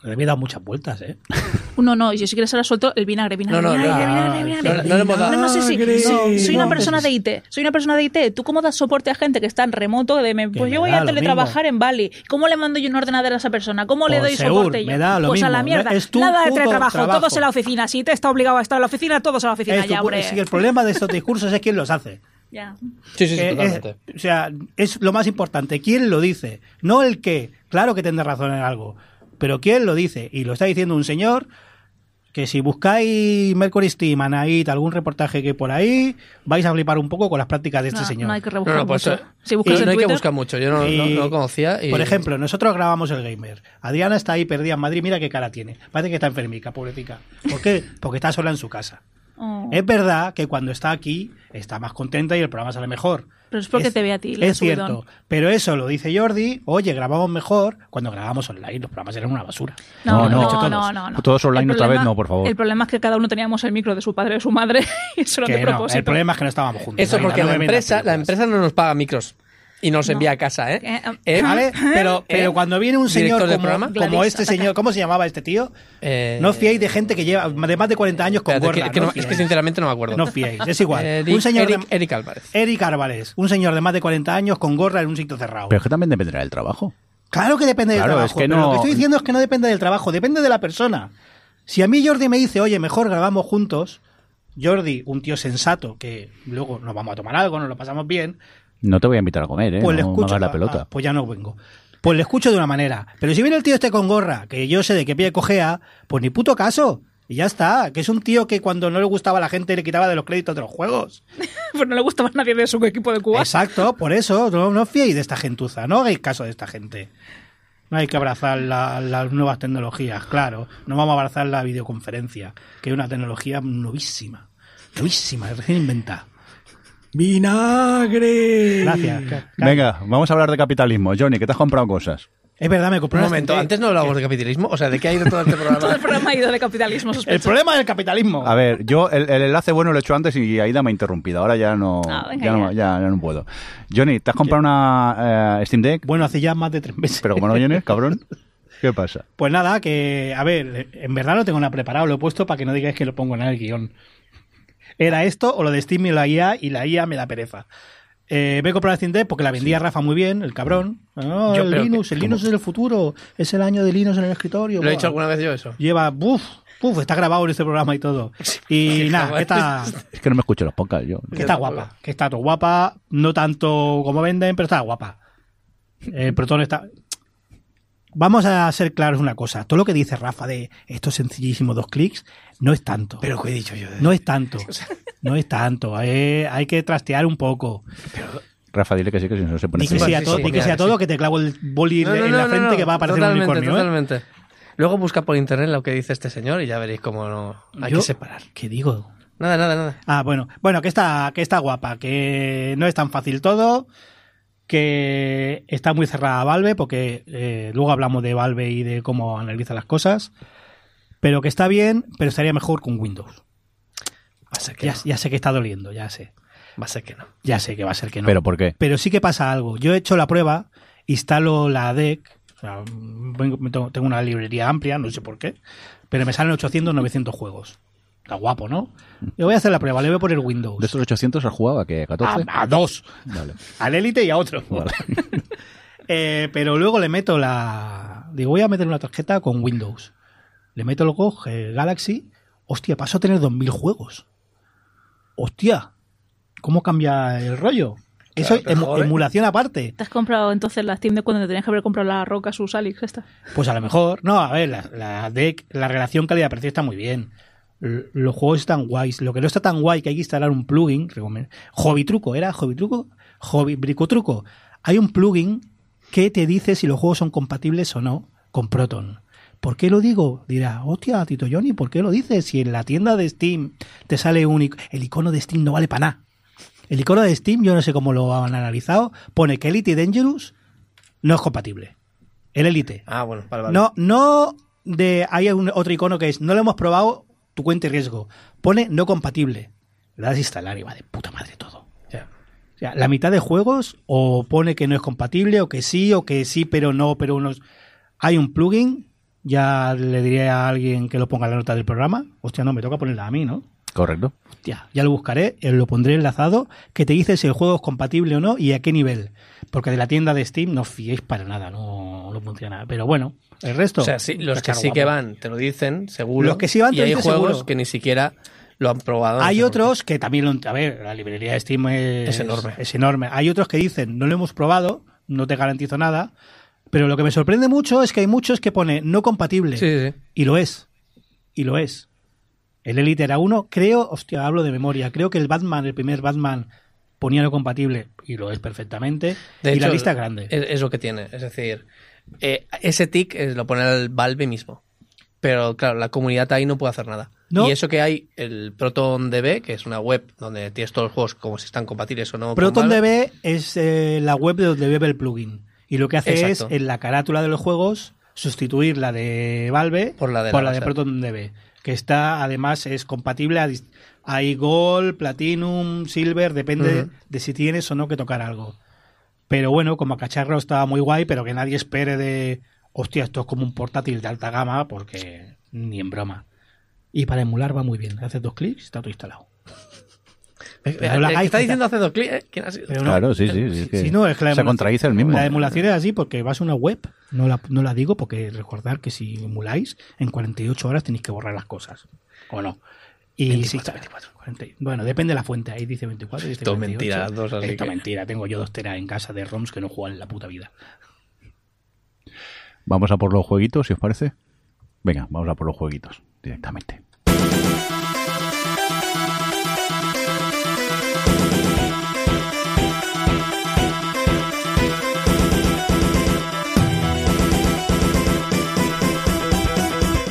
S2: Le había dado muchas vueltas, ¿eh?
S3: No, no, yo si quieres ahora suelto el vinagre, vinagre,
S4: No, no,
S3: vinagre,
S4: no,
S3: vinagre,
S4: no,
S3: vinagre.
S4: no, no le hemos dado-
S3: No, no, sí, sí, sí, soy una
S2: No,
S3: persona de IT, soy una persona de IT. ¿Tú cómo das soporte a gente que está en remoto? De, me- pues
S2: me
S3: yo voy a teletrabajar en Bali. ¿Cómo le mando yo un ordenador a esa persona? ¿Cómo le
S2: Por
S3: doy
S2: Seur,
S3: soporte yo?
S2: me da lo
S3: pues a la
S2: mismo,
S3: mierda.
S2: es tu
S3: Nada de teletrabajo,
S2: trabajo.
S3: todos en la oficina. Si te está obligado a estar en la oficina, todos en la oficina
S2: Es
S3: ya, hombre.
S2: sí, el problema de estos discursos es quién los hace.
S3: Ya.
S4: Sí, sí, sí,
S2: es-
S4: totalmente.
S2: o sea, es lo más importante. ¿Quién lo dice? No el qué. Claro que tendrá razón en algo. Pero ¿quién lo dice? Y lo está diciendo un señor que si buscáis Mercury Steam, Anaid, algún reportaje que hay por ahí, vais a flipar un poco con las prácticas de este
S3: No,
S2: señor.
S3: no hay que
S4: No,
S3: rebuscar
S4: no, pues,
S3: mucho.
S4: eh,
S3: Si buscas
S4: y
S3: en
S4: no hay que buscar mucho, yo no, no-
S2: Y,
S4: no lo conocía. Y,
S2: Por ejemplo, nosotros grabamos el gamer. Adriana está ahí perdida en Madrid, mira qué cara tiene. Parece que está enfermica, pobrecita. ¿Por qué? Porque está sola en su casa.
S3: Oh.
S2: Es verdad que cuando está aquí está más contenta y el programa sale mejor.
S3: Pero es porque te ve a ti,
S2: Es
S3: subidón.
S2: cierto. Pero eso lo dice Jordi. Oye, grabamos mejor cuando grabamos online. Los programas eran una basura.
S3: No,
S1: No,
S3: no,
S2: Todos.
S3: no, no, no.
S1: Todos online
S3: El
S1: otra vez,
S3: problema-
S1: no, por favor.
S3: El problema es que cada uno teníamos el micro de su padre o de su madre y eso
S2: Que no,
S3: propósito.
S2: el problema es que no estábamos juntos.
S4: Eso porque la empresa, la empresa no nos paga micros y nos envía a casa, ¿eh?
S3: Eh,
S4: Eh,
S2: ¿Vale? Pero, pero
S4: ¿Eh?
S2: cuando viene un señor como,
S4: programa.
S2: como
S3: Gladys,
S2: este
S3: ataca.
S2: señor, ¿cómo se llamaba este tío?
S4: Eh,
S2: No fiéis de gente que lleva de más de 40 años con gorra.
S4: que- que
S2: no
S4: no-
S2: os
S4: es que sinceramente no me acuerdo.
S2: No fiéis, es igual.
S4: Eric,
S2: un señor
S4: Eric,
S2: de,
S4: Eric Álvarez.
S2: Eric Álvarez, un señor de más de 40 años con gorra en un sitio cerrado.
S1: Pero es que también dependerá del trabajo.
S2: Claro que depende
S1: Claro,
S2: del
S1: es
S2: trabajo.
S1: que
S2: pero
S1: no-
S2: lo que estoy diciendo es que no depende del trabajo, depende de la persona. Si a mí Jordi me dice, oye, mejor grabamos juntos, Jordi, un tío sensato, que luego nos vamos a tomar algo, nos lo pasamos bien,
S1: No te voy a invitar a comer, ¿eh?
S2: pues le
S1: no
S2: escucho.
S1: hagas la pelota.
S2: ah, pues ya no vengo. Pues le escucho de una manera. Pero si viene el tío este con gorra, que yo sé de qué pie cojea, pues ni puto caso. Y ya está. Que es un tío que cuando no le gustaba a la gente le quitaba de los créditos de los juegos.
S3: Pues no le gustaba a nadie de su equipo de Cuba.
S2: Exacto, por eso. No, no os fiéis de esta gentuza. No hagáis caso de esta gente. No hay que abrazar la- las nuevas tecnologías, claro. No vamos a abrazar la videoconferencia, que es una tecnología novísima. Novísima, recién inventada. ¡Vinagre! Gracias.
S1: Venga, vamos a hablar de capitalismo. Johnny, que te has comprado cosas.
S2: Es verdad, me compré
S4: Un momento, antes no hablábamos de capitalismo, o sea, ¿de qué ha ido todo este
S3: Todo el
S4: programa?
S3: programa ha ido de capitalismo
S2: El
S3: sospechoso.
S2: problema del capitalismo.
S1: A ver, yo el, el enlace bueno lo he hecho antes y Aida me ha interrumpido. Ahora ya no,
S3: Ah, venga,
S1: ya, no
S3: ya.
S1: no puedo. Johnny, ¿te has comprado una eh, Steam Deck?
S2: Bueno, hace ya más de tres meses.
S1: Pero como no vienes, cabrón, ¿qué pasa?
S2: Pues nada, que, a ver, en verdad no tengo nada preparado, lo he puesto para que no digáis que lo pongo en el guion. Era esto o lo de Steam y la IA y la IA me da pereza. Eh, me he comprado la Steam Deck porque la vendía Rafa muy bien, el cabrón.
S4: Yo,
S2: el Linux,
S4: que-
S2: el Linux es el futuro, es el año de Linux en el escritorio.
S4: ¿Lo he dicho alguna vez yo eso?
S2: Lleva, buf, buf, está grabado en este programa y todo. Y nada, que está,
S1: Es que no me escucho los podcasts yo.
S2: que está guapa, que está todo guapa, no tanto como venden, pero está guapa. El Proton está... Vamos a ser claros una cosa. Todo lo que dice Rafa de esto es sencillísimo, dos clics, no es tanto.
S4: Pero ¿qué he dicho yo?
S2: No es tanto. No es tanto. eh, hay que trastear un poco.
S1: Rafa, dile que sí, que si no se pone
S2: Ni que
S4: sí,
S2: todo,
S4: sí,
S2: ni que
S4: sí.
S2: todo, que te clavo el boli
S4: No, no,
S2: en la
S4: no,
S2: frente
S4: no,
S2: que va a aparecer
S4: totalmente,
S2: un unicornio. ¿eh?
S4: Totalmente. Luego busca por internet lo que dice este señor y ya veréis cómo no hay
S2: Yo-
S4: que separar.
S2: ¿Qué digo?
S4: Nada, nada, nada.
S2: Ah, bueno, bueno, que está, que está guapa, que no es tan fácil todo, que está muy cerrada Valve, porque eh, luego hablamos de Valve y de cómo analiza las cosas, pero que está bien, pero estaría mejor con Windows.
S4: Va a ser que
S2: Ya,
S4: no.
S2: ya sé que está doliendo, ya sé,
S4: Va a ser que no.
S2: ya sé que va a ser que no.
S1: ¿Pero por qué?
S2: Pero sí que pasa algo. Yo he hecho la prueba, instalo la DEC, o sea, tengo una librería amplia, no sé por qué, pero me salen 800, 900 juegos. Está guapo, ¿no? Yo voy a hacer la prueba, le voy a poner Windows.
S1: ¿De estos 800 has jugado a qué? ¿A 14?
S2: A, a dos.
S1: Vale.
S2: Al Elite y a otro.
S1: Vale.
S2: Eh, pero luego le meto la. Digo, voy a meter una tarjeta con Windows. Le meto el GOG eh, Galaxy. Hostia, paso a tener 2000 juegos. Hostia, ¿cómo cambia el rollo? Eso
S4: Claro, jode.
S2: emulación aparte.
S3: ¿Te has comprado entonces la Steam de cuando te tenías que haber comprado la Roca, sus Alix, esta?
S2: Pues a lo mejor. No, a ver, la, la DEC, la relación calidad-precio está muy bien. L- Los juegos están guays. Lo que no está tan guay que hay que instalar un plugin. Hobby Truco, ¿era Hobby Truco? Hobby Brico Truco. Hay un plugin que te dice si los juegos son compatibles o no con Proton. ¿Por qué lo digo? Dirá, hostia, Tito Johnny, ¿por qué lo dices? Si en la tienda de Steam te sale un ic- el icono de Steam no vale para nada. El icono de Steam, yo no sé cómo lo han analizado, pone que Elite y Dangerous no es compatible. El Elite.
S4: Ah, bueno, vale, vale.
S2: No, no de hay un, otro icono que es no lo hemos probado, tu cuenta y riesgo. Pone no compatible. Le das a instalar y va de puta madre todo.
S4: Ya.
S2: O sea, la mitad de juegos o pone que no es compatible o que sí o que sí pero no, pero unos hay un plugin, ya le diré a alguien que lo ponga en la nota del programa. Hostia, no, me toca ponerla a mí, ¿no?
S1: Correcto.
S2: Hostia, ya lo buscaré, eh, lo pondré enlazado, que te dice si el juego es compatible o no y a qué nivel. Porque de la tienda de Steam no os fiéis para nada, no, no funciona. Pero bueno, el resto.
S4: O sea, sí, los que sí
S2: guapo.
S4: que van te lo dicen, seguro.
S2: Los que sí van te
S4: y hay juegos
S2: seguro.
S4: que ni siquiera lo han probado.
S2: Hay otros que también lo. A ver, la librería de Steam es,
S4: Es enorme.
S2: Es enorme. Hay otros que dicen, no lo hemos probado, no te garantizo nada. Pero lo que me sorprende mucho es que hay muchos que pone no compatible.
S4: Sí, sí.
S2: Y lo es. Y lo es. El Elite era uno, creo, hostia, hablo de memoria. Creo que el Batman, el primer Batman, ponía no compatible. Y lo es perfectamente.
S4: De
S2: y
S4: hecho,
S2: la lista es grande.
S4: Es, lo que tiene. Es decir, eh, ese tick eh, lo pone el Valve mismo. Pero claro, la comunidad ahí no puede hacer nada.
S2: No.
S4: Y eso que hay, el ProtonDB, que es una web donde tienes todos los juegos como si están compatibles o no.
S2: ProtonDB es eh, la web de donde bebe el plugin. Y lo que hace
S4: Exacto.
S2: es, en la carátula de los juegos, sustituir la de Valve
S4: Por la de la base.
S2: ProtonDB. Que está, además, es compatible a, hay Gold, Platinum, Silver, depende de si tienes o no que tocar algo. Pero bueno, como cacharro está muy guay, pero que nadie espere de, hostia, esto es como un portátil de alta gama, porque ni en broma. Y para emular va muy bien. Haces dos clics y está todo instalado. Pero la
S4: está diciendo hace dos clics. eh, ¿Quién ha sido?
S2: Pero no,
S1: claro, sí, sí. sí, que
S2: sí, no, es que la
S1: se
S2: emulación-
S1: contradice el mismo.
S2: La emulación es así porque vas a una web, no la, no la digo porque recordar que si emuláis, en 48 horas tenéis que borrar las cosas. ¿O no? Y
S4: 24,
S2: sí, 24, 40. Bueno, depende de la fuente. Ahí dice 24 y dice
S4: Esto es
S2: 48.
S4: mentira, las dos, así
S2: Esto es
S4: que-
S2: mentira. Tengo yo dos teras en casa de ROMs que no juegan en la puta vida.
S1: Vamos a por los jueguitos, si os parece. Venga, vamos a por los jueguitos directamente.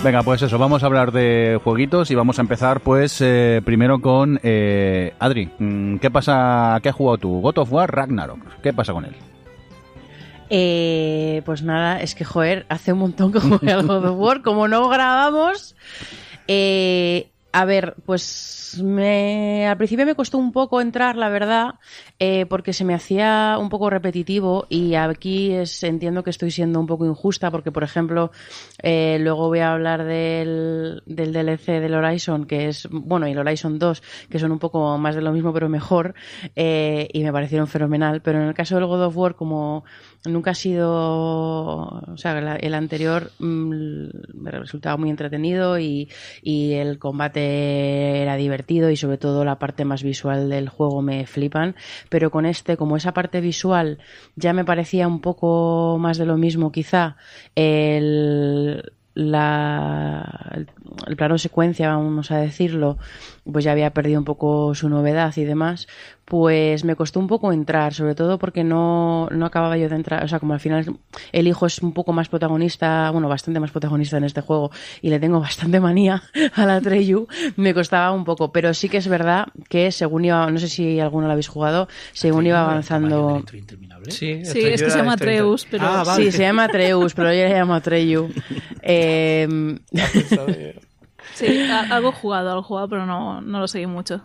S1: Venga, pues eso, vamos a hablar de jueguitos y vamos a empezar pues eh, primero con eh, Adri. mm, ¿Qué pasa? ¿Qué has jugado tú? God of War Ragnarok. ¿Qué pasa con él?
S5: Eh, pues nada, es que, joder, hace un montón que jugué al God of War. Como no grabamos, eh, a ver, pues me, al principio me costó un poco entrar, la verdad, eh, porque se me hacía un poco repetitivo y aquí es, entiendo que estoy siendo un poco injusta porque, por ejemplo, eh, luego voy a hablar del, del DLC del Horizon, que es, bueno, y el Horizon 2, que son un poco más de lo mismo pero mejor, eh, y me parecieron fenomenal, pero en el caso del God of War, como nunca ha sido, o sea, el anterior mm, me resultaba muy entretenido y el combate era divertido y sobre todo la parte más visual del juego me flipan, pero con este, como esa parte visual ya me parecía un poco más de lo mismo quizá, el, la, el, plano secuencia, vamos a decirlo, pues ya había perdido un poco su novedad y demás, pues me costó un poco entrar, sobre todo porque no, no acababa yo de entrar, o sea, como al final el hijo es un poco más protagonista, bueno, bastante más protagonista en este juego y le tengo bastante manía a la Treyu, me costaba un poco, pero sí que es verdad que según iba, no sé si alguno lo habéis jugado, según iba avanzando...
S4: Sí,
S3: Sí, es que se llama Atreus, pero...
S2: Ah, vale.
S5: Sí, se llama Atreus, pero yo le llamo Atreyu. Eh,
S3: Sí, algo jugado, algo jugado, pero no, no lo seguí mucho.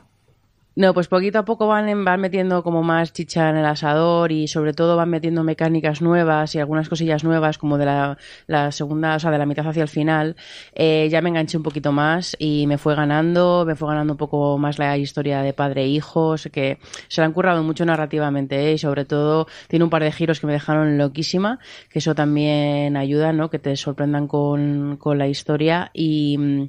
S5: No, pues poquito a poco van, van metiendo como más chicha en el asador y sobre todo van metiendo mecánicas nuevas y algunas cosillas nuevas como de la, segunda, o sea, de la mitad hacia el final. Eh, ya me enganché un poquito más y me fue ganando, me fue ganando un poco más la historia de padre e hijo, sé que se la han currado mucho narrativamente ¿eh? y sobre todo tiene un par de giros que me dejaron loquísima, que eso también ayuda, ¿no? Que te sorprendan con, con la historia y, mm,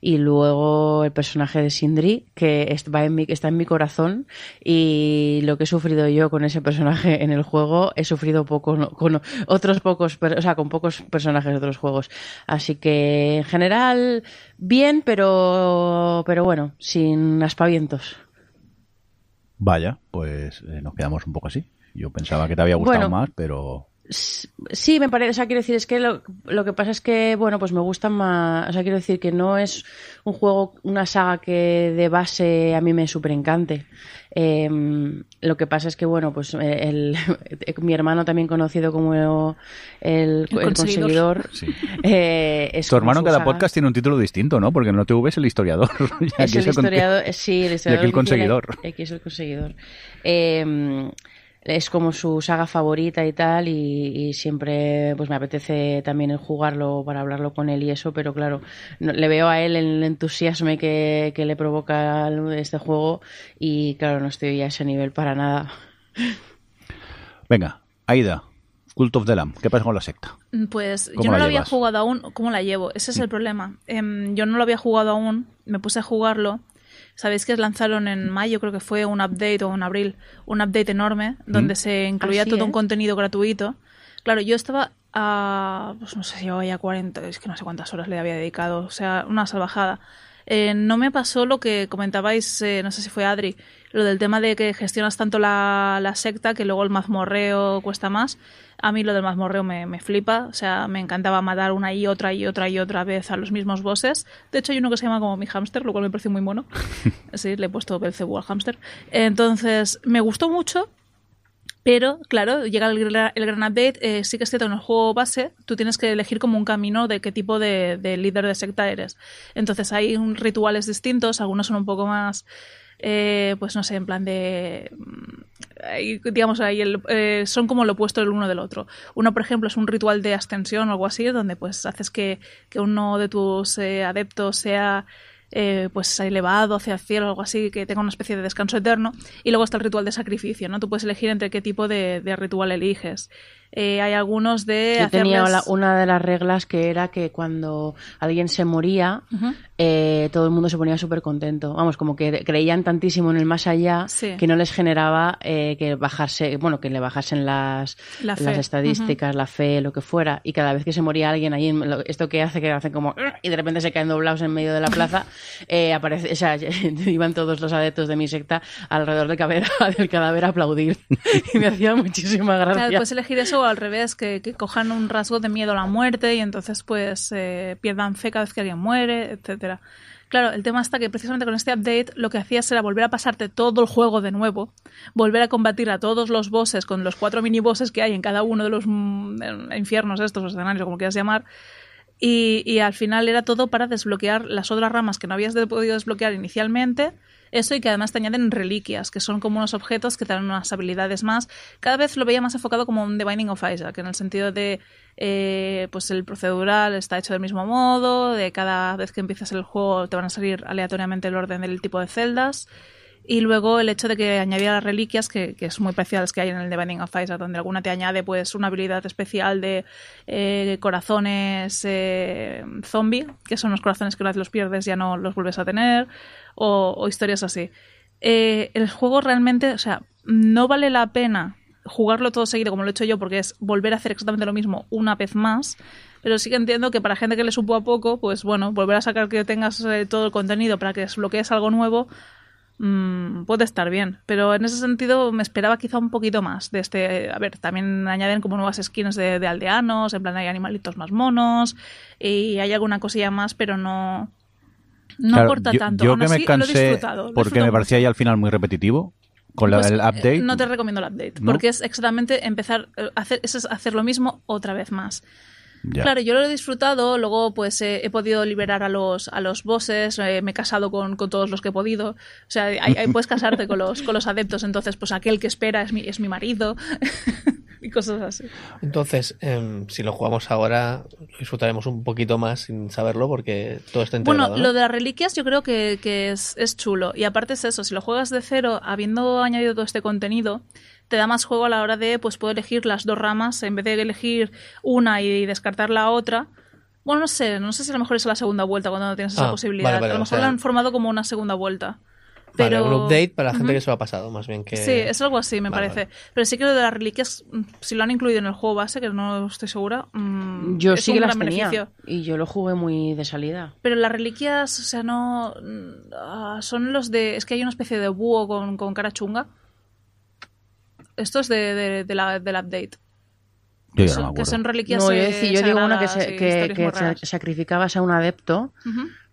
S5: y luego el personaje de Sindri, que est- va en mi, está en mi corazón y lo que he sufrido yo con ese personaje en el juego, he sufrido poco con otros pocos, o sea, con pocos personajes de otros juegos. Así que en general, bien, pero, pero bueno, sin aspavientos.
S1: Vaya, pues eh, nos quedamos un poco así. Yo pensaba que te había gustado
S5: Bueno.
S1: más, pero
S5: Sí, me parece, o sea, quiero decir, es que lo, lo que pasa es que, bueno, pues me gusta más, o sea, quiero decir que no es un juego, una saga que de base a mí me súper encante. Eh, lo que pasa es que, bueno, pues eh, el, mi hermano también conocido como el, el,
S3: El
S5: conseguidor.
S1: Sí.
S5: eh, es
S1: Tu hermano en cada
S5: saga.
S1: podcast tiene un título distinto, ¿no? Porque en el TV es el historiador. y
S5: Es el historiador, sí, el historiador.
S1: aquí el
S5: oficial,
S1: conseguidor.
S5: Aquí es el conseguidor. Eh, es como su saga favorita y tal, y, y siempre pues me apetece también el jugarlo para hablarlo con él y eso, pero claro, no- le veo a él el entusiasmo que, que le provoca este juego y claro, no estoy a ese nivel para nada.
S1: Venga, Aida, Cult of the Lamb. ¿Qué pasa con la secta?
S3: Pues
S1: ¿Cómo
S3: yo no
S1: la
S3: lo había jugado aún. ¿Cómo la llevo? Ese es el problema. Em, yo no lo había jugado aún. Me puse a jugarlo. Sabéis que lanzaron en mayo, creo que fue un update o en abril, un update enorme donde se incluía
S5: Así
S3: todo un contenido gratuito. Claro, yo estaba a, pues no sé si llevaba ya 40, es que no sé cuántas horas le había dedicado, o sea, una salvajada. Eh, no me pasó lo que comentabais, eh, no sé si fue Adri, lo del tema de que gestionas tanto la, la secta que luego el mazmorreo cuesta más. A mí lo del mazmorreo me, me flipa, o sea, me encantaba matar una y otra y otra y otra vez a los mismos bosses. De hecho, hay uno que se llama como mi hámster, lo cual me pareció muy mono. sí, le he puesto Belcebú al hámster. Entonces, me gustó mucho, pero, claro, llega el, el gran update. eh, sí que es cierto, en el juego base tú tienes que elegir como un camino de qué tipo de, de líder de secta eres. Entonces hay rituales distintos, algunos son un poco más, eh, pues no sé, en plan de... mm, digamos, ahí el- eh, son como lo opuesto el uno del otro. Uno, por ejemplo, es un ritual de ascensión o algo así, donde pues haces que, que uno de tus eh, adeptos sea eh, pues elevado hacia el cielo o algo así, que tenga una especie de descanso eterno. Y luego está el ritual de sacrificio, ¿no? Tú puedes elegir entre qué tipo de, de ritual eliges. Eh, hay algunos de
S5: Yo tenía
S3: hacerles-
S5: una de las reglas que era que cuando alguien se moría, eh, todo el mundo se ponía súper contento. Vamos, como que creían tantísimo en el más allá
S3: Sí.
S5: que no les generaba eh, que bajarse, bueno, que le bajasen las,
S3: La
S5: las estadísticas, la fe, lo que fuera. Y cada vez que se moría alguien lo- esto que hace que hacen como y de repente se caen doblados en medio de la plaza, aparece, o sea, iban todos los adeptos de mi secta alrededor del cadáver, del cadáver a aplaudir. y me hacía muchísima gracia.
S3: Claro, puedes elegir eso o al revés, que, cojan un rasgo de miedo a la muerte y entonces pues eh, pierdan fe cada vez que alguien muere, etcétera. Claro, el tema está que precisamente con este update lo que hacías era volver a pasarte todo el juego de nuevo, volver a combatir a todos los bosses con los cuatro mini bosses que hay en cada uno de los mm, infiernos estos, los escenarios, como quieras llamar, y, y al final era todo para desbloquear las otras ramas que no habías podido desbloquear inicialmente. Eso y que además te añaden reliquias, que son como unos objetos que te dan unas habilidades más. Cada vez lo veía más enfocado como un The Binding of Isaac, en el sentido de eh, pues el procedural está hecho del mismo modo, de cada vez que empiezas el juego te van a salir aleatoriamente el orden del tipo de celdas. Y luego el hecho de que añadiera las reliquias, que, que es muy parecido a las que hay en el The Binding of Isaac, donde alguna te añade pues una habilidad especial de eh, corazones eh, zombie, que son los corazones que una vez los pierdes ya no los vuelves a tener, o, o historias así. Eh, el juego realmente, o sea, no vale la pena jugarlo todo seguido como lo he hecho yo, porque es volver a hacer exactamente lo mismo una vez más. Pero sí que entiendo que para gente que le supo a poco, pues bueno, volver a sacar que tengas eh, todo el contenido para que desbloquees algo nuevo, mm, puede estar bien. Pero en ese sentido me esperaba quizá un poquito más de este. A ver, también añaden como nuevas skins de, de aldeanos, en plan hay animalitos más monos, y hay alguna cosilla más, pero no. No aporta tanto.
S1: Yo
S3: Aún
S1: que me
S3: así, he
S1: cansé
S3: disfrutado, lo he
S1: porque me parecía ya al final muy repetitivo con la-
S3: pues,
S1: el
S3: eh,
S1: update.
S3: no te recomiendo el update,
S1: ¿No?
S3: porque es exactamente empezar eh, hacer, eso es hacer lo mismo otra vez más.
S1: Ya.
S3: Claro, yo lo he disfrutado, luego pues eh, he podido liberar a los, a los bosses, eh, me he casado con, con todos los que he podido. O sea, ahí, ahí puedes casarte con los, con los adeptos, entonces pues aquel que espera es mi, es mi marido y cosas así.
S4: Entonces, em, si lo jugamos ahora, lo disfrutaremos un poquito más sin saberlo porque todo está
S3: Bueno,
S4: integrado. ¿no?
S3: lo de las reliquias yo creo que, que es, es chulo. Y aparte es eso, si lo juegas de cero, habiendo añadido todo este contenido, te da más juego a la hora de pues poder elegir las dos ramas en vez de elegir una y descartar la otra. Bueno, no sé, no sé si a lo mejor es la segunda vuelta cuando no tienes esa
S4: Ah,
S3: posibilidad.
S4: vale, vale,
S3: a lo
S4: o
S3: mejor
S4: sea-
S3: la han formado como una segunda vuelta.
S4: Vale,
S3: Pero...
S4: un update para la gente que se lo ha pasado, más bien que...
S3: Sí, es algo así, me
S4: Vale,
S3: parece. Pero sí que lo de las reliquias, mm, si lo han incluido en el juego base, que no estoy segura, mm,
S5: Yo
S3: es
S5: sí
S3: un
S5: que las tenía
S3: beneficio.
S5: y yo lo jugué muy de salida.
S3: Pero las reliquias, o sea, no. mm, ah, son los de. Es que hay una especie de búho con, con cara chunga. Esto es de, de- de la, del update.
S1: Yo
S3: que son- que son reliquias
S5: No, yo,
S3: eh,
S5: yo digo una que, se- que, sacrificabas a un adepto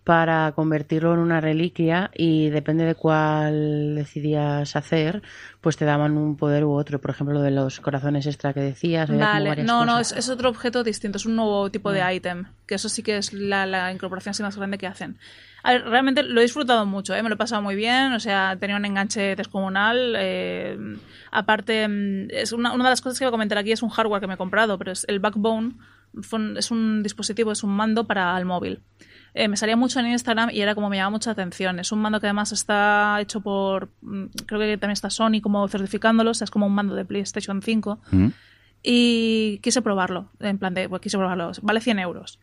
S5: para convertirlo en una reliquia y depende de cuál decidías hacer, pues te daban un poder u otro. Por ejemplo, lo de los corazones extra que decías.
S3: Vale, no, no, es, es otro objeto distinto, es un nuevo tipo de ítem, que eso sí que es la, la incorporación así más grande que hacen. A ver, realmente lo he disfrutado mucho, ¿eh? me lo he pasado muy bien, o sea, tenía un enganche descomunal. eh, aparte, mm, es una, una de las cosas que voy a comentar aquí es un hardware que me he comprado, pero es el Backbone, un- es un dispositivo, es un mando para el móvil. Eh, me salía mucho en Instagram y era como me llamaba mucha atención. Es un mando que además está hecho por, mm, creo que también está Sony como certificándolo, o sea, es como un mando de PlayStation 5
S1: ¿Mm?
S3: y quise probarlo. En plan de, pues quise probarlo. Vale 100 euros.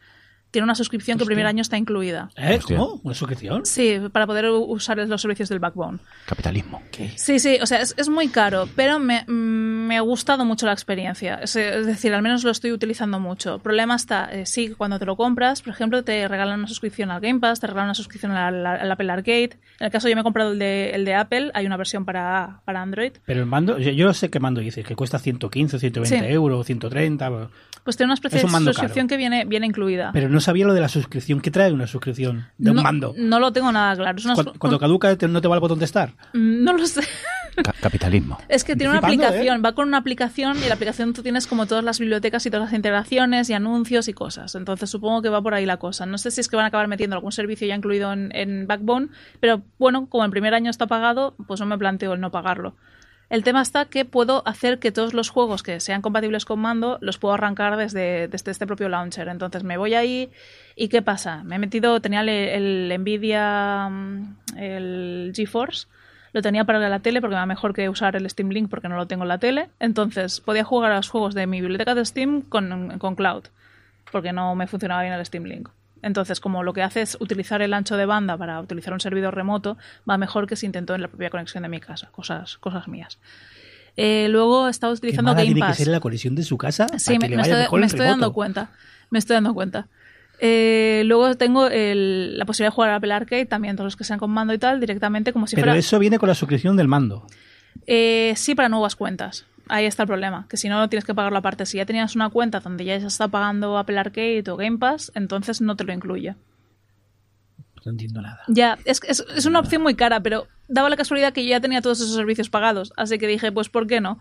S3: Tiene una suscripción que el primer año está incluida.
S2: ¿Eh?
S1: Hostia.
S2: ¿Cómo? ¿Una suscripción?
S3: Sí, para poder usar los servicios del Backbone.
S1: Capitalismo.
S3: Sí, sí, o sea, es, es muy caro, pero me, mm, me ha gustado mucho la experiencia. Es, es decir, al menos lo estoy utilizando mucho. El problema está, eh, sí, cuando te lo compras, por ejemplo, te regalan una suscripción al Game Pass, te regalan una suscripción al, al- al Apple Arcade. En el caso yo me he comprado el de, el de Apple, hay una versión para, para Android.
S2: Pero el mando, yo sé qué mando dices, que cuesta 115, 120
S3: Sí.
S2: euros, 130, pero-
S3: Pues tiene una especie
S2: Es un
S3: de suscripción
S2: caro.
S3: que viene, viene incluida.
S2: pero no sabía lo de la suscripción. ¿Qué trae una suscripción de un
S3: no,
S2: mando?
S3: No lo tengo nada claro. Es una-
S2: Cuando, cuando caduca, te- ¿no te va el botón de estar?
S3: Mm, No lo sé.
S1: Ca- capitalismo.
S3: Es que tiene una
S2: Flipando,
S3: aplicación, va con una aplicación y la aplicación tú tienes como todas las bibliotecas y todas las integraciones y anuncios y cosas. Entonces supongo que va por ahí la cosa. No sé si es que van a acabar metiendo algún servicio ya incluido en, en Backbone, pero bueno, como el primer año está pagado, pues no me planteo el no pagarlo. El tema está que puedo hacer que todos los juegos que sean compatibles con mando los puedo arrancar desde, desde este propio launcher. Entonces me voy ahí y ¿qué pasa? Me he metido, tenía el, Nvidia, mm, el GeForce, lo tenía para la tele porque me va mejor que usar el Steam Link porque no lo tengo en la tele. Entonces podía jugar a los juegos de mi biblioteca de Steam con, con Cloud porque no me funcionaba bien el Steam Link. Entonces, como lo que hace es utilizar el ancho de banda para utilizar un servidor remoto, va mejor que si intentó en la propia conexión de mi casa. Cosas, cosas mías. Eh, luego estaba
S2: ¿Qué
S3: utilizando
S2: mala
S3: Game
S2: tiene que
S3: Pass.
S2: ser la colisión de su casa?
S3: Sí, me, estoy, me estoy dando cuenta. Me estoy dando cuenta. Eh, luego tengo el- la posibilidad de jugar al Apple Arcade, también todos los que sean con mando y tal, directamente como si
S2: Pero
S3: fuera...
S2: eso viene con la suscripción del mando.
S3: Eh, sí, para nuevas cuentas. Ahí está el problema, que si no tienes que pagarlo aparte. Si ya tenías una cuenta donde ya se está pagando Apple Arcade o Game Pass, entonces no te lo incluye.
S2: No entiendo nada.
S3: Ya, es, es, es una opción muy cara, pero daba la casualidad que yo ya tenía todos esos servicios pagados, así que dije, pues ¿por qué no?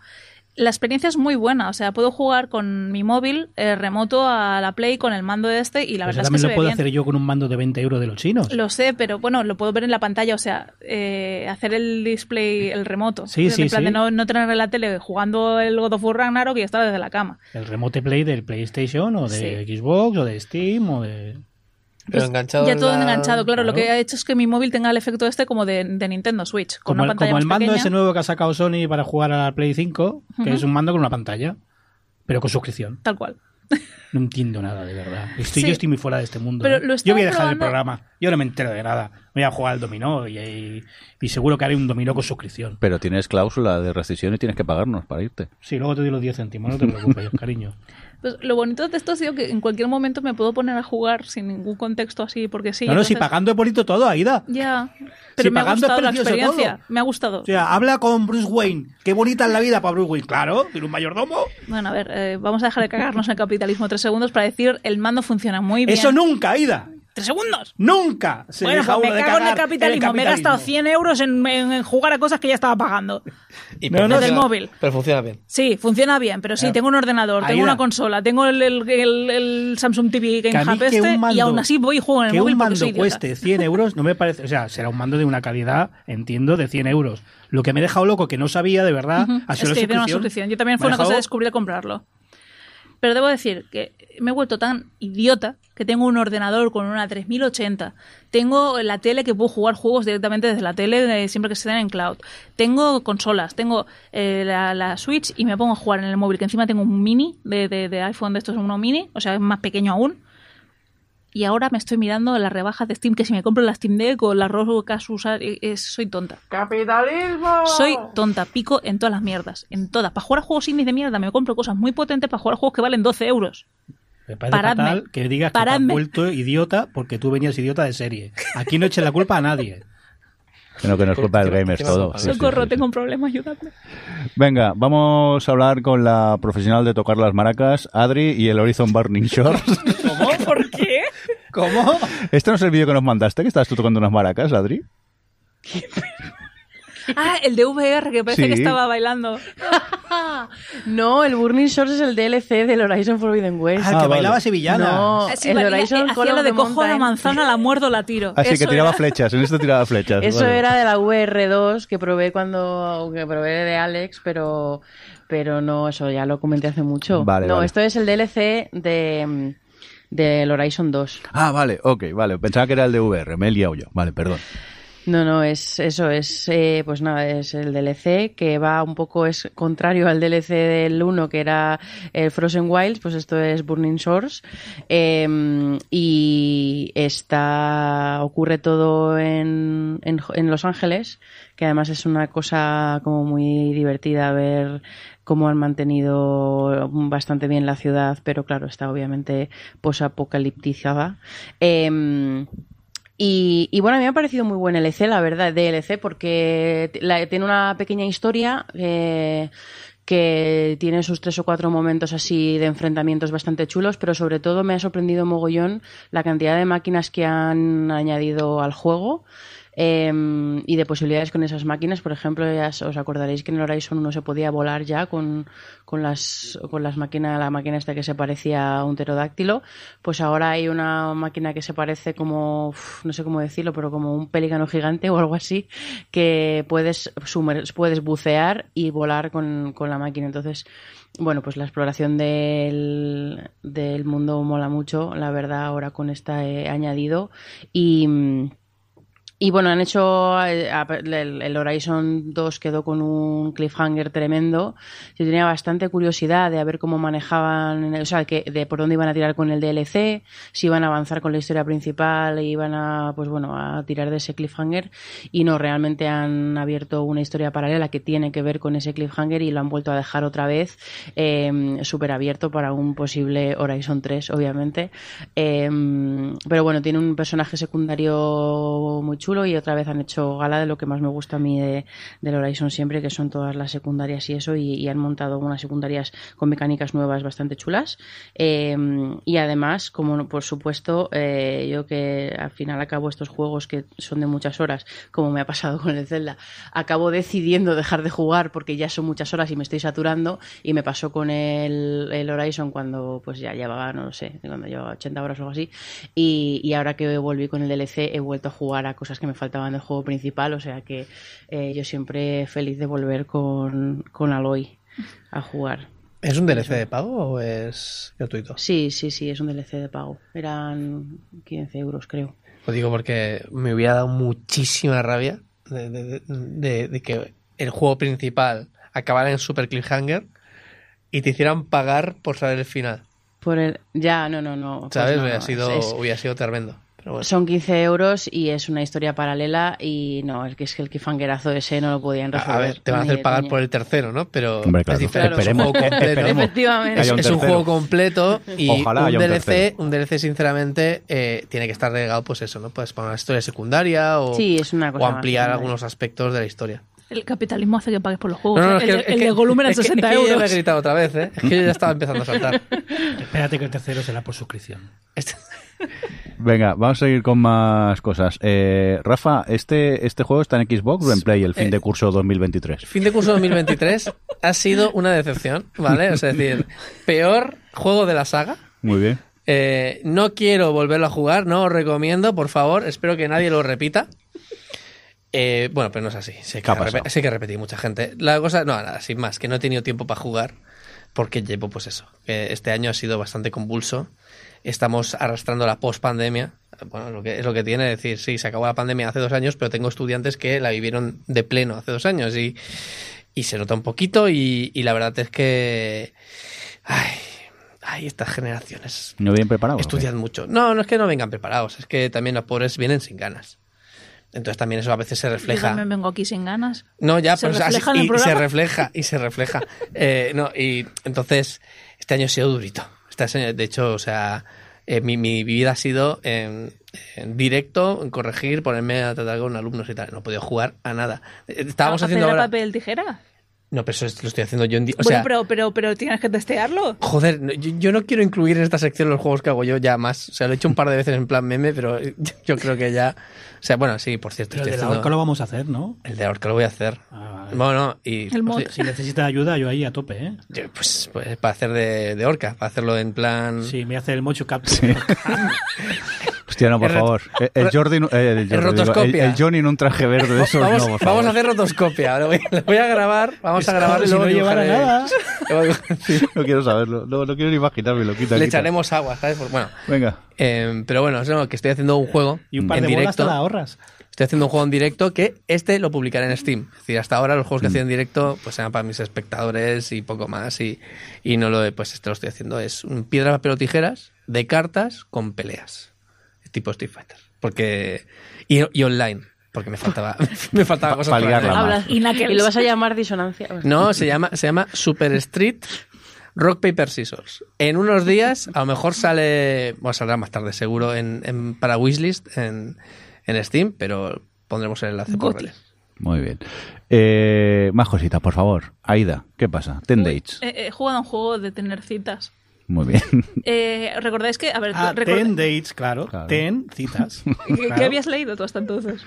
S3: La experiencia es muy buena, o sea, puedo jugar con mi móvil eh, remoto a la Play con el mando de este y la
S2: Pues
S3: verdad es que
S2: también
S3: se
S2: lo
S3: ve
S2: puedo
S3: bien.
S2: hacer yo con un mando de 20 euros de los chinos.
S3: Lo sé, pero bueno, lo puedo ver en la pantalla, o sea, eh, hacer el display, el remoto.
S2: Sí,
S3: en
S2: sí,
S3: plan de no, no tener en la tele jugando el God of War Ragnarok y estar desde la cama.
S2: El remote play del PlayStation o de Xbox o de Steam o de...
S4: Pero enganchado
S3: ya
S4: en
S3: todo
S4: la-
S3: enganchado, claro, Lo que ha hecho es que mi móvil tenga el efecto este como de, de Nintendo Switch, con
S2: Como,
S3: una
S2: el,
S3: pantalla
S2: como el mando
S3: pequeña.
S2: ese nuevo que ha sacado Sony para jugar a la Play 5, que es un mando con una pantalla, pero con suscripción.
S3: Tal cual.
S2: No entiendo nada, de verdad. Estoy,
S3: Sí.
S2: Yo estoy muy fuera de este mundo.
S3: Pero
S2: ¿eh? yo voy a dejar el programa. Yo no me entero de nada. Voy a jugar al dominó y, y- y seguro que haré un dominó con suscripción.
S1: Pero tienes cláusula de rescisión y tienes que pagarnos para irte.
S2: Sí, luego te doy los 10 céntimos, no te preocupes, cariño.
S3: Pues lo bonito de esto ha sido que en cualquier momento me puedo poner a jugar sin ningún contexto así, porque sí.
S2: no, no, si
S3: entonces-
S2: pagando es bonito todo, Aida.
S3: Ya. Pero
S2: Si
S3: me ha
S2: pagando es
S3: gustado la
S2: precioso
S3: experiencia.
S2: todo.
S3: Me ha gustado.
S2: O sea, habla con Bruce Wayne. Qué bonita es la vida para Bruce Wayne. Claro, tiene un mayordomo.
S3: Bueno, a ver, eh, vamos a dejar de cagarnos en el capitalismo tres segundos para decir el mando funciona muy bien.
S2: Eso nunca, Aida.
S3: ¡Tres segundos!
S2: Nunca se
S3: bueno,
S2: deja
S3: pues me
S2: uno de
S3: cago en el capitalismo. Me he gastado 100 euros en, en- en jugar a cosas que ya estaba pagando.
S4: Y
S2: No, no,
S4: funciona-
S3: del móvil.
S4: Pero funciona bien.
S3: Sí, funciona bien, pero sí,
S2: Claro.
S3: tengo un ordenador, tengo una consola, tengo el, el- el- el Samsung TV
S2: Que
S3: Game
S2: mí
S3: Hub
S2: que
S3: este
S2: un mando-
S3: y aún así voy y juego en el
S2: que
S3: móvil
S2: un
S3: porque
S2: mando
S3: soy idiota.
S2: cueste 100 euros no me parece, o sea, será un mando de una calidad, entiendo, de 100 euros. Lo que me he dejado loco, que no sabía de verdad,
S3: Ujú.
S2: ha sido
S3: es que
S2: la
S3: tiene una
S2: suscripción.
S3: Yo también
S2: Me
S3: fue
S2: ha
S3: una cosa de
S2: dejado-
S3: descubrir comprarlo. Pero debo decir que me he vuelto tan idiota que tengo un ordenador con una 3080. Tengo la tele que puedo jugar juegos directamente desde la tele eh, siempre que estén en cloud. Tengo consolas, tengo eh, la, la Switch y me pongo a jugar en el móvil, que encima tengo un mini de, de- de iPhone de estos, uno mini, o sea, es más pequeño aún. Y ahora me estoy mirando las rebajas de Steam, que si me compro la Steam Deck o la Roku Asus, eh, soy tonta.
S4: ¡Capitalismo!
S3: Soy tonta, pico en todas las mierdas. En todas. Para jugar a juegos indies de mierda me compro cosas muy potentes para jugar a juegos que valen 12 euros.
S2: Me parece
S3: Paradme.
S2: fatal que digas que te has vuelto idiota porque tú venías idiota de serie. Aquí no eches la culpa a nadie.
S1: No, que no es culpa del gamers todo. Sí,
S3: Socorro,
S1: sí, sí.
S3: tengo un problema, ayúdame.
S1: Venga, vamos a hablar con la profesional de tocar las maracas, Adri, y el Horizon Burning Shores.
S3: ¿Cómo? ¿Por qué?
S2: ¿Cómo?
S1: ¿Este no es el vídeo que nos mandaste, que estabas tú tocando unas maracas, Adri?
S3: Ah, el de VR, que parece
S1: Sí.
S3: que estaba bailando.
S5: No, el Burning Shores es el DLC del Horizon Forbidden West.
S2: Ah, el
S1: Ah,
S2: que
S1: vale.
S2: bailaba sevillana.
S5: No,
S3: Así,
S5: el Horizon
S3: hacía lo de cojo la manzana, la muerdo, la tiro.
S1: Así
S3: Eso
S1: que tiraba
S3: era.
S1: flechas, en este tiraba flechas.
S5: Eso
S1: vale.
S5: era de la VR2 que probé cuando que probé de Alex, pero pero no, eso ya lo comenté hace mucho.
S1: Vale,
S5: no,
S1: vale.
S5: esto es el DLC de del Horizon 2.
S1: Ah, vale, ok, vale. Pensaba que era el de VR, me he liado yo. Vale, perdón.
S5: No, no, es eso, es eh, pues nada, es el DLC que va un poco, es contrario al DLC del 1 que era el Frozen Wilds, pues esto es Burning Shores eh, y está, ocurre todo en, en, en Los Ángeles, que además es una cosa como muy divertida ver cómo han mantenido bastante bien la ciudad, pero claro, está obviamente posapocaliptizada. Eh, y, y bueno, a mí me ha parecido muy buen LC, la verdad, DLC, porque la- tiene una pequeña historia eh, que tiene sus tres o cuatro momentos así de enfrentamientos bastante chulos, pero sobre todo me ha sorprendido mogollón la cantidad de máquinas que han añadido al juego. Eh, y de posibilidades con esas máquinas, por ejemplo, ya os acordaréis que en el Horizon 1 se podía volar ya con, con las con las máquinas, la máquina esta que se parecía a un pterodáctilo, pues ahora hay una máquina que se parece como, no sé cómo decirlo, pero como un pelícano gigante o algo así, que puedes sumer- puedes bucear y volar con, con la máquina. Entonces, bueno, pues la exploración del, del mundo mola mucho, la verdad, ahora con esta he añadido. Y. y bueno, han hecho eh, el, Horizon 2 quedó con un cliffhanger tremendo. Yo tenía bastante curiosidad de a ver cómo manejaban, o sea, que, de por dónde iban a tirar con el DLC, si iban a avanzar con la historia principal e iban a, pues bueno, a tirar de ese cliffhanger. Y no, realmente han abierto una historia paralela que tiene que ver con ese cliffhanger y lo han vuelto a dejar otra vez eh, súper abierto para un posible Horizon 3, obviamente. Eh, pero bueno, tiene un personaje secundario muy chulo y otra vez han hecho gala de lo que más me gusta a mí de, del Horizon siempre, que son todas las secundarias y eso, y, han montado unas secundarias con mecánicas nuevas bastante chulas. Eh, y además, como por supuesto, eh, yo que al final acabo estos juegos que son de muchas horas, como me ha pasado con el Zelda, acabo decidiendo dejar de jugar porque ya son muchas horas y me estoy saturando, y me pasó con el, el Horizon cuando pues ya llevaba, no lo sé, cuando llevaba 80 horas o algo así, y, y ahora que volví con el DLC he vuelto a jugar a cosas que me faltaban del juego principal, o sea que eh, yo siempre feliz de volver con, con Aloy a jugar.
S4: ¿Es un DLC de pago o es gratuito?
S5: Sí, sí, sí, es un DLC de pago. Eran 15 euros, creo.
S4: Lo digo porque me hubiera dado muchísima rabia de, de- de- de que el juego principal acabara en Super Cliffhanger y te hicieran pagar por saber el final.
S5: Por el... Ya, no, no, no. pues
S4: ¿Sabes?
S5: no,
S4: hubiera,
S5: no,
S4: sido,
S5: es-
S4: hubiera sido tremendo. Pero bueno.
S5: Son 15 euros y es una historia paralela y no, es que es que el cliffhangerazo ese no lo podían
S4: A-
S5: resolver.
S4: A ver, te van a hacer pagar por el tercero, ¿no? Pero
S1: Hombre, claro.
S4: es diferente. es un
S1: Esperemos,
S4: juego completo.
S1: esperemos.
S5: Efectivamente.
S4: Es,
S1: un
S4: es un
S1: tercero.
S4: juego completo y
S1: Ojalá
S4: un, DLC, un DLC, sinceramente, eh, tiene que estar regado, pues eso, ¿no? Pues para una historia secundaria o,
S5: Sí, es una cosa
S4: o
S5: más
S4: ampliar algunos aspectos de la historia.
S3: El capitalismo hace que pagues por los juegos.
S4: No, no,
S3: ¿eh? el
S4: que- es
S3: el
S4: que-
S3: de
S4: es que-
S3: 60
S4: es que yo ya
S3: euros.
S4: me he gritado otra vez, ¿eh? Es que yo ya estaba empezando a saltar.
S2: Espérate que el tercero será por suscripción.
S4: Este-
S1: Venga, vamos a seguir con más cosas. Eh, Rafa, ¿este, ¿este juego está en Xbox o en Play el fin
S4: Eh,
S1: de curso 2023?
S4: Fin de curso 2023 ha sido una decepción, ¿vale? Es decir, peor juego de la saga.
S1: Muy bien.
S4: Eh, no quiero volverlo a jugar, no os recomiendo, por favor. Espero que nadie lo repita. Eh, bueno, pero no es así. Sé
S1: ¿Qué
S4: que, sé que repetí mucha gente. La cosa, no, nada, sin más, que no he tenido tiempo para jugar porque llevo, pues eso. que este año ha sido bastante convulso. Estamos arrastrando la post-pandemia. Bueno, lo que, es lo que tiene, es decir, sí, se acabó la pandemia hace dos años, pero tengo estudiantes que la vivieron de pleno hace dos años y, y se nota un poquito y, y la verdad es que... Ay, ay, estas generaciones
S1: ¿No bien preparado?
S4: estudian mucho. No, no es que no vengan preparados, es que también los pobres vienen sin ganas. Entonces también eso a veces se
S3: Yo
S4: refleja.
S3: también vengo aquí sin ganas.
S4: No, ya,
S3: ¿Se
S4: pero o sea,
S3: refleja en el
S4: y, y se refleja, y se refleja. Eh, no, y entonces, este año ha sido durito. De hecho, o sea, eh, mi, mi vida ha sido en, en directo, en corregir, ponerme a tratar con alumnos y tal. No he podido jugar a nada. Eh, Estábamos
S3: ¿A-
S4: haciendo ahora...
S3: papel, tijera?
S4: No, pero eso es- lo estoy haciendo yo en... O
S3: bueno,
S4: sea,
S3: pero, pero, pero tienes que testearlo.
S4: Joder, no, yo, yo no quiero incluir en esta sección los juegos que hago yo ya más. O sea, lo he hecho un par de veces en plan meme, pero yo, creo que ya... O sea, bueno, sí, por cierto,
S2: Pero
S4: estoy
S2: de la horca lo vamos a hacer, ¿no?
S4: El de ahorca lo voy a hacer.
S2: Ah, vale.
S4: Bueno, y...
S3: El mod.
S4: pues,
S2: Si necesita ayuda, yo ahí a tope, ¿eh?
S4: yo, pues, pues para hacer de, de orca, para hacerlo en plan...
S2: Sí, me hace el mocho cap.
S1: Hostia, no, por
S4: El
S1: favor. El, el Jordi, el, Jordi, digo, el,
S4: rotoscopia.
S1: el Johnny en un traje verde de esos,
S4: vamos,
S1: no, por
S4: vamos
S1: favor.
S4: a hacer rotoscopia. Lo voy, lo voy a grabar, vamos a
S2: Es
S4: grabar
S2: como
S4: y
S2: si no nada.
S1: Sí, no quiero saberlo. No, no quiero ni imaginármelo. Quita,
S4: Le
S1: quita.
S4: echaremos agua, ¿sabes? Bueno,
S1: Venga.
S4: eh, pero bueno, es lo que estoy haciendo un juego
S2: Y un par
S4: en
S2: de bolas te
S4: directo.
S2: la ahorras.
S4: Estoy haciendo un juego en directo que este lo publicaré en Steam. Es decir, hasta ahora los juegos que hacía en directo pues eran para mis espectadores y poco más. Y, y no lo he- pues este lo estoy haciendo. Es un piedra, papel o tijeras de cartas con peleas. Tipo Street Fighter. Porque. Y, y online. Porque me faltaba, me faltaba cosas
S1: pa'
S4: para
S1: liarla.
S5: Hablas-
S3: Y
S5: lo vas a llamar disonancia.
S4: No, se llama, se llama Super Street Rock Paper Scissors. En unos días, a lo mejor sale, bueno, saldrá más tarde seguro en, en- para Wishlist en, en Steam, pero pondremos el enlace por redes.
S1: Muy bien. Eh, más cositas, por favor. Aida, ¿qué pasa? Ten dates.
S3: Eh, He jugado a un juego de tener citas.
S1: Muy bien.
S3: Eh, ¿Recordáis que, a ver,
S2: Ah,
S3: record-
S2: ten dates, claro.
S1: Claro.
S2: Ten citas.
S3: ¿qué, habías leído tú hasta entonces?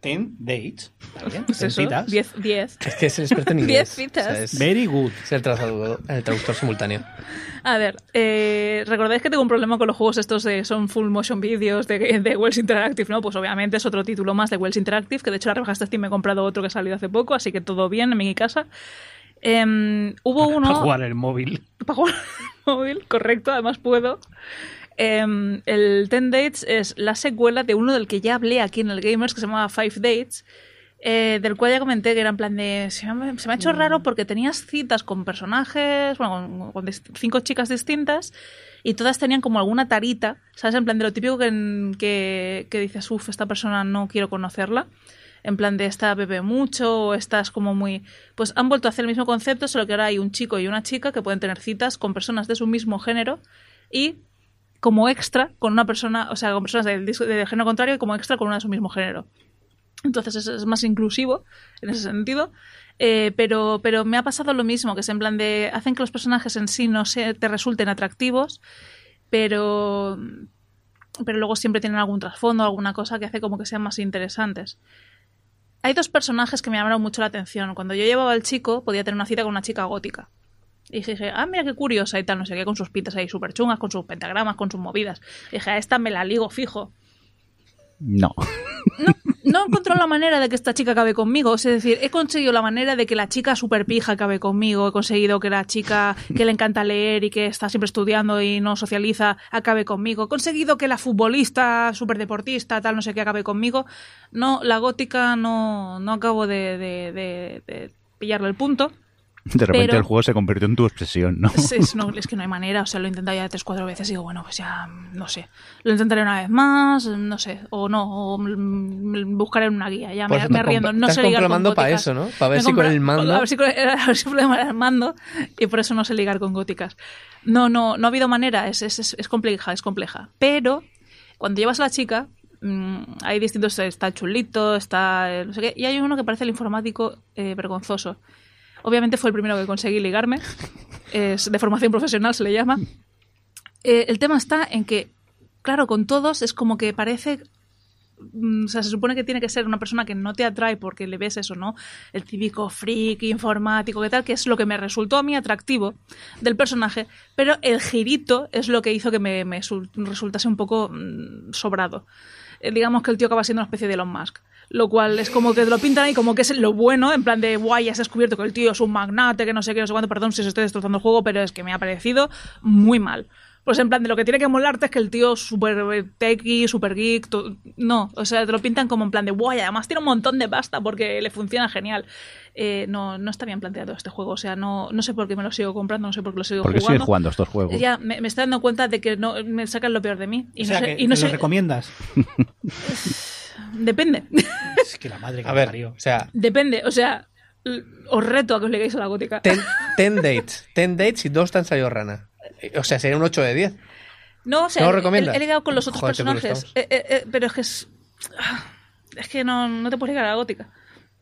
S2: Ten dates. ¿Está bien?
S3: Pues
S2: Ten
S3: eso,
S2: citas.
S3: 10, 10.
S4: Es que es el experto en
S3: Diez
S4: inglés.
S3: citas.
S4: O sea, es,
S2: Very good.
S4: es el, traductor, el traductor simultáneo.
S3: A ver, eh, ¿recordáis que tengo un problema con los juegos estos de son full motion videos de, de Wells Interactive? ¿no? Pues obviamente es otro título más de Wells Interactive, que de hecho la rebajaste Steam me he comprado otro que ha salido hace poco, así que todo bien en mi casa. Em, hubo uno...
S2: Para jugar el móvil.
S3: para jugar al móvil, correcto, además puedo. Em, el Ten Dates es la secuela de uno del que ya hablé aquí en el Gamers, que se llamaba Five Dates, eh, del cual ya comenté que era en plan de... Se me, se me ha hecho raro porque tenías citas con personajes, bueno, con, con cinco chicas distintas, y todas tenían como alguna tarita, ¿sabes? En plan de lo típico que, que, que dices, uff, esta persona no quiero conocerla en plan de esta bebe mucho o estás como muy... Pues han vuelto a hacer el mismo concepto, solo que ahora hay un chico y una chica que pueden tener citas con personas de su mismo género y como extra con una persona, o sea, con personas del, género contrario y como extra con una de su mismo género. Entonces es, es más inclusivo en ese sentido. Eh, pero, pero me ha pasado lo mismo, que es en plan de... Hacen que los personajes en sí no se, te resulten atractivos, pero... Pero luego siempre tienen algún trasfondo, alguna cosa que hace como que sean más interesantes. Hay dos personajes que me llamaron mucho la atención. Cuando yo llevaba al chico, podía tener una cita con una chica gótica. Y dije, ah, mira qué curiosa y tal, no sé qué, con sus pintas ahí súper chungas, con sus pentagramas, con sus movidas. Y dije, a esta me la ligo fijo.
S1: No.
S3: No encontró la manera de que esta chica acabe conmigo. Es decir, he conseguido la manera de que la chica super pija acabe conmigo. He conseguido que la chica que le encanta leer y que está siempre estudiando y no socializa acabe conmigo. He conseguido que la futbolista, super deportista, tal, no sé qué, acabe conmigo. No, la gótica no, no acabo de, de- de- de pillarle el punto.
S1: De repente
S3: Pero-
S1: el juego se convirtió en tu obsesión, ¿no?
S3: Es, es- no, es que no hay manera, o sea, lo he intentado ya tres, cuatro veces y digo, bueno, pues ya, no sé. Lo intentaré una vez más, no sé, o no, o buscaré una guía, ya
S4: Por
S3: me, me riendo. No
S4: estás
S3: sé ligar con góticas.
S4: eso, ¿no? Pa' ver
S3: Me
S4: si con el mando-
S3: A ver si con, a ver si con el mando y por eso no sé ligar con góticas. No, no, no ha habido manera, es, es, es, es compleja, es compleja. Pero cuando llevas a la chica, mm, hay distintos, está el chulito, está el no sé qué, y hay uno que parece el informático eh, vergonzoso. Obviamente fue el primero que conseguí ligarme. Es de formación profesional, se le llama. Eh, el tema está en que, claro, con todos es como que parece. mm, O sea, se supone que tiene que ser una persona que no te atrae porque le ves eso, ¿no? El típico freak informático, que tal, que es lo que me resultó a mí atractivo del personaje, pero el girito es lo que hizo que me, me sul- resultase un poco mm, sobrado. Eh, digamos que el tío acaba siendo una especie de Elon Musk. Lo cual es como que te lo pintan ahí como que es lo bueno, en plan de guay, ya se ha descubierto que el tío es un magnate, que no sé qué, no sé cuánto, perdón si os estoy destrozando el juego, pero es que me ha parecido muy mal. Pues en plan de lo que tiene que molarte es que el tío es súper techy, súper geek, to- no, o sea, te lo pintan como en plan de guay, además tiene un montón de pasta porque le funciona genial. Eh, no, no está bien planteado este juego, o sea, no, no sé por qué me lo sigo comprando, no sé por qué lo sigo
S1: Porque
S3: jugando.
S1: jugando estos juegos.
S3: Ya, me, me estoy dando cuenta de que no me sacan lo peor de mí. Y
S2: o
S3: no
S2: sea,
S3: sé,
S2: que
S3: y no
S2: ¿te
S3: sé
S2: lo recomiendas.
S3: depende.
S2: Es que la madre que
S4: A
S2: me
S4: ver,
S2: parió.
S4: o sea,
S3: depende, o sea, os reto a que os legáis a la gótica.
S4: ten, ten dates. Ten dates y dos te han salido rana. O sea, sería un 8 de 10.
S3: No, o sea,
S4: ¿No
S3: he- ligado con los otros
S4: Joder,
S3: personajes. Eh, eh, eh, pero es que es. ah, Es que no, no te puedes ligar a la gótica.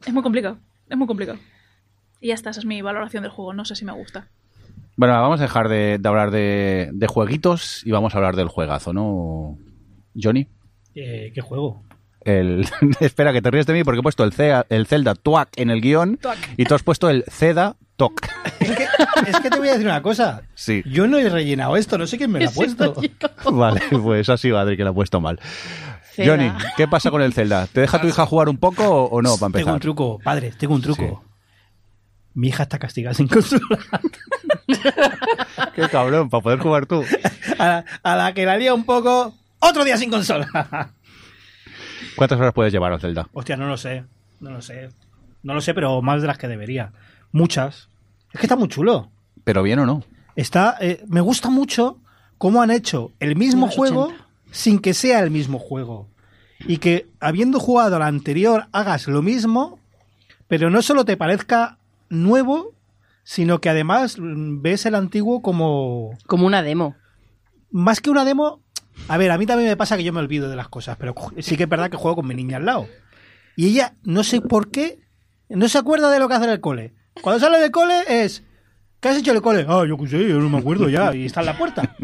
S3: Es muy complicado. Es muy complicado. Y ya está, esa es mi valoración del juego. No sé si me gusta.
S1: Bueno, vamos a dejar de, de hablar de, de jueguitos y vamos a hablar del juegazo, ¿no? Johnny.
S2: Eh, ¿Qué juego?
S1: El... Espera, que te ríes de mí porque he puesto el, Cea- el Zelda Tuac en el guion
S3: Tuac.
S1: y tú has puesto el Ceda Toc.
S2: Es que, es que te voy a decir una cosa.
S1: Sí.
S2: Yo no he rellenado esto, no sé quién me lo ha puesto.
S1: Vale, pues ha sido Adri que lo ha puesto mal.
S5: Ceda.
S1: Johnny, ¿qué pasa con el Zelda? ¿Te deja tu hija jugar un poco o, o no, para
S2: Tengo
S1: empezar?
S2: un truco, padre, tengo un truco. Mi hija está castigada sin consola.
S1: Qué cabrón, para poder jugar tú.
S2: A la, a la que la lía un poco, otro día sin consola.
S1: ¿Cuántas horas puedes llevar al Zelda?
S2: Hostia, no lo sé. No lo sé. No lo sé, pero más de las que debería. Muchas. Es que está muy chulo.
S1: ¿Pero bien o no?
S2: Está, eh, me gusta mucho cómo han hecho el mismo
S5: Los
S2: juego
S5: 80.
S2: sin que sea el mismo juego. Y que habiendo jugado al anterior hagas lo mismo, pero no solo te parezca nuevo, sino que además mm, ves el antiguo como
S5: Como una demo.
S2: más que una demo. A ver, a mí también me pasa que yo me olvido de las cosas, pero sí que es verdad que juego con mi niña al lado. Y ella, no sé por qué, no se acuerda de lo que hace en el cole. Cuando sale del cole es, ¿qué has hecho en el cole? Ah, yo qué sé, yo no me acuerdo ya, y está en la puerta.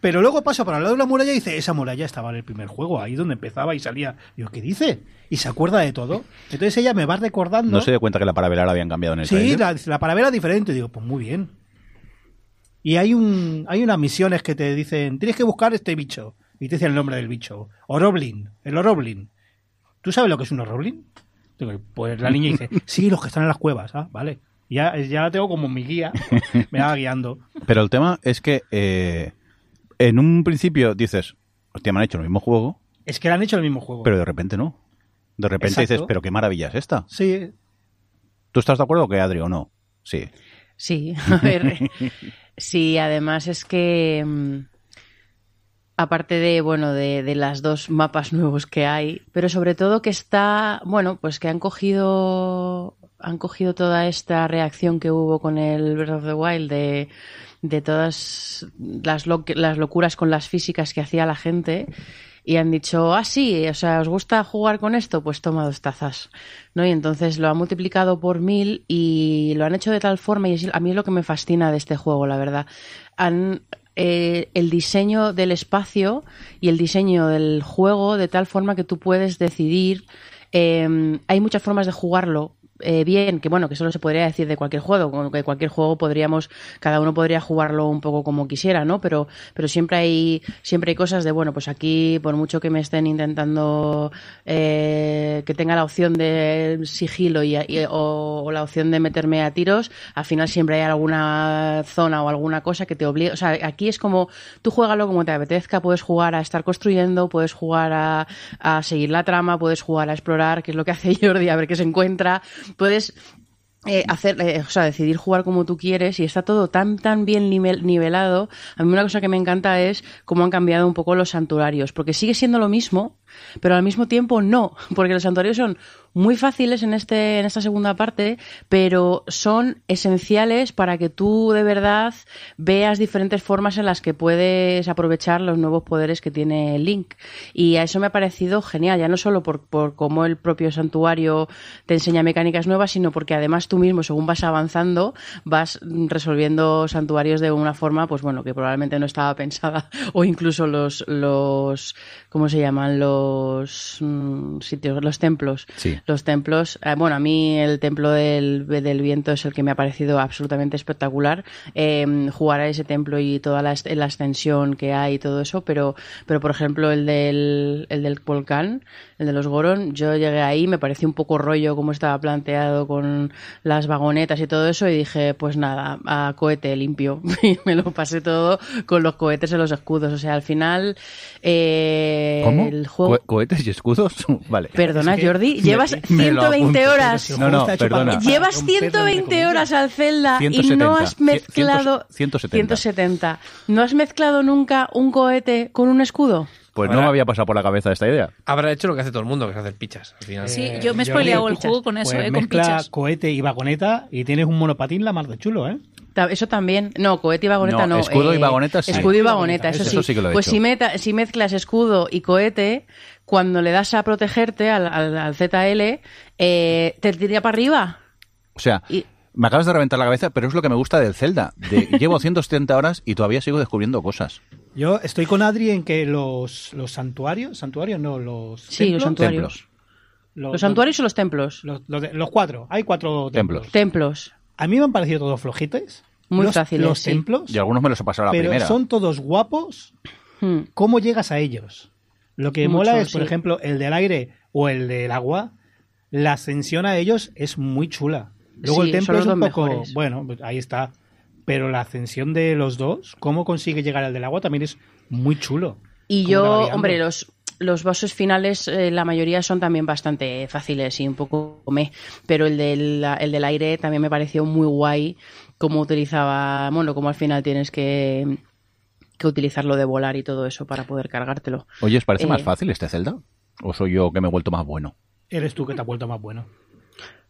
S2: Pero luego paso por al lado de una muralla y dice, esa muralla estaba en el primer juego, ahí donde empezaba y salía. Digo, ¿qué dice? Y se acuerda de todo. Entonces ella me va recordando.
S1: No se dio cuenta que la parabela la habían cambiado en el
S2: Sí,
S1: trailer?
S2: la, la parabela diferente. Digo, pues muy bien. Y hay un hay unas misiones que te dicen, tienes que buscar este bicho. Y te dice el nombre del bicho. Oroblin, el Oroblin. ¿Tú sabes lo que es un Oroblin? Pues la niña dice, sí, los que están en las cuevas. Ah, vale. Ya, ya la tengo como mi guía. Me va guiando.
S1: Pero el tema es que eh, en un principio dices, hostia, me han hecho el mismo juego,
S2: Es que le han hecho el mismo juego.
S1: pero de repente no. De repente
S2: Exacto.
S1: dices, pero qué maravilla es esta.
S2: Sí,
S1: ¿Tú estás de acuerdo que Adri o no? Sí.
S5: Sí, a ver. sí, además es que. mm, Aparte de, bueno, de, de las dos mapas nuevos que hay, pero sobre todo que está, bueno, pues que han cogido, han cogido toda esta reacción que hubo con el Breath of the Wild de, de todas las, las locuras con las físicas que hacía la gente y han dicho, ah, sí, o sea, ¿os gusta jugar con esto? Pues toma dos tazas, ¿no? Y entonces lo han multiplicado por mil y lo han hecho de tal forma, y es- a mí es lo que me fascina de este juego, la verdad. Han, eh, el diseño del espacio y el diseño del juego de tal forma que tú puedes decidir. eh, hay muchas formas de jugarlo eh, bien, que bueno, que solo se podría decir de cualquier juego, que cualquier juego podríamos, cada uno podría jugarlo un poco como quisiera, ¿no? Pero, pero siempre hay, siempre hay cosas de, bueno, pues aquí, por mucho que me estén intentando eh, que tenga la opción de sigilo y, y- o, o la opción de meterme a tiros, al final siempre hay alguna zona o alguna cosa que te obliga, o sea, aquí es como, tú juégalo como te apetezca, puedes jugar a estar construyendo, puedes jugar a, a seguir la trama, puedes jugar a explorar, que es lo que hace Jordi, a ver qué se encuentra, puedes eh, hacer, eh, o sea, decidir jugar como tú quieres y está todo tan, tan bien nivel- nivelado. A mí una cosa que me encanta es cómo han cambiado un poco los santuarios, porque sigue siendo lo mismo, pero al mismo tiempo no, porque los santuarios son muy fáciles en este, en esta segunda parte, pero son esenciales para que tú de verdad veas diferentes formas en las que puedes aprovechar los nuevos poderes que tiene Link. Y a eso me ha parecido genial, ya no solo por, por cómo el propio santuario te enseña mecánicas nuevas, sino porque además tú mismo, según vas avanzando, vas resolviendo santuarios de una forma, pues bueno, que probablemente no estaba pensada, o incluso los, los ¿cómo se llaman? Los mm, sitios, los templos.
S1: Sí.
S5: Los templos, eh, bueno, a mí el templo del, del viento es el que me ha parecido absolutamente espectacular. Eh, jugar a ese templo y toda la, la extensión que hay y todo eso, pero, pero por ejemplo el del, el del volcán, el de los Goron, yo llegué ahí, me pareció un poco rollo como estaba planteado con las vagonetas y todo eso y dije, pues nada, a cohete limpio. Y me lo pasé todo con los cohetes en los escudos. O sea, al final eh,
S1: ¿Cómo?
S5: el juego...
S1: Co- ¿Cohetes y escudos? vale.
S5: Perdona,
S2: Es que
S5: Jordi, llevas
S1: me lo
S5: 120
S1: apunto.
S5: horas.
S1: No, no, perdona.
S5: Llevas
S2: romperlo, entre
S5: 120
S2: comillas.
S5: horas al Zelda y
S1: 170.
S5: no has mezclado
S1: 170.
S5: 170. ¿No has mezclado nunca un cohete con un escudo?
S1: Pues no
S4: Ahora-
S1: me había pasado por la cabeza esta idea.
S4: Habrá hecho lo que hace todo el mundo, que es hacer pichas. Al final.
S3: Sí,
S2: Eh,
S3: yo me he spoileado el juego con eso,
S2: Pues
S3: eh, con
S2: mezcla
S3: pichas.
S2: cohete y vagoneta y tienes un monopatín la mar de chulo, ¿eh?
S5: Eso también. No, cohete y vagoneta no.
S1: No, escudo y vagoneta sí.
S5: Escudo y vagoneta, eso,
S1: Eso
S5: sí.
S1: sí que lo he
S5: pues
S1: hecho.
S5: si, meta- si mezclas escudo y cohete, cuando le das a protegerte al, al- al ZL, eh, te tira para arriba.
S1: O sea,
S5: Y-
S1: me acabas de reventar la cabeza, pero es lo que me gusta del Zelda. De, llevo 170 horas y todavía sigo descubriendo cosas.
S2: Yo estoy con Adri en que los, los santuarios, santuarios no, los
S5: Sí, los
S2: templos,
S5: santuarios.
S1: Templos.
S2: los,
S5: ¿Los santuarios o los templos?
S2: los, los cuatro, hay cuatro
S1: Templos.
S2: templos. A mí me han parecido todos flojitos.
S5: Muy
S2: los,
S5: fáciles,
S2: Los
S5: sí.
S2: templos,
S1: Y algunos me los he pasado a la
S2: pero
S1: primera.
S2: son todos guapos.
S5: Hmm.
S2: ¿Cómo llegas a ellos? Lo que
S5: Mucho,
S2: mola es, por
S5: sí.
S2: ejemplo, el del aire o el del agua. La ascensión a ellos es muy chula. Luego
S5: Sí,
S2: el templo es un poco.
S5: mejores.
S2: Bueno, pues ahí está. Pero la ascensión de los dos, cómo consigue llegar al del agua, también es muy chulo.
S5: Y yo, hombre, los, los bosses finales, eh, la mayoría son también bastante fáciles y un poco me. Pero el del, el del aire también me pareció muy guay cómo utilizaba, bueno, cómo al final tienes que, que utilizar lo de volar y todo eso para poder cargártelo.
S1: Oye, ¿os parece
S5: Eh,
S1: más fácil este Zelda? ¿O soy yo que me he vuelto más bueno?
S2: Eres tú que te has vuelto más bueno.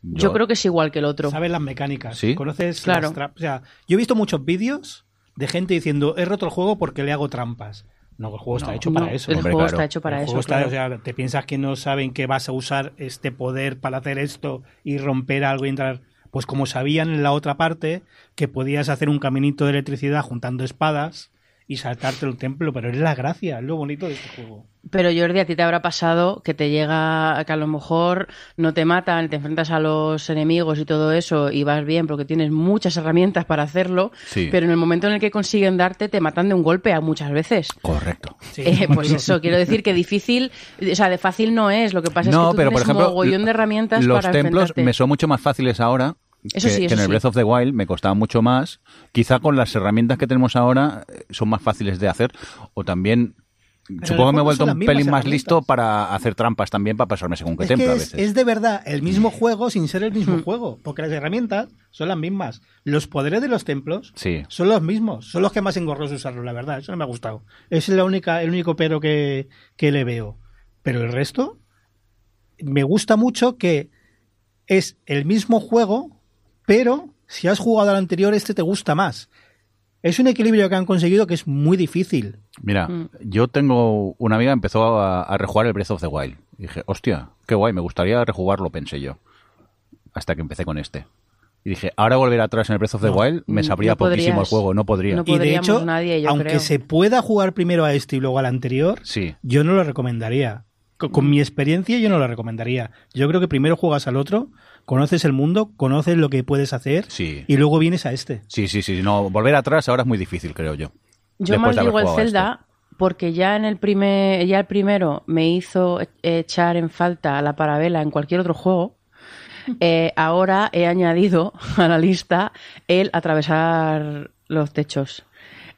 S5: Yo, creo que es igual que el otro.
S2: Sabes las mecánicas.
S1: ¿Sí?
S2: Conoces
S5: Claro.
S2: las O sea, yo he visto muchos vídeos de gente diciendo, he roto el juego porque le hago trampas. No, el juego está hecho
S5: No,
S2: para eso.
S5: el
S1: Hombre,
S5: juego
S1: claro.
S5: está hecho para
S2: El
S5: eso.
S2: juego está-
S5: claro.
S2: o sea, te piensas que no saben que vas a usar este poder para hacer esto y romper algo y entrar. Pues como sabían en la otra parte que podías hacer un caminito de electricidad juntando espadas y saltarte el templo, pero es la gracia, es lo bonito de este juego.
S5: Pero Jordi, a ti te habrá pasado que te llega, que a lo mejor no te matan, te enfrentas a los enemigos y todo eso y vas bien porque tienes muchas herramientas para hacerlo,
S1: Sí.
S5: pero en el momento en el que consiguen darte te matan de un golpe a muchas veces.
S1: Correcto.
S2: Sí,
S5: Eh, pues eso, quiero decir que difícil, o sea, de fácil no es, lo que pasa es
S1: No,
S5: que tú
S1: pero por
S5: tienes
S1: ejemplo,
S5: mogollón de herramientas
S1: los
S5: para
S1: templos
S5: enfrentarte.
S1: me son mucho más fáciles ahora.
S5: Eso
S1: que,
S5: sí,
S1: que
S5: eso
S1: en el
S5: sí.
S1: Breath of the Wild me costaba mucho más. Quizá con las herramientas que tenemos ahora eh, son más fáciles de hacer. O también, supongo que me he vuelto un pelín más listo para hacer trampas también, para pasarme según qué
S2: Es
S1: templo
S2: que
S1: a
S2: es,
S1: veces.
S2: es de verdad el mismo juego sin ser el mismo juego, porque las herramientas son las mismas. Los poderes de los templos
S1: Sí.
S2: son los mismos, son los que más engorroso usarlo, la verdad. Eso no me ha gustado. Es la única, el único pero que, que le veo. Pero el resto, me gusta mucho que es el mismo juego, pero si has jugado al anterior, este te gusta más. Es un equilibrio que han conseguido que es muy difícil.
S1: Mira,
S5: Mm.
S1: yo tengo una amiga que empezó a, a rejugar el Breath of the Wild. Y dije, hostia, qué guay, me gustaría rejugarlo, pensé yo. Hasta que empecé con este. Y dije, ahora volver atrás en el Breath of the
S2: No,
S1: Wild me
S5: mm,
S1: sabría
S5: no
S1: poquísimo el juego, no podría.
S5: No
S2: Y de
S5: podríamos
S2: hecho,
S5: nadie, yo
S2: aunque
S5: creo.
S2: se pueda jugar primero a este y luego al anterior,
S1: Sí.
S2: yo no lo recomendaría. Con, con mi experiencia yo no lo recomendaría. Yo creo que primero juegas al otro, conoces el mundo, conoces lo que puedes hacer
S1: Sí.
S2: y luego vienes a este.
S1: Sí, sí, sí. No, volver atrás ahora es muy difícil, creo yo.
S5: Yo más digo el Zelda porque ya en el primer, ya el primero me hizo echar en falta la parabela en cualquier otro juego. Eh, ahora he añadido a la lista el atravesar los techos.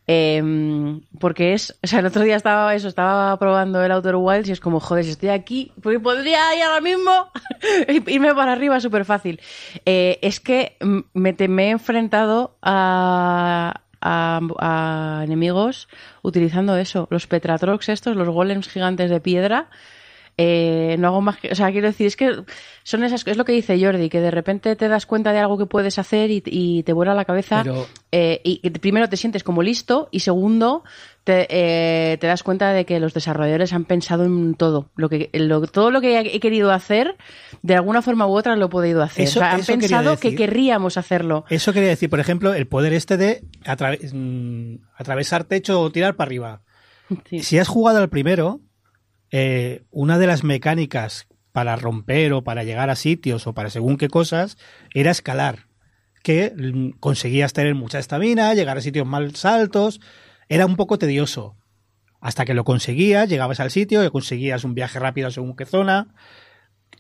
S5: Em, porque es, o sea, el otro día estaba eso, estaba probando el Outer Wilds y es como, joder, si estoy aquí, pues podría ir ahora mismo irme para arriba súper fácil. Eh, es que me, te- he enfrentado a, a, a enemigos utilizando eso, los Petratrox estos, los golems gigantes de piedra. Eh, no hago más que, o sea, quiero decir, es que son esas, es lo que dice Jordi, que de repente te das cuenta de algo que puedes hacer y, y te vuela la cabeza.
S2: Pero-
S5: Eh, y que primero te sientes como listo y segundo te, eh, te das cuenta de que los desarrolladores han pensado en todo. Lo que, lo- todo lo que he querido hacer, de alguna forma u otra lo he podido hacer.
S2: Eso-
S5: o sea, han pensado que querríamos hacerlo.
S2: Eso quería decir, por ejemplo, el poder este de mm, atravesar techo o tirar para arriba.
S5: Sí.
S2: Si has jugado al primero, eh, una de las mecánicas para romper o para llegar a sitios o para según qué cosas era escalar. Que mm, conseguías tener mucha estamina, llegar a sitios más altos. Era un poco tedioso. Hasta que lo conseguías, llegabas al sitio y conseguías un viaje rápido según qué zona.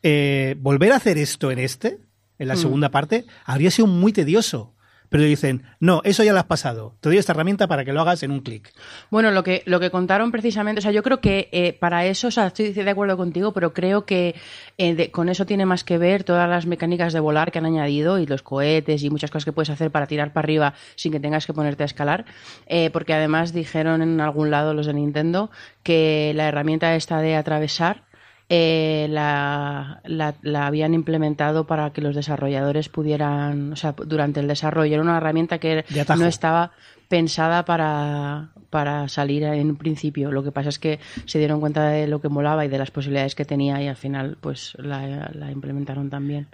S2: Eh, volver a hacer esto en este, en la
S5: Mm.
S2: segunda parte, habría sido muy tedioso. Pero dicen, no, eso ya lo has pasado. Te doy esta herramienta para que lo hagas en un clic.
S5: Bueno, lo que, lo que contaron precisamente, o sea, yo creo que eh, para eso, o sea, estoy de acuerdo contigo, pero creo que eh, con eso tiene más que ver todas las mecánicas de volar que han añadido y los cohetes y muchas cosas que puedes hacer para tirar para arriba sin que tengas que ponerte a escalar, eh, porque además dijeron en algún lado los de Nintendo que la herramienta esta de atravesar eh, la, la- la habían implementado para que los desarrolladores pudieran, o sea, durante el desarrollo. Era una herramienta que no estaba pensada para, para salir en un principio. Lo que pasa es que se dieron cuenta de lo que molaba y de las posibilidades que tenía y al final pues la, la implementaron también.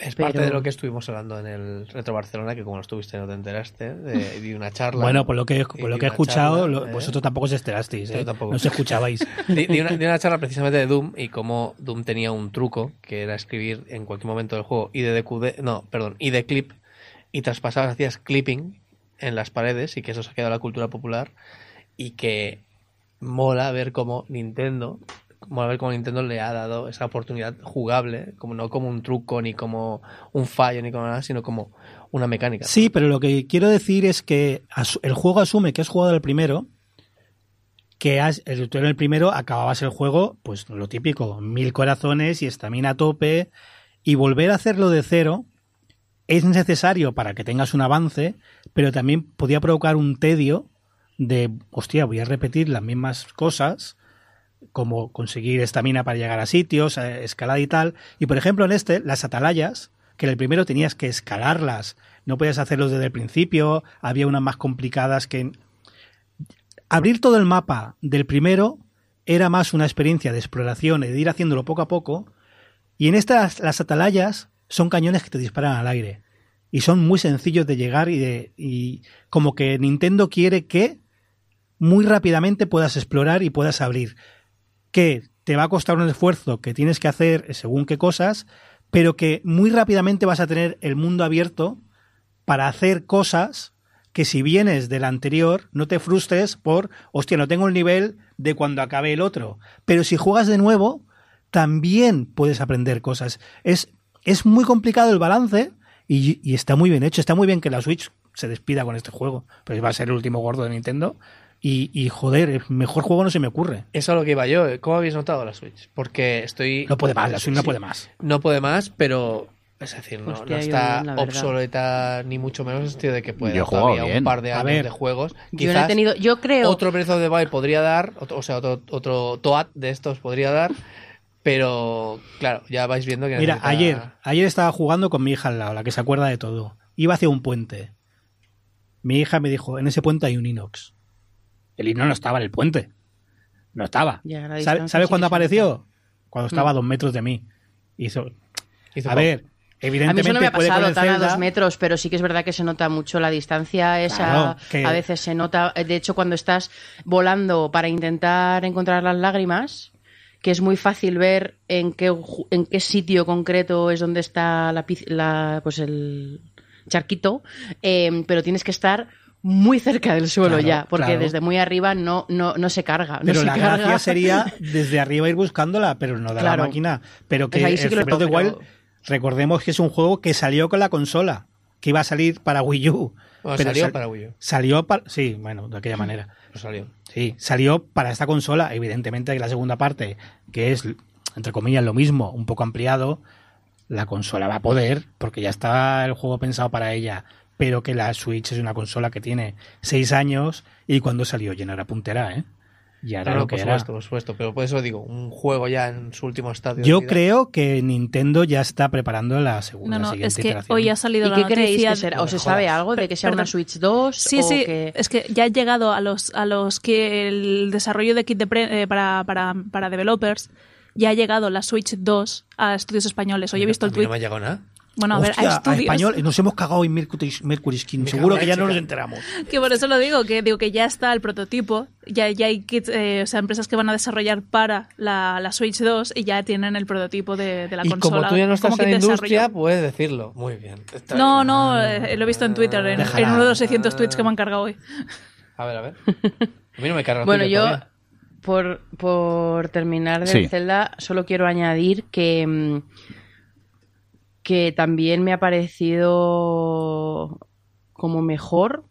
S4: Es
S5: Pero-
S4: parte de lo que estuvimos hablando en el Retro Barcelona, que como no estuviste no te enteraste, de, de una charla.
S2: Bueno, por lo que, por lo que he escuchado,
S4: charla,
S2: lo-
S4: ¿eh?
S2: vosotros tampoco os enterasteis, ¿eh?
S4: tampoco.
S2: No os escuchabais.
S4: Di, di una, di una charla precisamente de Doom y cómo Doom tenía un truco que era escribir en cualquier momento del juego y de DQD, no, perdón, y de clip y traspasabas, hacías clipping en las paredes y que eso se ha quedado en la cultura popular y que mola ver cómo Nintendo mola cómo Nintendo le ha dado esa oportunidad jugable, como no como un truco ni como un fallo ni como nada, sino como una mecánica.
S2: Sí, pero lo que quiero decir es que el juego asume que has jugado el primero, que has, el, tú el primero acababas el juego, pues lo típico, mil corazones y estamina a tope, y volver a hacerlo de cero es necesario para que tengas un avance, pero también podía provocar un tedio de, hostia, voy a repetir las mismas cosas, como conseguir estamina para llegar a sitios, eh, escalada y tal. Y por ejemplo, en este, las atalayas, que en el primero tenías que escalarlas, no podías hacerlos desde el principio, había unas más complicadas que. Abrir todo el mapa del primero era más una experiencia de exploración y de ir haciéndolo poco a poco. Y en estas, las atalayas son cañones que te disparan al aire. Y son muy sencillos de llegar y de. Y como que Nintendo quiere que muy rápidamente puedas explorar y puedas abrir. Que te va a costar un esfuerzo que tienes que hacer según qué cosas, pero que muy rápidamente vas a tener el mundo abierto para hacer cosas que si vienes del anterior no te frustres por, hostia, no tengo el nivel de cuando acabe el otro. Pero si juegas de nuevo, también puedes aprender cosas. Es, es muy complicado el balance y, y está muy bien hecho. Está muy bien que la Switch se despida con este juego, pero va a ser el último gordo de Nintendo. Y, y joder, el mejor juego no se me ocurre.
S4: Eso es lo que iba yo. ¿Cómo habéis notado la Switch? Porque estoy...
S2: No puede más, la Switch no puede más.
S4: No puede más, pero... Es decir, no,
S5: Hostia,
S4: no
S5: yo
S4: está obsoleta ni mucho menos en el sentido de que puede todavía
S1: bien.
S4: un par de años
S2: ver,
S4: de juegos.
S5: Yo no he
S4: Quizás
S5: tenido, yo creo,
S4: otro Breath of the Wild podría dar, otro- o sea, otro, otro Toad de estos podría dar, pero claro, ya vais viendo que
S2: Mira,
S4: necesita-
S2: ayer, ayer estaba jugando con mi hija al lado, la que se acuerda de todo. Iba hacia un puente. Mi hija me dijo, en ese puente hay un inox. El inox no estaba en el puente. No estaba.
S5: Ya, la
S2: ¿Sabe-
S5: distancia
S2: ¿Sabes
S5: sí
S2: cuándo apareció? Cuando estaba a
S5: Mm.
S2: dos metros de mí. Hizo...
S4: hizo
S2: A ver,
S5: a mí
S2: evidentemente
S5: eso no me ha pasado tan a dos metros, pero sí que es verdad que se nota mucho la distancia esa.
S2: Claro, que-
S5: A veces se nota, de hecho, cuando estás volando para intentar encontrar las lágrimas, que es muy fácil ver en qué, en qué sitio concreto es donde está la, piz- la- pues el charquito, eh, pero tienes que estar muy cerca del suelo
S2: Claro,
S5: ya, porque
S2: claro.
S5: desde muy arriba no, no, no se carga. no
S2: Pero
S5: se
S2: la
S5: carga.
S2: gracia sería desde arriba ir buscándola, pero no de
S5: Claro.
S2: la máquina. Pero que
S5: Pues ahí sí
S2: el
S5: que
S2: Breath of the
S5: pero-
S2: Wild, recordemos que es un juego que salió con la consola, que iba a salir para Wii U.
S4: Bueno,
S2: Pero
S4: salió
S2: sal-
S4: para Wii U,
S2: Salió para... Sí, bueno, de aquella manera.
S4: no salió.
S2: Sí, salió para esta consola. Evidentemente que la segunda parte, que es, entre comillas, lo mismo, un poco ampliado, la consola va a poder, porque ya está el juego pensado para ella. Pero que la Switch es una consola que tiene seis años y cuando salió ya no era puntera, ¿eh? Ya era
S4: No, no,
S2: lo que
S4: por
S2: era.
S4: supuesto, por supuesto, pero por eso digo, un juego ya en su último estadio.
S2: Yo creo que Nintendo ya está preparando la segunda
S3: No, no,
S2: siguiente
S3: es que
S2: iteración.
S3: hoy ha salido
S5: ¿Y
S3: la
S5: qué creéis que será? ¿O se sabe algo de que sea una
S3: Perdón.
S5: Switch 2?
S3: Sí,
S5: o
S3: sí,
S5: que-
S3: es que ya ha llegado a los a los que el desarrollo de kit de pre- eh, para, para, para developers ya ha llegado la Switch 2 a estudios españoles. Hoy he visto el tweet.
S4: no me ha llegado nada.
S3: Bueno, a ver,
S2: Hostia,
S3: a estudios.
S2: español, nos hemos cagado en Mercury, Mercury Skin.
S4: Me
S2: Seguro que ya no nos enteramos.
S3: Que por eso lo digo, que digo que ya está el prototipo, ya, ya hay kits, eh, o sea, empresas que van a desarrollar para la, la Switch 2 y ya tienen el prototipo de, de la
S4: Y
S3: consola.
S4: como tú ya no estás en la
S3: de
S4: industria,
S3: desarrollo.
S4: puedes decirlo. Muy bien. Está
S3: No,
S4: bien.
S3: no, eh, lo he visto en Twitter, en, uno de los 600 tweets que me han cargado hoy.
S4: A ver, a ver. A mí no me carga.
S5: Bueno, yo,
S4: todavía.
S5: por, por terminar del
S1: Sí.
S5: Zelda, solo quiero añadir que, mm, que también me ha parecido como mejor,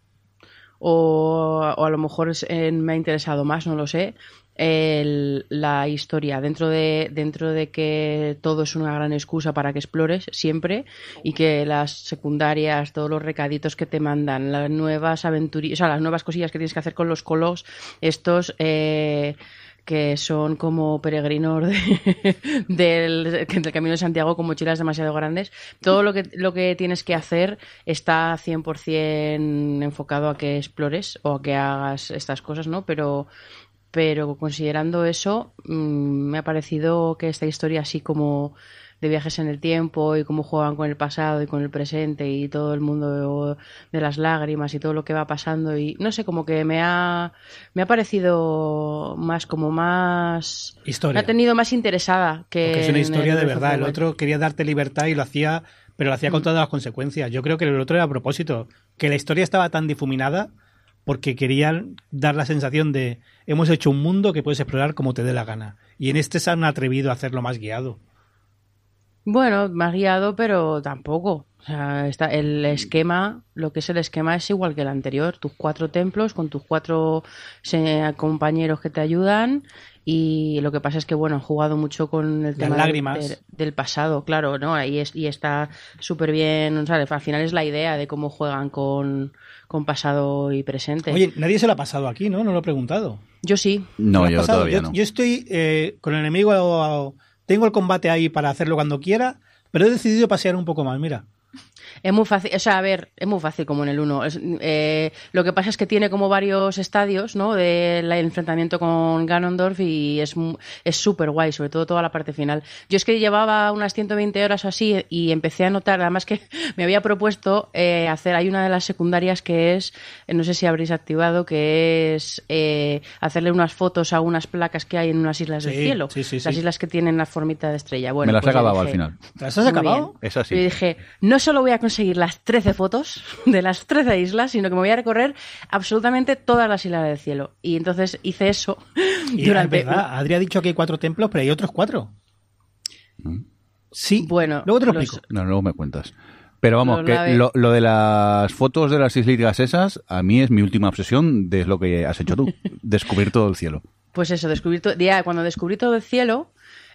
S5: o, o a lo mejor eh, me ha interesado más, no lo sé, la historia. Dentro de, dentro de que todo es una gran excusa para que explores siempre y que las secundarias, todos los recaditos que te mandan, las nuevas aventurillas, o sea, las nuevas cosillas que tienes que hacer con los colos, estos. eh, que son como peregrinos de- del, Camino de Santiago con mochilas demasiado grandes. Todo lo que, lo que tienes que hacer está 100% enfocado a que explores o a que hagas estas cosas, ¿no? Pero, pero considerando eso, mm, me ha parecido que esta historia así como de viajes en el tiempo y cómo juegan con el pasado y con el presente y todo el mundo de, las lágrimas y todo lo que va pasando y no sé, como que me ha me ha parecido más como más
S2: Historia.
S5: me ha tenido más interesada que
S2: Porque es una historia
S5: el
S2: de verdad. El otro quería darte libertad y lo hacía, pero lo hacía con todas las consecuencias. Yo creo que el otro era a propósito. Que la historia estaba tan difuminada porque querían dar la sensación de hemos hecho un mundo que puedes explorar como te dé la gana. Y en este se han atrevido a hacerlo más guiado.
S5: Bueno, más guiado, pero tampoco. O sea, está, el esquema, lo que es el esquema es igual que el anterior. Tus cuatro templos con tus cuatro se- compañeros que te ayudan. Y lo que pasa es que, bueno, han jugado mucho con el tema del-
S2: lágrimas.
S5: del, del pasado, claro, ¿no? Ahí es, y está súper bien. O sea, al final es la idea de cómo juegan con, con pasado y presente.
S2: Oye, nadie se lo ha pasado aquí, ¿no? No lo he preguntado.
S5: Yo sí.
S1: No,
S2: ¿Te lo has
S1: yo
S2: pasado?
S1: todavía
S2: yo,
S1: no.
S2: yo estoy eh, con el enemigo, tengo el combate ahí para hacerlo cuando quiera, pero he decidido pasear un poco más, mira.
S5: Es muy fácil, o sea, a ver, es muy fácil como en el 1. lo que pasa es que tiene como varios estadios, ¿no? Del enfrentamiento con Ganondorf y es mu- es súper guay, sobre todo toda la parte final. Yo es que llevaba unas 120 horas o así y empecé a notar, además que me había propuesto eh, hacer, hay una de las secundarias que es, eh, no sé si habréis activado, que es eh, hacerle unas fotos a unas placas que hay en unas islas del
S2: Sí,
S5: cielo.
S2: sí, sí,
S5: las islas que tienen la formita de estrella. Bueno,
S1: Me las he
S5: pues yo
S1: acabado al
S5: dije,
S1: final.
S2: ¿Te las has acabado?
S1: Es así.
S5: Y dije, no solo voy a conseguir las 13 fotos de las 13 islas, sino que me voy a recorrer absolutamente todas las islas del cielo. Y entonces hice eso
S2: Y
S5: durante...
S2: es verdad, Adri ha dicho que hay cuatro templos, pero hay otros cuatro. Sí.
S5: Bueno,
S2: luego te lo
S5: los-
S2: explico.
S1: No, luego me cuentas. Pero vamos, que lo, lo de las fotos de las islitas esas, a mí es mi última obsesión de lo que has hecho tú. descubrir todo el cielo.
S5: Pues eso, descubrir to- ya cuando descubrí todo el cielo,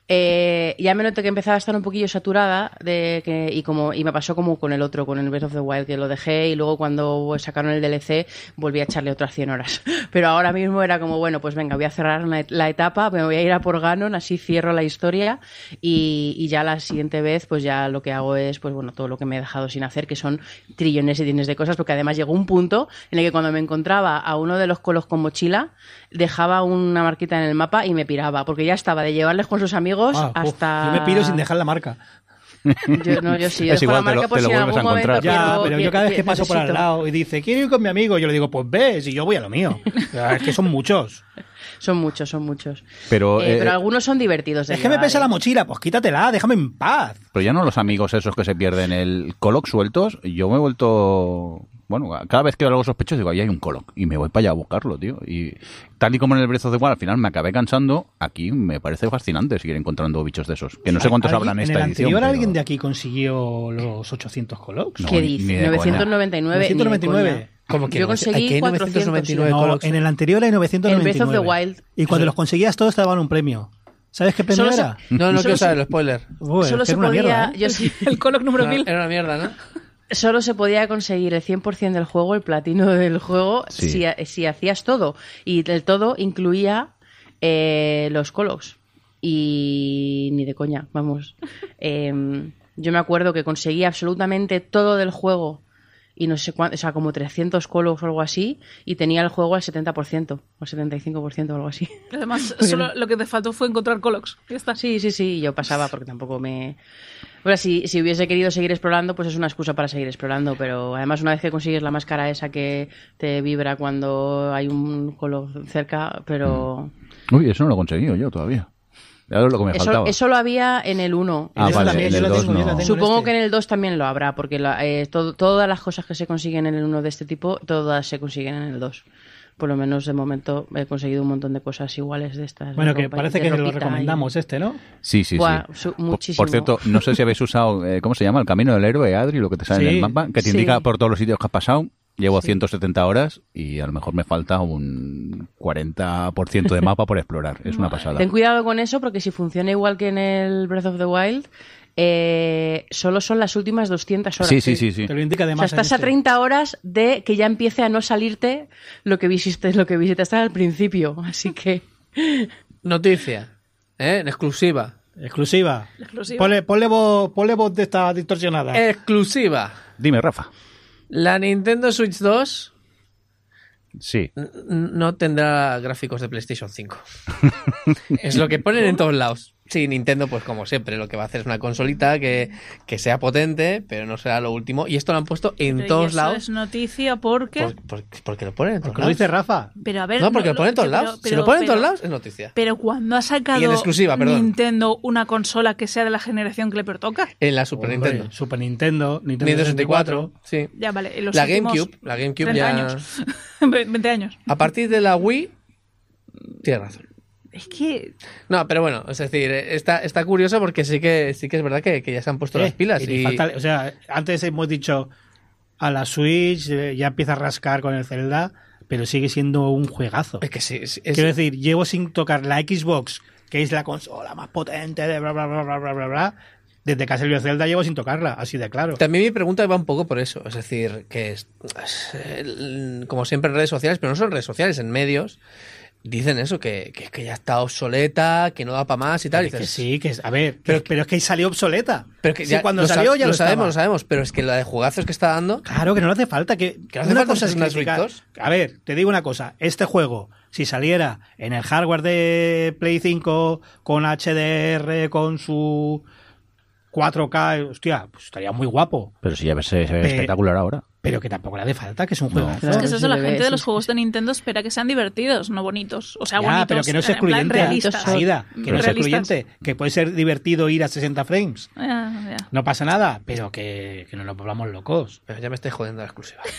S5: eh, ya me noté que empezaba a estar un poquillo saturada de que, y como y me pasó como con el otro, con el Breath of the Wild, que lo dejé y luego cuando sacaron el DLC volví a echarle otras 100 horas. Pero ahora mismo era como, bueno, pues venga, voy a cerrar la etapa, me voy a ir a por Ganon, así cierro la historia y, ya la siguiente vez pues ya lo que hago es, pues bueno, todo lo que me he dejado sin hacer, que son trillones y trillones de cosas, porque además llegó un punto en el que cuando me encontraba a uno de los colos con mochila, dejaba una marquita en el mapa y me piraba, porque ya estaba de llevarles con sus amigos
S2: Ah, uf,
S5: hasta...
S2: Yo me piro sin dejar la marca.
S5: Yo, no, yo sí, yo
S1: Es
S5: dejo la
S1: igual, te lo-
S5: marca por
S1: te lo
S5: si en algún momento.
S2: Ya,
S5: pierdo-
S2: pero yo cada vez que paso por al lado y dice, quiero ir con mi amigo, yo le digo, pues ves, y yo voy a lo mío. O sea, es que son muchos.
S5: Son muchos, son muchos.
S1: Pero,
S5: Eh,
S1: eh,
S5: pero algunos son divertidos de
S2: Es que me pesa
S5: ¿eh?
S2: la mochila, pues quítatela, déjame en paz.
S1: Pero ya no los amigos esos que se pierden el coloc sueltos, yo me he vuelto... Bueno, cada vez que veo algo sospechoso digo, ahí hay un coloc. Y me voy para allá a buscarlo, tío. Y tal y como en el Breath of the Wild al final me acabé cansando, aquí me parece fascinante seguir encontrando bichos de esos. Que no sé cuántos
S2: ¿Alguien-
S1: habrán en
S2: En
S1: esta
S2: el
S1: edición.
S2: anterior
S1: pero-
S2: alguien de aquí consiguió los 800 colocs.
S1: No,
S5: ¿Qué dice?
S1: ni de coña.
S5: 999. ni de
S2: 999.
S5: coña.
S4: Como que
S5: Yo conseguí
S4: hay
S5: 400.
S4: 999
S2: No,
S4: colocs.
S2: en el anterior hay 999.
S5: El Breath of the Wild.
S2: Y cuando los conseguías todos te daban un premio. ¿Sabes qué premio
S5: Solo se-
S2: era?
S4: No, no quiero saber el spoiler.
S2: Uy,
S5: Solo se
S2: era
S5: podía...
S2: mierda, ¿eh?
S5: yo sí-
S3: El coloc número
S4: Era
S3: 1000.
S4: era una mierda, ¿no?
S5: Solo se podía conseguir el 100% del juego, el platino del juego,
S1: Sí.
S5: si, si hacías todo. Y el todo incluía eh, los colos. Y ni de coña, vamos. Em, yo me acuerdo que conseguí absolutamente todo del juego y no sé cuánto, o sea, como 300 colos o algo así, y tenía el juego al 70% o 75% o algo así.
S3: Además, solo lo que te faltó fue encontrar colocs. Ya está.
S5: Sí, sí, sí, yo pasaba porque tampoco me... Bueno, si, si hubiese querido seguir explorando, pues es una excusa para seguir explorando, pero además una vez que consigues la máscara esa que te vibra cuando hay un colo cerca, pero...
S1: Uy, eso no lo he conseguido yo todavía. Era lo que me
S5: Eso,
S1: faltaba.
S5: eso lo había en el 1.
S1: Ah,
S2: Eso
S1: vale,
S2: también,
S1: en el
S2: lo
S1: 2
S2: tengo, yo
S1: no.
S2: lo tengo.
S5: Supongo
S2: este.
S5: que en el 2 también lo habrá, porque la- eh, todo- todas las cosas que se consiguen en el 1 de este tipo, todas se consiguen en el 2. Por lo menos de momento he conseguido un montón de cosas iguales de estas.
S2: Bueno,
S5: de
S2: que parece que lo
S5: y-
S2: recomendamos este, ¿no?
S1: Sí, sí,
S5: Buah,
S1: sí. Por-
S5: muchísimo.
S1: Por cierto, no sé si habéis usado, eh, ¿cómo se llama? El camino del héroe, Adri, lo que te sale en el mapa, que te
S5: Sí.
S1: indica por todos los sitios que has pasado. Llevo 170 horas y a lo mejor me falta un 40% de mapa por explorar. Es una pasada.
S5: Ten cuidado con eso porque si funciona igual que en el Breath of the Wild, eh, solo son las últimas 200 horas.
S1: Sí, sí, sí, sí.
S2: Te lo indica
S5: O sea,
S2: además.
S5: estás a
S2: este.
S5: 30 horas de que ya empiece a no salirte lo que visitaste, lo que visitaste al principio. Así que
S4: Noticia. ¿eh? En exclusiva.
S2: Exclusiva.
S3: Exclusiva.
S2: Ponle, ponle voz, ponle voz de esta distorsionada.
S4: Exclusiva.
S1: Dime, Rafa.
S4: La Nintendo Switch 2
S1: Sí.
S4: no tendrá gráficos de PlayStation 5. es lo que ponen en todos lados. Sí, Nintendo, pues como siempre, lo que va a hacer es una consolita que, que sea potente, pero no será lo último. Y esto lo han puesto en
S3: Pero y
S4: todos
S3: eso
S4: lados.
S3: es noticia porque...
S4: por- por- porque lo ponen en todos
S2: Porque lo dice Rafa.
S3: Pero a ver...
S4: No, porque lo ponen en todos
S3: pero-
S4: lados. si
S3: pero-
S4: lo ponen en todos lados, es noticia.
S3: Pero cuando ha sacado
S4: Y en exclusiva, perdón.
S3: Nintendo una consola que sea de la generación que le pertoca.
S4: En la Super
S2: Hombre,
S4: Nintendo.
S2: Super Nintendo, Nintendo,
S4: Nintendo
S2: 64.
S4: 64. Sí.
S3: Ya, vale. en los
S4: La GameCube. La GameCube
S3: 30
S4: ya.
S3: años. 20 años.
S4: A partir de la Wii. Tienes razón.
S3: Es que...
S4: No, pero bueno, es decir, está, está curioso porque sí que, sí que es verdad que, que ya se han puesto
S2: Eh,
S4: las pilas.
S2: y falta- o sea, antes hemos dicho a la Switch eh, ya empieza a rascar con el Zelda, pero sigue siendo un juegazo.
S4: Es que sí, es- es-
S2: Quiero decir, llevo sin tocar la Xbox, que es la consola más potente de bla bla bla bla bla bla bla. Desde que ha salido Zelda llevo sin tocarla, así de claro.
S4: También mi pregunta va un poco por eso. Es decir, que es, es, como siempre en redes sociales, pero no solo en redes sociales, en medios, dicen eso, que, que, que ya está obsoleta, que no da para más y tal. Y
S2: que sí, que es, a ver, pero, pero es que salió obsoleta.
S4: Pero que
S2: Sí,
S4: ya,
S2: cuando
S4: lo sa-
S2: salió ya lo,
S4: sabemos,
S2: estaba.
S4: lo sabemos, pero es que la de jugazos que está dando.
S2: Claro que no le hace falta que,
S4: Que no hace
S2: una
S4: falta
S2: cosa es
S4: una
S2: criticar-
S4: Switch 2.
S2: A ver, te digo una cosa, este juego si saliera en el hardware de Play 5 con HDR con su 4K, hostia, pues estaría muy guapo,
S1: Pero si ya ves, se ve
S2: Pe-
S1: espectacular ahora.
S2: Pero que tampoco le hace falta, que es un juego.
S3: Es
S5: Claro,
S3: que es eso,
S5: se
S3: la gente de los
S5: sí,
S3: juegos de Nintendo espera que sean divertidos, no bonitos. O sea,
S2: Ya,
S3: bonitos.
S2: pero que no es
S3: en plan
S2: excluyente. Aida, que no es
S3: Realistas.
S2: excluyente, que puede ser divertido ir a 60 frames.
S3: Ya, ya.
S2: No pasa nada, pero que, que no nos volvamos locos.
S4: Pero ya me estáis jodiendo la exclusiva.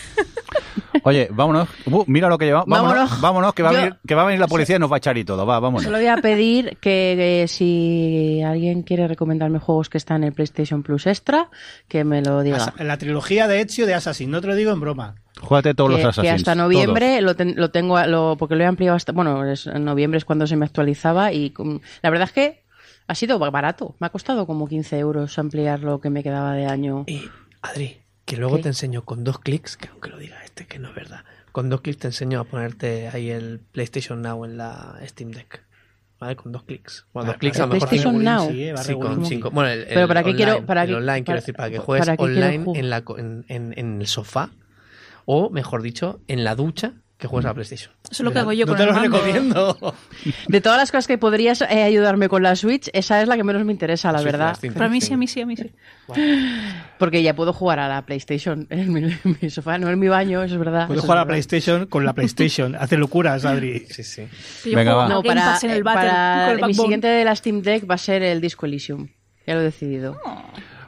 S1: Oye, vámonos. Uh, mira lo que llevamos. Vámonos,
S5: Vámonos.
S1: vámonos, que, va a venir, que va a venir la policía y nos va a echar y todo. Va, vámonos.
S5: Solo voy a pedir que, si alguien quiere recomendarme juegos que están en el PlayStation Plus Extra, que me lo diga.
S2: Asa- La trilogía de Ezio de Assassin, no te lo digo en broma.
S1: Júgate todos
S5: que,
S1: los
S5: que
S1: Assassins.
S5: hasta noviembre lo, ten- lo tengo, lo, porque lo he ampliado hasta, bueno, es- en noviembre es cuando se me actualizaba y com- la verdad es que ha sido barato. Me ha costado como 15 euros ampliar lo que me quedaba de año.
S4: Y, Adri, que luego
S5: ¿Qué?
S4: te enseño con dos clics, que aunque lo diga este, que no es verdad, con dos clics te enseño a ponerte ahí el PlayStation Now en la Steam Deck. ¿Vale? Con dos clics. Bueno, dos clics a lo mejor
S5: PlayStation. Now.
S2: Sí, eh, va
S4: Sí,
S2: regulín.
S4: con cinco. Bueno, el, el
S5: Pero ¿para qué
S4: online,
S5: quiero- para
S4: el
S5: qué-
S4: online, quiero
S5: para-
S4: decir, para que juegues
S5: para
S4: online
S5: jugar?
S4: en, la, co- en, en- en el sofá o, mejor dicho, en la ducha que juegues a la PlayStation.
S3: Eso es lo que hago yo
S2: no
S3: con
S2: te
S3: el
S2: lo
S3: mando.
S2: recomiendo.
S5: De todas las cosas que podrías eh, ayudarme con la Switch, esa es la que menos me interesa, la
S4: Sí,
S5: verdad.
S3: Para mí sí, a mí sí, a mí sí.
S5: Porque ya puedo jugar a la PlayStation en mi, en mi sofá, no en mi baño, eso es verdad.
S2: Puedes
S5: eso
S2: jugar a
S5: verdad.
S2: PlayStation con la PlayStation. Hace locuras, Adri.
S4: Sí, sí.
S1: Venga,
S3: juego
S1: va.
S3: a
S5: No, para,
S3: en el
S5: eh,
S3: Battle
S5: para
S3: con el
S5: mi siguiente de la Steam Deck va a ser el Disco Elysium. Ya lo he decidido.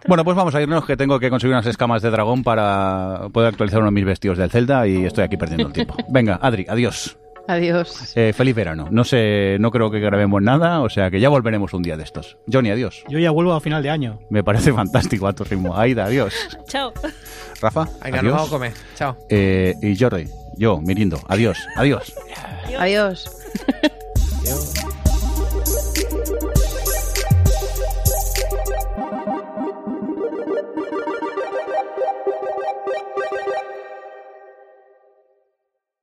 S1: Bueno, pues vamos a irnos, que tengo que conseguir unas escamas de dragón para poder actualizar uno de mis vestidos del Zelda y estoy aquí perdiendo el tiempo. Venga, Adri, adiós.
S5: Adiós.
S1: Eh, feliz verano. No sé, no creo que grabemos nada, o sea que ya volveremos un día de estos. Johnny, adiós.
S2: Yo ya vuelvo a final de año.
S1: Me parece fantástico a tu ritmo. Aida, adiós.
S3: Chao.
S1: Rafa, adiós.
S4: vamos a comer. Chao.
S1: Eh, y Jordi, yo, Mirindo, adiós, adiós.
S5: Adiós.